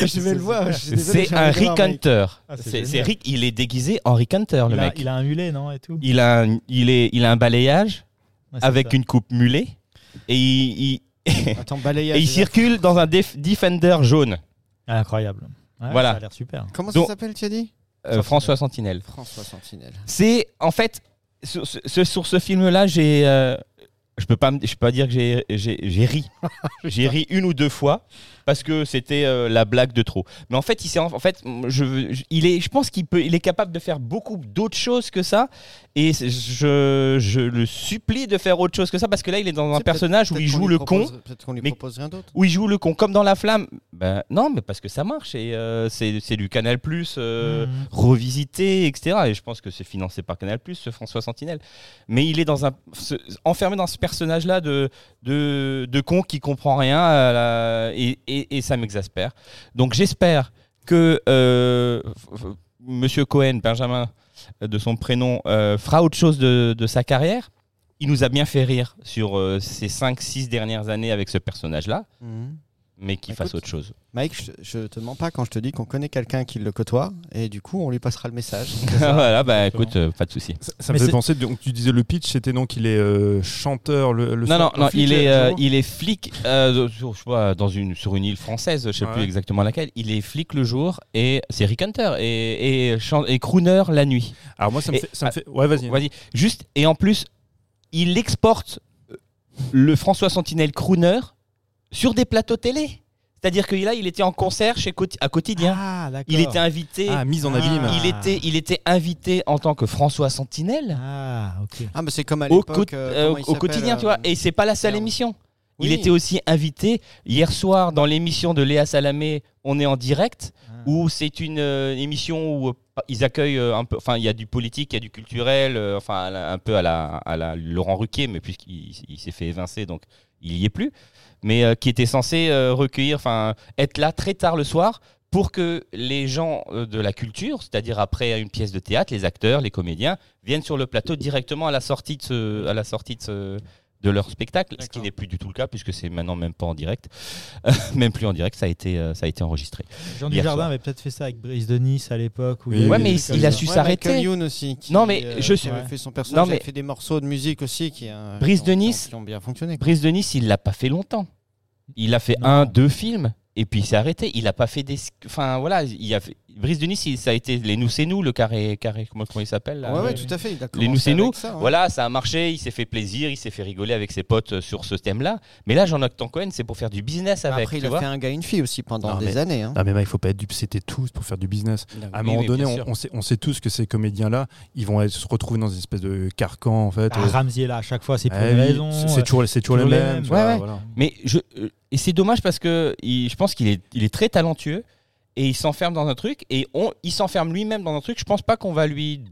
Je vais le voir. C'est un Rick Hunter. Ah, c'est Rick, il est déguisé en Rick Hunter, le il, a, mec. il a un mulet, non et tout? Il a, un- il, est, il a un balayage Ouais, avec ça. une coupe mulet et il, il- Attends, balayage. et il déjà. circule dans un Def- Defender jaune. Ah, incroyable. Ouais, Voilà. Ça a l'air super. Comment Donc- ça s'appelle, tu as dit? Euh, François Sentinelle. François Sentinelle. C'est en fait sur ce, ce- sur ce film-là, j'ai, euh, je peux pas, je peux pas dire que j'ai, j'ai, j'ai ri. j'ai ri une ou deux fois parce que c'était euh, la blague de trop. Mais en fait, il s'est, en fait, je, je- il est, je pense qu'il peut, il est capable de faire beaucoup d'autres choses que ça. Et je, je le supplie de faire autre chose que ça parce que là, il est dans un personnage où il joue le con. propose- Peut-être qu'on lui mais- propose rien d'autre. où il joue le con comme dans la flamme. Ben non, mais parce que ça marche et euh, c'est du Canal Plus euh, Mhm. revisité, etc. Et je pense que c'est financé par Canal Plus, ce François Sentinelle. Mais il est dans un ce- enfermé dans ce personnage-là de, de de con qui comprend rien à la- et, et- et ça m'exaspère. Donc j'espère que euh, Monsieur Cohen, Benjamin euh, de son prénom, euh, fera autre chose de, de sa carrière. il nous a bien fait rire sur euh, ces 5-6 dernières années avec ce personnage-là, Mhm. Mais qu'il fasse autre chose. Mike, je, je te mens pas quand je te dis qu'on connaît quelqu'un qui le côtoie et du coup on lui passera le message. voilà, bah exactement. écoute, euh, pas de souci. Ça, ça me fait c'est- penser, donc tu disais le pitch, c'était donc il est euh, chanteur le, le Non, non, non, flic, il est, euh, il est flic euh, sur, je sais pas, dans une, sur une île française, je sais Ouais. plus exactement laquelle. Il est flic le jour et c'est Rick Hunter et, et, et crooner la nuit. Alors moi, ça me Et- fait, ça me fait- ouais, vas-y. Vas-y, juste, et en plus, il exporte le François Sentinelle crooner sur des plateaux télé. C'est-à-dire que là, il était en concert chez Quoti- à quotidien. Ah, il était invité. Ah, mise en Ah. Il était, il était invité en tant que François Sentinelle Ah, ok. Ah mais c'est comme à au, l'époque. co- euh, euh, au quotidien, tu euh, vois. Et c'est pas la seule émission. Il était aussi invité hier soir dans l'émission de Léa Salamé. On est en direct, Ah. où c'est une euh, émission où euh, ils accueillent euh, un peu. Enfin, il y a du politique, il y a du culturel. euh, enfin, un peu à la, à la Laurent Ruquier, mais puisqu'il il s'est fait évincer, donc il y est plus. Mais euh, qui était censé euh, recueillir, enfin, être là très tard le soir pour que les gens euh, de la culture, c'est-à-dire après une pièce de théâtre, les acteurs, les comédiens, viennent sur le plateau directement à la sortie de, ce, à la sortie de, ce- de leur spectacle, ce qui n'est plus du tout le cas puisque c'est maintenant même pas en direct, même plus en direct, ça a été, euh, ça a été enregistré. Jean Dujardin avait peut-être fait ça avec Brice de Nice à l'époque. Oui, Ouais, mais il- a su Ouais, s'arrêter. Youn aussi. Qui, Non, mais euh, je- Ouais. fait son personnage, Non, mais- avait fait des morceaux de musique aussi qui, euh, Brice de Nice. qui ont bien fonctionné. quoi. Brice de Nice, il l'a pas fait longtemps. Il a fait Non. un, deux films. Et puis il s'est arrêté. Il a pas fait des. Enfin voilà, il a fait... Brice de Nice, il- ça a été les nous c'est nous, le carré carré comment, comment il s'appelle là Ouais, ouais, oui, tout oui. à fait. il a Les nous c'est nous. ça, ouais. Voilà, ça a marché. Il s'est fait plaisir, il s'est fait rigoler avec ses potes euh, sur ce thème-là. Mais là, Jean-Octan Cohen, c'est pour faire du business avec. Après, il a vois. fait un gars et une fille aussi pendant Non, des mais- années. hein. Ah mais Mike, il faut pas être dupe, c'était tous pour faire du business. À un Oui, moment oui, donné, on, sait, on sait tous que ces comédiens-là, ils vont être- se retrouver dans une espèce de carcan en fait. Ah, Euh, Ramsey là, à chaque fois, c'est pour eh une oui, raison. c'est- toujours, c'est toujours les mêmes. Mais je, euh, et c'est dommage parce que je pense qu'il est, il est très talentueux et il s'enferme dans un truc et on, il s'enferme lui-même dans un truc. Je pense pas qu'on va lui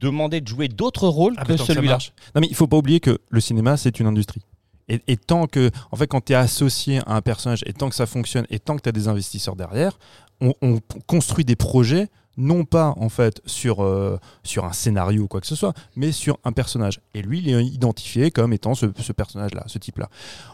demander de jouer d'autres rôles Ah, que celui-là. Non mais il faut pas oublier que le cinéma c'est une industrie. Et, et tant que, en fait, quand tu es associé à un personnage et tant que ça fonctionne et tant que tu as des investisseurs derrière, on, construit des projets non pas en fait sur, euh, sur un scénario ou quoi que ce soit, mais sur un personnage. Et lui, il est identifié comme étant ce, ce personnage-là, ce type-là.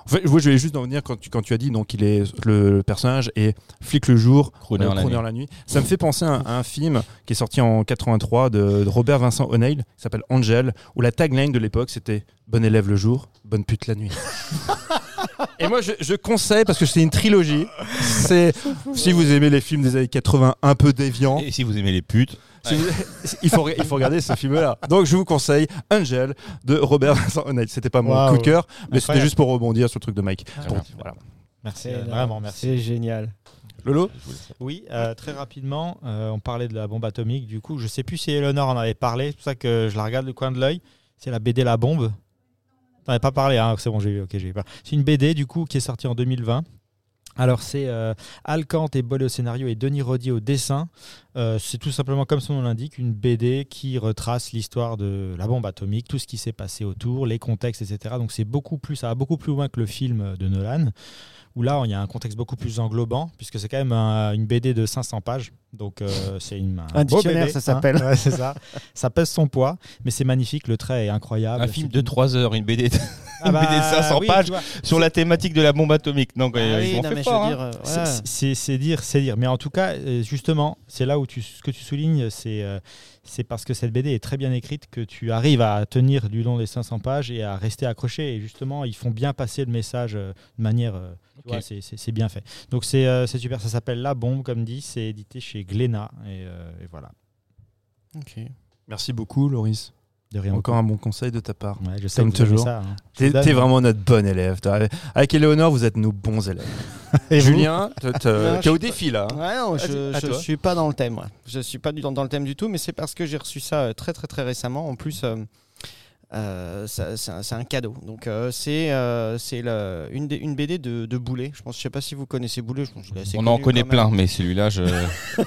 En fait, je voulais juste en venir quand tu, quand tu as dit donc il est le, personnage est flic le jour, Crooner euh, la la nuit. Ça me fait penser à un, à un film qui est sorti en 83 de, de Robert Vincent O'Neill, qui s'appelle Angel, où la tagline de l'époque c'était Bon élève le jour, bonne pute la nuit. Et moi je, je conseille parce que c'est une trilogie. C'est si vous aimez les films des années 80 un peu déviants, Et si vous aimez les putes, si vous- il, faut, il faut regarder ce film-là. Donc je vous conseille Angel de Robert Vincent O'Neill. C'était pas mon Waouh. coup de cœur, mais c'était Incroyable. juste pour rebondir sur le truc de Mike. Ah, Pour- merci. voilà. Merci, euh, vraiment, merci. C'est génial. Lolo Oui, euh, très rapidement, euh, on parlait de la bombe atomique. Du coup, je sais plus si Eleanor en avait parlé. C'est pour ça que je la regarde du coin de l'œil. C'est la BD La Bombe. T'en pas parlé, hein c'est bon, j'ai. Ok, j'ai. C'est une BD du coup qui est sortie en 2020. Alors c'est euh, et Bolle au scénario et Denis Rodier au dessin. Euh, c'est tout simplement comme son nom l'indique, une BD qui retrace l'histoire de la bombe atomique, tout ce qui s'est passé autour, les contextes, etc. Donc c'est beaucoup plus, ça va beaucoup plus loin que le film de Nolan, où là il y a un contexte beaucoup plus englobant, puisque c'est quand même un- une BD de 500 pages. Donc euh, c'est une, Un beau dictionnaire, BD, ça s'appelle. hein. Ouais, c'est ça. Ça pèse son poids, mais c'est magnifique, le trait est incroyable. un film de une- 3 heures, une BD Ah bah, BD de 500 oui, pages. tu vois. sur la thématique de la bombe atomique. Donc Ah euh, oui, ils ont non, fait mais je fort. veux hein. dire, C'est- voilà. C'est c'est dire, c'est dire. Mais en tout cas, justement, c'est là où tu, ce que tu soulignes, c'est euh, parce que cette BD est très bien écrite que tu arrives à tenir du long des 500 pages et à rester accroché. Et justement, ils font bien passer le message euh, de manière. euh, tu Ok. vois, c'est- bien fait. Donc c'est euh, c'est super. Ça s'appelle La Bombe, comme dit. C'est édité chez Glénat. Et, euh, et voilà. Ok. Merci beaucoup, Loris. De rien. Encore un bon conseil de ta part. Ouais, je sais Comme toujours. ça, hein. T'es donne- vraiment notre bon élève. toi. Avec Éléonore, vous êtes nos bons élèves. Et Julien, t'es je au suis défi là. hein. Ouais, non, je, toi. suis pas dans le thème. moi. Je suis pas du tout dans le thème du tout, mais c'est parce que j'ai reçu ça euh, très très très récemment. En plus, euh, euh, c'est un, cadeau. Donc euh, c'est euh, c'est une, une BD de, de Boulet. Je pense, je sais pas si vous connaissez Boulet. Je pense qu'il est assez On en connaît plein, mais celui-là, je,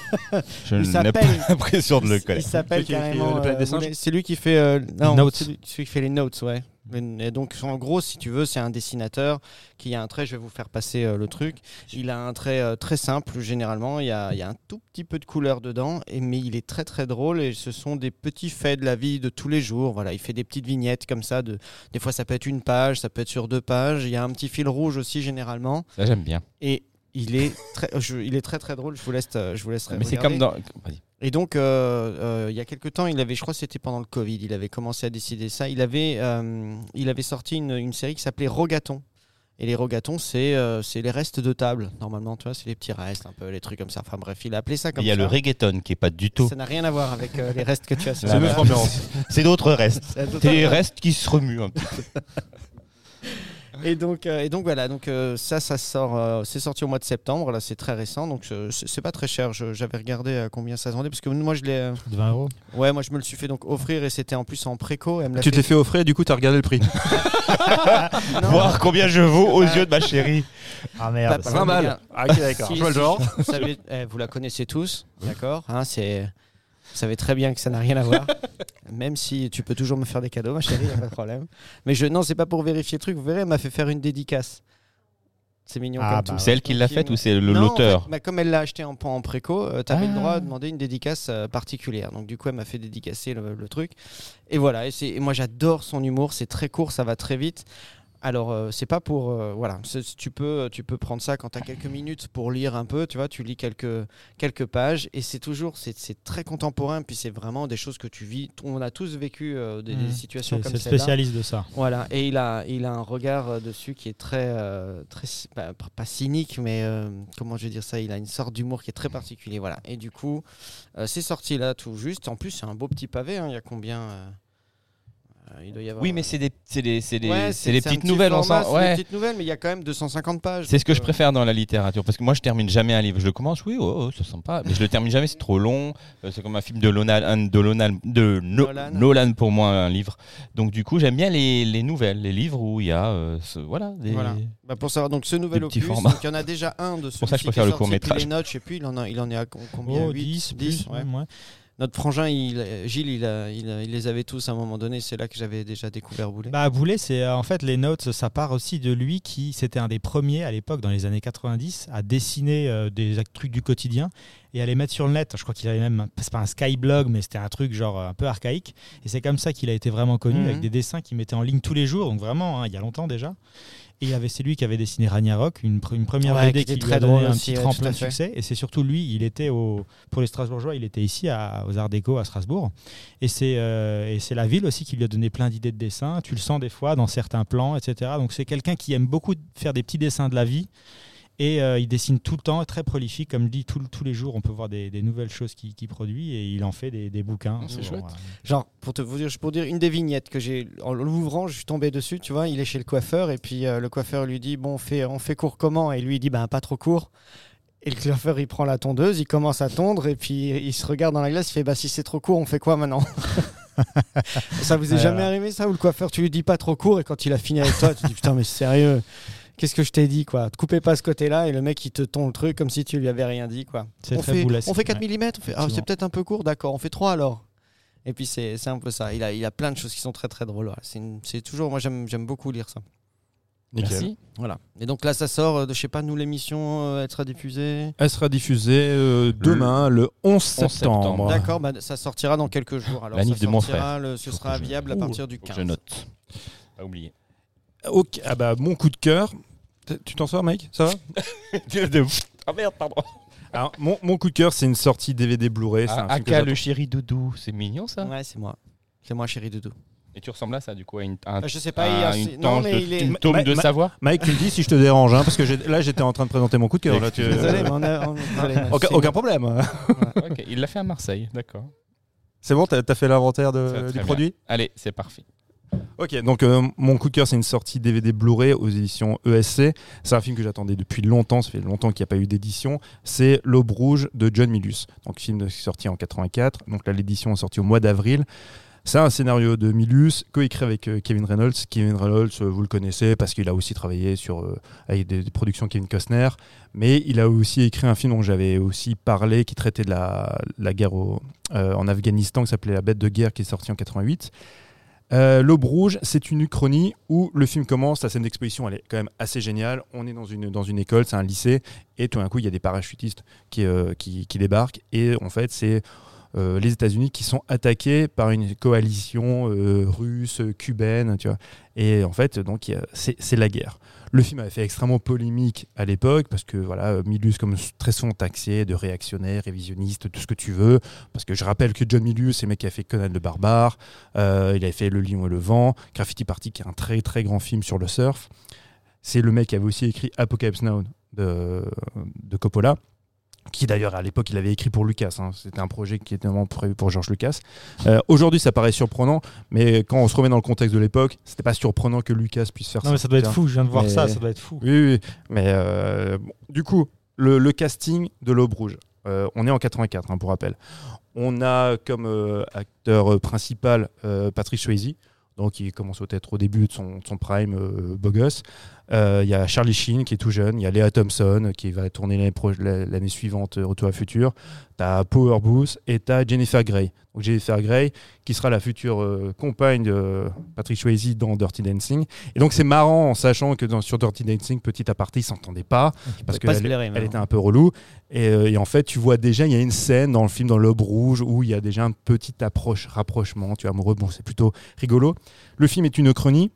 je Il n'ai s'appelle- pas l'impression de le Il connaître. s'appelle Celui qui a écrit, carrément. C'est lui qui fait. euh, non, Notes. c'est lui, celui qui fait les notes, ouais. Et donc, en gros, si tu veux, c'est un dessinateur qui a un trait. Je vais vous faire passer euh, le truc. Il a un trait euh, très simple, généralement. Il y, a, il y a un tout petit peu de couleur dedans, et, mais il est très très drôle. Et ce sont des petits faits de la vie de tous les jours. Voilà, il fait des petites vignettes comme ça. De, des fois, ça peut être une page, ça peut être sur deux pages. Il y a un petit fil rouge aussi, généralement. Ça, j'aime bien. Et il est très, je- il est très très drôle. Je vous laisse, euh, je vous laisse. Mais c'est comme dans. Et donc, euh, euh, il y a quelques temps, il avait, je crois que c'était pendant le Covid, il avait commencé à décider ça. Il avait, euh, il avait sorti une, une série qui s'appelait Rogaton. Et les rogatons, c'est les restes de table, normalement, tu vois, c'est les petits restes, un peu les trucs comme ça. Enfin bref, il a appelé ça comme Il y a ça. le reggaeton qui est pas du tout. Ça n'a rien à voir avec les restes que tu as sur C'est d'autres restes. C'est restes. restes qui se remuent un petit peu. Et donc, euh, et donc voilà, donc euh, ça, ça sort, euh, c'est sorti au mois de septembre. Là, c'est très récent, donc c'est pas très cher. J'avais regardé à combien ça se vendait parce que moi, je l'ai, euh, De 20 euros. ouais, moi, je me le suis fait donc offrir et c'était en plus en préco. Elle me l'a Tu te l'es fait offrir et du coup, tu as regardé le prix. Voir combien je vaux aux yeux de ma chérie. Ah merde. pas Pas mal. Ah, ok, d'accord. Si, Je vois le si, genre. Vous, savez- eh, vous la connaissez tous, d'accord hein, c'est, Vous savez très bien que ça n'a rien à voir. Même si tu peux toujours me faire des cadeaux, ma chérie, y a pas de problème. Mais je, non, c'est pas pour vérifier le truc. Vous verrez, elle m'a fait faire une dédicace. C'est mignon Ah, comme bah, tout. C'est elle qui l'a faite ou c'est le- Non, en l'auteur fait, bah, Comme elle l'a acheté en, en préco, tu avais Ah. le droit de demander une dédicace euh, particulière. Donc du coup, elle m'a fait dédicacer le, le truc. Et voilà, et, c'est- et moi j'adore son humour, c'est très court, ça va très vite. Alors, euh, c'est pas pour. euh, voilà, c'est- tu peux, tu peux prendre ça quand tu as quelques minutes pour lire un peu, tu vois, tu lis quelques, quelques pages et c'est toujours. C'est c'est très contemporain, puis c'est vraiment des choses que tu vis. On a tous vécu euh, des, des Mmh. situations C'est comme c'est le celle-là. spécialiste de ça. Voilà, et il a, il a un regard euh, dessus qui est très, euh, très bah, pas cynique, mais euh, comment je vais dire ça Il a une sorte d'humour qui est très particulier, voilà. Et du coup, euh, c'est sorti là tout juste. En plus, c'est un beau petit pavé. hein. Il y a combien euh, euh, Il doit y avoir. Oui, mais c'est des, c'est des, c'est des, Ouais, c'est des petites petit nouvelles ensemble. C'est des Ouais. petites nouvelles, mais il y a quand même 250 pages. C'est ce que je euh, préfère dans la littérature parce que moi je termine jamais un livre. Je le commence, oui, oh, oh, c'est sympa, mais je le termine jamais, c'est trop long. Euh, C'est comme un film de Nolan, de Nolan, de No- Nolan. Nolan pour moi un livre. Donc du coup j'aime bien les, les nouvelles, les livres où il y a, euh, ce- voilà, des- Voilà. Bah, pour savoir, donc ce nouvel opus, donc il y en a déjà un de pour ça que je préfère le sorti, court-métrage. puis Les notes, je sais plus, il en, a, il en est à com- combien? Oh, 8, 10, 10, plus, ouais. Notre frangin, il, Gilles, il, les avait tous à un moment donné. C'est là que j'avais déjà découvert Boulet. Bah, Boulet, c'est euh, en fait les notes, ça part aussi de lui qui, c'était un des premiers à l'époque, dans les années 90, à dessiner euh, des trucs du quotidien et à les mettre sur le net. Je crois qu'il avait même, c'est pas un skyblog, mais c'était un truc genre euh, un peu archaïque. Et c'est comme ça qu'il a été vraiment connu, Mhm. avec des dessins qu'il mettait en ligne tous les jours, donc vraiment, hein, il y a longtemps déjà. Et il y avait, c'est lui qui avait dessiné Ragnarok, une, une première Ouais, BD qui qui, lui très a donné un aussi, petit tremplin de succès. Et c'est surtout lui, il était au, pour les Strasbourgeois, il était ici à- aux Arts Déco à Strasbourg. Et c'est euh, la ville aussi qui lui a donné plein d'idées de dessin. Tu le sens des fois dans certains plans, etc. Donc c'est quelqu'un qui aime beaucoup faire des petits dessins de la vie. Et euh, il dessine tout le temps, très prolifique. Comme je dis, tout- tous les jours, on peut voir des, des nouvelles choses qu'il produit. Et il en fait des, des bouquins. C'est chouette. voilà. Genre, pour te vous dire, pour dire une des vignettes que j'ai, en l'ouvrant, je suis tombé dessus, tu vois, il est chez le coiffeur et puis euh, le coiffeur lui dit, bon, on fait, on fait court comment? Et lui, il dit, ben, pas trop court. Et le coiffeur, il prend la tondeuse, il commence à tondre et puis il se regarde dans la glace, il fait, bah, si c'est trop court, on fait quoi maintenant? Ça vous est jamais arrivé ça Où le coiffeur, tu lui dis pas trop court et quand il a fini avec toi, tu dis, putain, mais sérieux? Qu'est-ce que je t'ai dit quoi? Te coupez pas ce côté-là et le mec il te tond le truc comme si tu lui avais rien dit quoi. C'est On très fait, Boulet, on fait 4 ouais. mm, on fait, ah, c'est peut-être un peu court, d'accord, on fait 3 alors. Et puis c'est c'est un peu ça. Il a, il a plein de choses qui sont très très drôles. voilà. C'est une- C'est toujours, moi j'aime j'aime beaucoup lire ça. Nickel. Merci. Voilà. Et donc là ça sort euh, de, je sais pas, nous l'émission, euh, elle sera diffusée? Elle sera diffusée euh, demain, le 11 septembre. septembre. D'accord, bah, ça sortira dans quelques jours. Alors La ça de mon le- ce Faut sera je- viable à Ouh, partir du faut que 15. Je note. Pas oublier. Ok, ah bah, mon coup de cœur. Tu t'en sors, Mike Ça va? Ah merde, pardon. Alors, mon, mon coup de cœur, c'est une sortie DVD Blu-ray. c'est un Ah, film que Aka j'attends. le chéri doudou, c'est mignon ça? Ouais, c'est moi. C'est moi chéri Doudou. Et tu ressembles à ça du coup à une, un- Ah, je sais pas, à il y a- une non, tange mais de, il est- une tome Ma- de ma- Savoie? Mike, tu me dis si je te dérange, hein, parce que j'ai- là, j'étais en train de présenter mon coup de cœur. là, tu- Désolé, mais on a. on- désolé, mais aucun, c'est- aucun problème. Ok, il l'a fait à Marseille, d'accord. C'est bon, t'as as fait l'inventaire de- très du bien. produit? Allez, c'est parfait. Ok, donc euh, mon coup de cœur, c'est une sortie DVD Blu-ray aux éditions ESC. C'est un film que j'attendais depuis longtemps, ça fait longtemps qu'il n'y a pas eu d'édition. C'est L'Aube Rouge de John Milius. Donc, film sorti en 84. Donc, là, l'édition est sortie au mois d'avril. C'est un scénario de Milius, coécrit avec euh, Kevin Reynolds. Kevin Reynolds, euh, vous le connaissez parce qu'il a aussi travaillé sur, avec des, productions Kevin Costner. Mais il a aussi écrit un film dont j'avais aussi parlé, qui traitait de la, guerre en Afghanistan, qui s'appelait La bête de guerre, qui est sorti en 88. Euh, L'Aube Rouge, c'est une uchronie où le film commence, la scène d'exposition, elle est quand même assez géniale. On est dans une, école, c'est un lycée, et tout d'un coup, il y a des parachutistes qui, euh, débarquent, et en fait, c'est euh, les États-Unis qui sont attaqués par une coalition euh, russe, cubaine, tu vois. Et en fait, donc, c'est la guerre. Le film avait fait extrêmement polémique à l'époque parce que voilà, Milius, comme très souvent taxé de réactionnaire, révisionniste, tout ce que tu veux. Parce que je rappelle que John Milius, c'est le mec qui a fait Conan le barbare, euh, il avait fait Le Lion et le vent, Graffiti Party, qui est un très très grand film sur le surf. C'est le mec qui avait aussi écrit Apocalypse Now de, de Coppola, qui d'ailleurs à l'époque il avait écrit pour Lucas. hein. C'était un projet qui était vraiment prévu pour George Lucas. Euh, Aujourd'hui, ça paraît surprenant, mais quand on se remet dans le contexte de l'époque, c'était pas surprenant que Lucas puisse faire ça. Non, mais ça doit être fou. Je viens de voir Mais- ça. Ça doit être fou. Oui, oui, mais euh, bon, du coup, le, le casting de l'Aube Rouge, euh, on est en 84 hein, pour rappel. On a comme acteur principal Patrick Swayze, donc il commence peut-être au début de son, de son prime beau gosse. Euh, Il y a Charlie Sheen qui est tout jeune, il y a Léa Thompson euh, qui va tourner l'année suivante euh, Retour à futur. Tu as Power Booth et tu as Jennifer Grey. Donc Jennifer Grey qui sera la future euh, compagne de Patrick Swayze dans Dirty Dancing. Et donc c'est marrant en sachant que dans, sur Dirty Dancing, petit aparté, ils s'entendaient pas parce pas se qu'elle elle était un peu relou. Et, euh, et en fait, tu vois déjà, il y a une scène dans le film, dans l'Aube Rouge, où il y a déjà un petit approche, rapprochement, tu vois, amoureux. Bon, c'est plutôt rigolo. Le film est une chronie,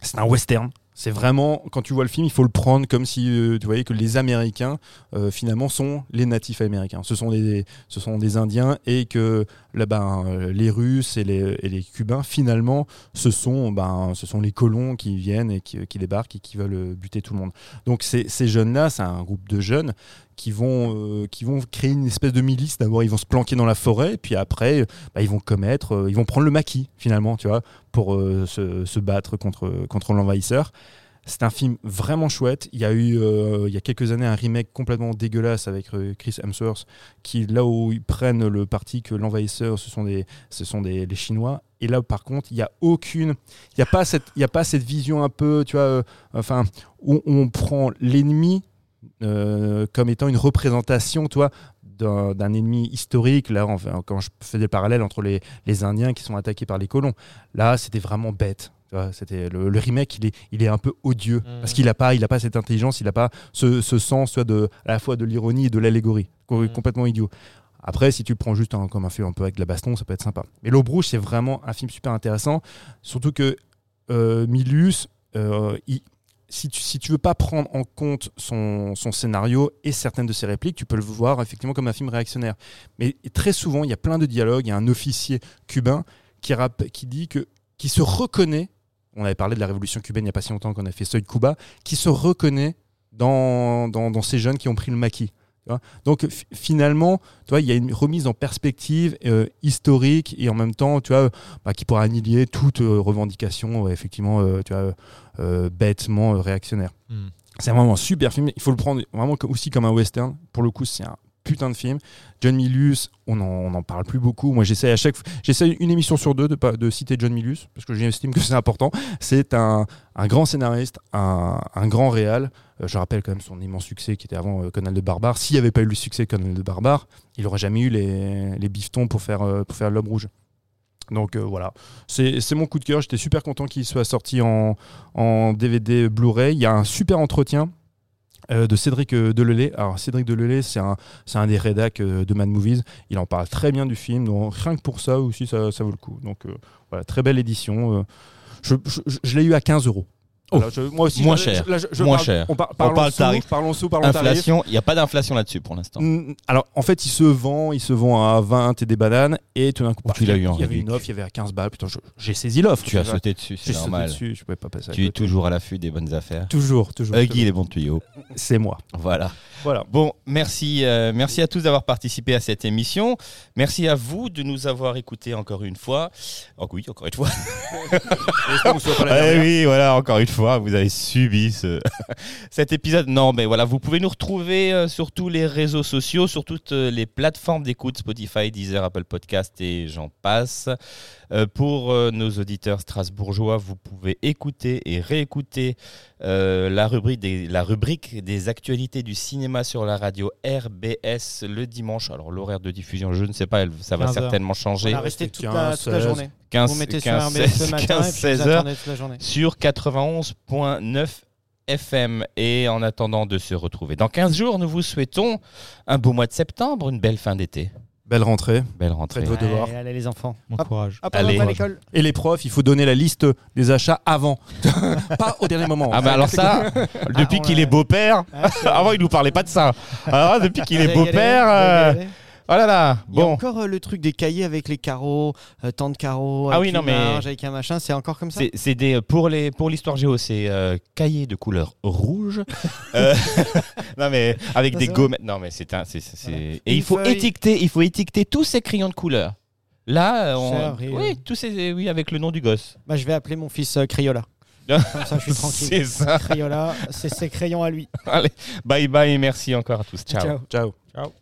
c'est un western. C'est vraiment, quand tu vois le film, il faut le prendre comme si euh, tu voyais que les Américains, euh, finalement, sont les natifs américains. Ce sont des, ce sont des Indiens et que là, ben, euh, les Russes et les, et les Cubains, finalement, ce sont, ben, ce sont les colons qui viennent et qui, qui débarquent et qui veulent euh, buter tout le monde. Donc ces, ces jeunes-là, c'est un groupe de jeunes qui vont, euh, qui vont créer une espèce de milice. D'abord, ils vont se planquer dans la forêt, puis après, euh, bah, ils vont commettre, euh, ils vont prendre le maquis finalement, tu vois, pour euh, se, se battre contre, contre l'envahisseur. C'est un film vraiment chouette. Il y a eu, euh, il y a quelques années, un remake complètement dégueulasse avec euh, Chris Hemsworth, qui là où ils prennent le parti que l'envahisseur, ce sont des, ce sont des les Chinois. Et là, par contre, il n'y a aucune, il n'y a pas cette, il y a pas cette vision un peu, tu vois, euh, enfin, où on prend l'ennemi comme étant une représentation, toi, d'un d'un ennemi historique. Là, quand je fais des parallèles entre les, les Indiens qui sont attaqués par les colons, là, c'était vraiment bête. C'était le, le remake, il est, il est un peu odieux Mhm. parce qu'il n'a pas, il a pas cette intelligence, il n'a pas ce, ce sens, vois, de à la fois de l'ironie et de l'allégorie, Mhm. complètement idiot. Après, si tu le prends juste un- comme un film un peu avec de la baston, ça peut être sympa. Mais L'Aube Rouge, c'est vraiment un film super intéressant, surtout que euh, Milius, euh, il- si tu, si tu veux pas prendre en compte son, son scénario et certaines de ses répliques, tu peux le voir effectivement comme un film réactionnaire. Mais très souvent, il y a plein de dialogues. Il y a un officier cubain qui, rapp- qui dit que qui se reconnaît. On avait parlé de la révolution cubaine il n'y a pas si longtemps qu'on a fait Seuil Cuba, qui se reconnaît dans, dans, dans ces jeunes qui ont pris le maquis. Donc finalement, tu vois, il y a une remise en perspective euh, historique et en même temps, tu vois, bah, qui pourra annihiler toute euh, revendication, euh, effectivement, tu vois, bêtement réactionnaire. Hmm. C'est vraiment un super film. Il faut le prendre vraiment aussi comme un western. Pour le coup, c'est un putain de film. John Milius, on n'en en parle plus beaucoup. Moi, j'essaie à chaque fois, j'essaie une émission sur deux de, citer John Milius parce que j'estime que c'est important. C'est un, grand scénariste, un, grand réal. Euh, je rappelle quand même son immense succès qui était avant euh, Conan le Barbare. S'il n'y avait pas eu le succès de Conan le Barbare, il n'aurait jamais eu les, les pour faire, euh, faire L'Homme Rouge. Donc voilà, c'est mon coup de cœur. J'étais super content qu'il soit sorti en DVD Blu-ray. Il y a un super entretien euh, de Cédric euh, Delelay. Alors Cédric Delelay, c'est un, c'est un des rédacs euh, de Mad Movies. Il en parle très bien du film, donc rien que pour ça aussi, ça, ça vaut le coup. Donc voilà, très belle édition. je- je- je l'ai eu à 15 euros. Je- moi aussi, moins cher. là, je- je Moins parle- cher. On, par- On parlons parle sous, tarif. Parlons sous, parlons. Inflation, il n'y a pas d'inflation là-dessus pour l'instant. Mm, Alors, en fait, il se vend, il se vend à 20 et des bananes, et tout d'un coup, Oh, tu l'as eu en il y avait une offre, il y avait à 15 balles. Putain, j'ai saisi l'offre. Tu as sauté dessus, c'est sauté normal. dessus, je pouvais pas passer. à Tu es toujours à l'affût des bonnes affaires. toujours, toujours. Huggy, toujours. les bons tuyaux. C'est moi. Voilà. Voilà. Bon, merci, euh, merci à tous d'avoir participé à cette émission. Merci à vous de nous avoir écoutés encore une fois. Oh oui, encore une fois. Eh oui, voilà, encore une fois, vous avez subi ce... cet épisode. Non, mais voilà, vous pouvez nous retrouver euh, sur tous les réseaux sociaux, sur toutes euh, les plateformes d'écoute, Spotify, Deezer, Apple Podcast et j'en passe. Euh, pour euh, nos auditeurs strasbourgeois, vous pouvez écouter et réécouter euh, la, rubrique des, la rubrique des actualités du cinéma sur la radio RBS le dimanche. Alors l'horaire de diffusion, je ne sais pas, elle- ça va 15 heures. certainement changer. On va rester toute, 15, la, toute la 16. journée. 15, vous mettez sur 15, RBS 16, ce matin 15, et puis 16 vous heures attendez toute la journée. sur 91.9 FM. Et en attendant de se retrouver dans 15 jours, nous vous souhaitons un beau mois de septembre, une belle fin d'été. Belle rentrée. Belle rentrée. Faites vos devoirs. Allez, allez, les enfants. Bon Hop. courage. Hop, Allez. on va à l'école. Et les profs, il faut donner la liste des achats avant. pas au dernier moment. Ah bah alors ça, depuis qu'il est beau-père, Ah, c'est- avant il nous parlait pas de ça. Alors depuis qu'il est beau-père, euh, oh là là, Il y a bon. encore euh, le truc des cahiers avec les carreaux, euh, tant de carreaux, Ah avec oui, non, une mais- marge, avec un machin, c'est encore comme ça C'est des pour les pour l'histoire géo, c'est euh, cahier de couleur rouge. Euh, non mais avec Ça, des gommettes. Non mais c'est un c'est Voilà. et Une il faut feuille. étiqueter, il faut étiqueter tous ces crayons de couleur. Là, euh, on- oui, tous ces oui avec le nom du gosse. Bah, je vais appeler mon fils euh, Crayola. Comme ça, je suis tranquille. C'est ça. Crayola, c'est ses crayons à lui. Allez, bye bye et merci encore à tous. Ciao. Ciao. Ciao. Ciao.